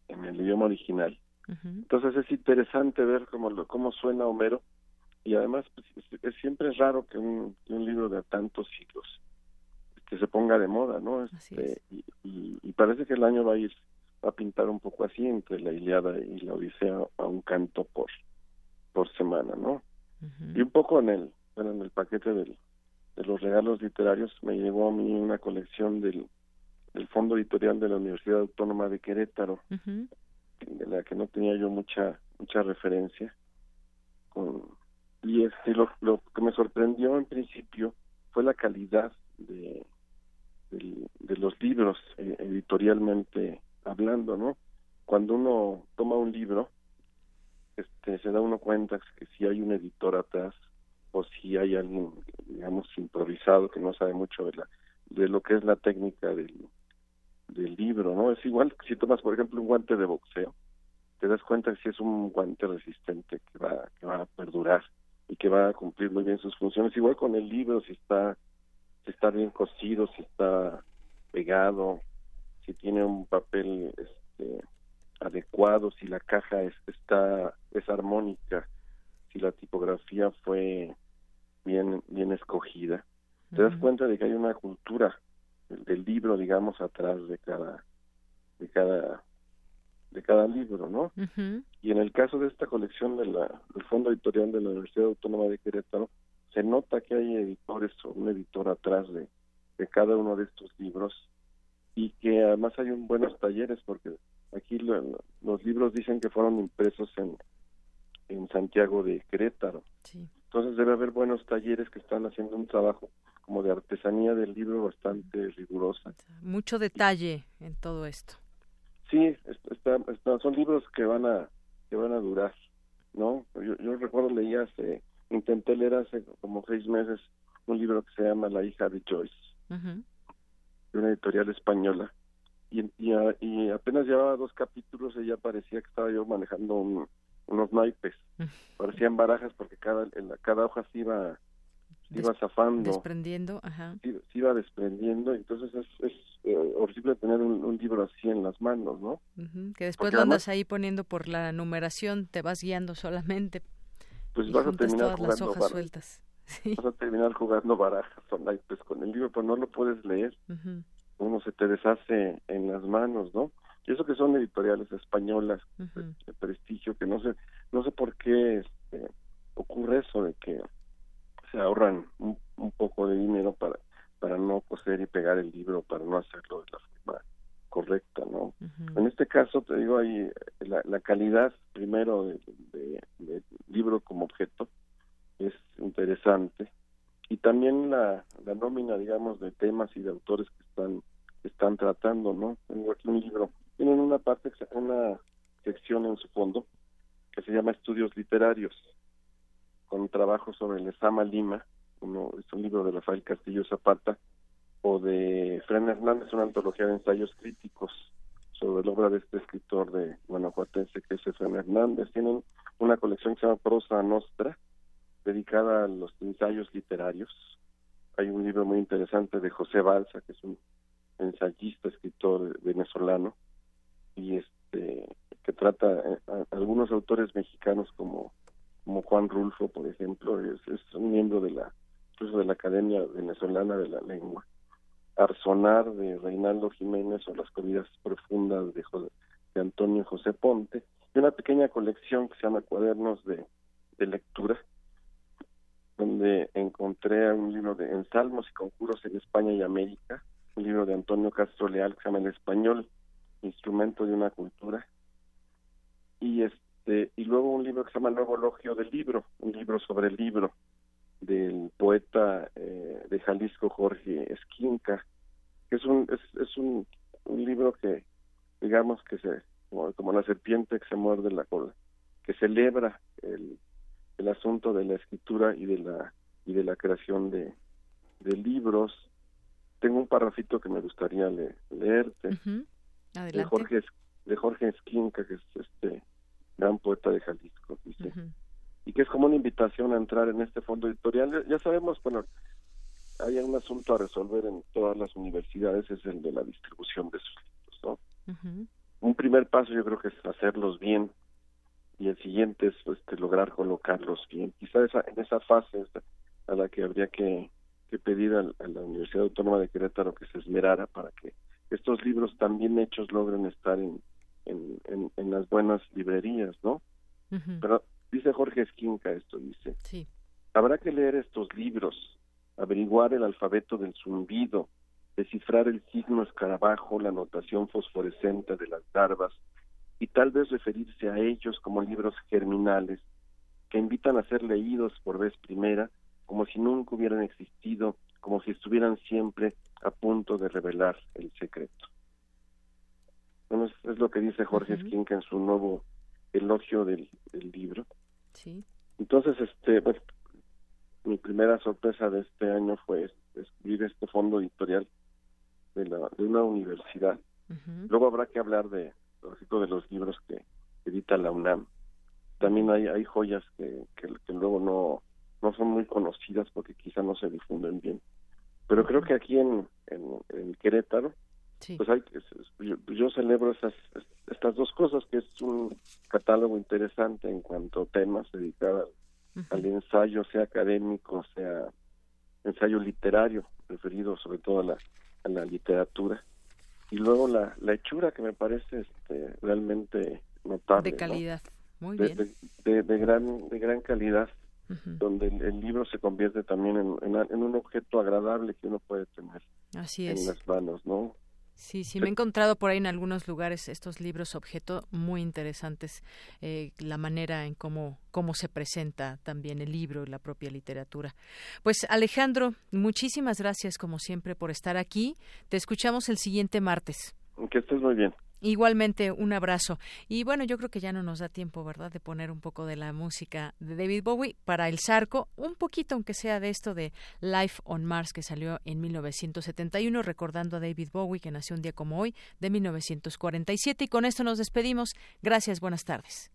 en el idioma original. Entonces es interesante ver cómo, lo, cómo suena Homero y además pues, es, siempre es raro que un, libro de tantos siglos que se ponga de moda, ¿no? Este, y, parece que el año va a ir va a pintar un poco así entre la Iliada y la Odisea a un canto por por semana, ¿no? Y un poco en el bueno, en el paquete del, de los regalos literarios me llegó a mí una colección del el fondo editorial de la Universidad Autónoma de Querétaro, de la que no tenía yo mucha mucha referencia. Con, y este, lo, lo que me sorprendió en principio fue la calidad de, de, los libros eh, editorialmente hablando, ¿no? Cuando uno toma un libro, este, se da uno cuenta que si hay un editor atrás o si hay alguien, digamos, improvisado que no sabe mucho de la de lo que es la técnica del, del libro, ¿no? Es igual que si tomas, por ejemplo, un guante de boxeo, te das cuenta que si es un guante resistente que va, que va a perdurar y que va a cumplir muy bien sus funciones. Igual con el libro, si está, si está bien cosido, si está pegado, si tiene un papel este, adecuado, si la caja es, está, es armónica, si la tipografía fue bien, bien escogida. Te das cuenta de que hay una cultura del libro, digamos, atrás de cada, de cada, de cada libro, ¿no? Y en el caso de esta colección de la, del Fondo Editorial de la Universidad Autónoma de Querétaro, se nota que hay editores o un editor atrás de, de cada uno de estos libros y que además hay un buenos talleres porque aquí los libros dicen que fueron impresos en, en Santiago de Querétaro. Entonces debe haber buenos talleres que están haciendo un trabajo como de artesanía del libro bastante rigurosa. Mucho detalle en todo esto. Sí, son libros que van a que van a durar, ¿no? Yo, recuerdo leí hace, intenté leer hace como seis meses un libro que se llama La hija de Joyce, de una editorial española, y, y, apenas llevaba dos capítulos y ya parecía que estaba yo manejando unos naipes, parecían barajas porque cada, en la, cada hoja se iba iba zafando. Desprendiendo, ajá. Se, iba desprendiendo, entonces es, es eh, horrible tener un, libro así en las manos, ¿no? Que después lo andas ahí poniendo por la numeración, te vas guiando solamente. Pues vas a terminar jugando las hojas sueltas. Vas a terminar jugando barajas online, pues con el libro, pues no lo puedes leer. Uno se te deshace en las manos, ¿no? Y eso que son editoriales españolas de prestigio, que no sé, no sé por qué este, ocurre eso de que se ahorran un, poco de dinero para para no coser y pegar el libro, para no hacerlo de la forma correcta, ¿no? En este caso, te digo, ahí la, la calidad primero del de, libro como objeto es interesante y también la, la nómina, digamos, de temas y de autores que están están tratando, ¿no? Tengo aquí un libro, tienen una parte, una sección en su fondo que se llama Estudios Literarios, con trabajo sobre el Esama Lima, uno, es un libro de Rafael Castillo Zapata, o de Fren Hernández, una antología de ensayos críticos sobre la obra de este escritor de guanajuatense que es Fren Hernández. Tienen una colección que se llama Prosa Nostra, dedicada a los ensayos literarios. Hay un libro muy interesante de José Balsa, que es un ensayista, escritor venezolano, y este que trata a, eh, algunos autores mexicanos como como Juan Rulfo, por ejemplo, es, es un miembro de la incluso de la Academia Venezolana de la Lengua. Arzonar de Reinaldo Jiménez o Las Corridas Profundas de, de Antonio José Ponte, y una pequeña colección que se llama Cuadernos de, de Lectura, donde encontré un libro de Ensalmos y Conjuros en España y América, un libro de Antonio Castro Leal que se llama El Español, Instrumento de una Cultura, y este y luego un libro que se llama Nuevo Elogio del Libro, un libro sobre el libro, del poeta eh, de Jalisco Jorge Esquinca, que es un es, es un, un, libro que digamos que se como, la serpiente que se muerde la cola, que celebra el, el asunto de la escritura y de la y de la creación de, de libros. Tengo un parrafito que me gustaría leerte de Jorge de Jorge Esquinca, que es este gran poeta de Jalisco, dice y que es como una invitación a entrar en este fondo editorial. Ya sabemos, bueno, hay un asunto a resolver en todas las universidades, es el de la distribución de sus libros, ¿no? Un primer paso yo creo que es hacerlos bien y el siguiente es pues, lograr colocarlos bien. Quizá esa, en esa fase a la que habría que, pedir a, la Universidad Autónoma de Querétaro que se esmerara para que estos libros también hechos logren estar en, en, en, las buenas librerías, ¿no? Pero Dice Jorge Esquinca esto, dice. Sí. Habrá que leer estos libros, averiguar el alfabeto del zumbido, descifrar el signo escarabajo, la notación fosforescente de las larvas y tal vez referirse a ellos como libros germinales que invitan a ser leídos por vez primera como si nunca hubieran existido, como si estuvieran siempre a punto de revelar el secreto. Bueno, es, lo que dice Jorge Esquinca en su nuevo elogio del libro. Sí. Entonces, este, pues, mi primera sorpresa de este año fue escribir este fondo editorial de, la, de una universidad. Luego habrá que hablar de, de los libros que edita la UNAM. También hay, hay joyas que, que, luego no, no son muy conocidas porque quizá no se difunden bien. Pero creo que aquí en, en Querétaro pues hay, yo, celebro esas, estas dos cosas, que es un catálogo interesante en cuanto a temas dedicados al ensayo, sea académico, sea ensayo literario, referido sobre todo a la, a la literatura. Y luego la, la hechura que me parece este, realmente notable. De calidad, muy bien. De, de, gran, de gran calidad, donde el, libro se convierte también en, en, un objeto agradable que uno puede tener Así en las manos, ¿no? Sí, sí, me he encontrado por ahí en algunos lugares estos libros objeto muy interesantes, eh, la manera en cómo, cómo se presenta también el libro y la propia literatura. Pues Alejandro, muchísimas gracias como siempre por estar aquí. Te escuchamos el siguiente martes. Que estés muy bien. Igualmente, un abrazo. Y bueno, yo creo que ya no nos da tiempo, ¿verdad?, de poner un poco de la música de David Bowie para el Zarco, un poquito, aunque sea de esto de Life on Mars, que salió en 1971, recordando a David Bowie, que nació un día como hoy, de 1947. Y con esto nos despedimos. Gracias, buenas tardes.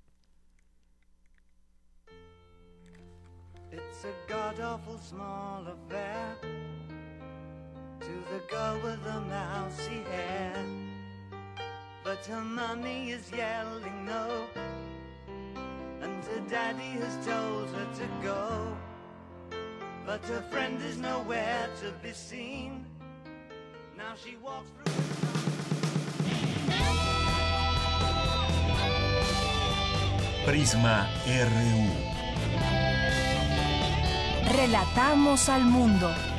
But her mommy is yelling no. And her daddy has told her to go. But her friend is nowhere to be seen. Now she walks through. Prisma RU. Relatamos al mundo.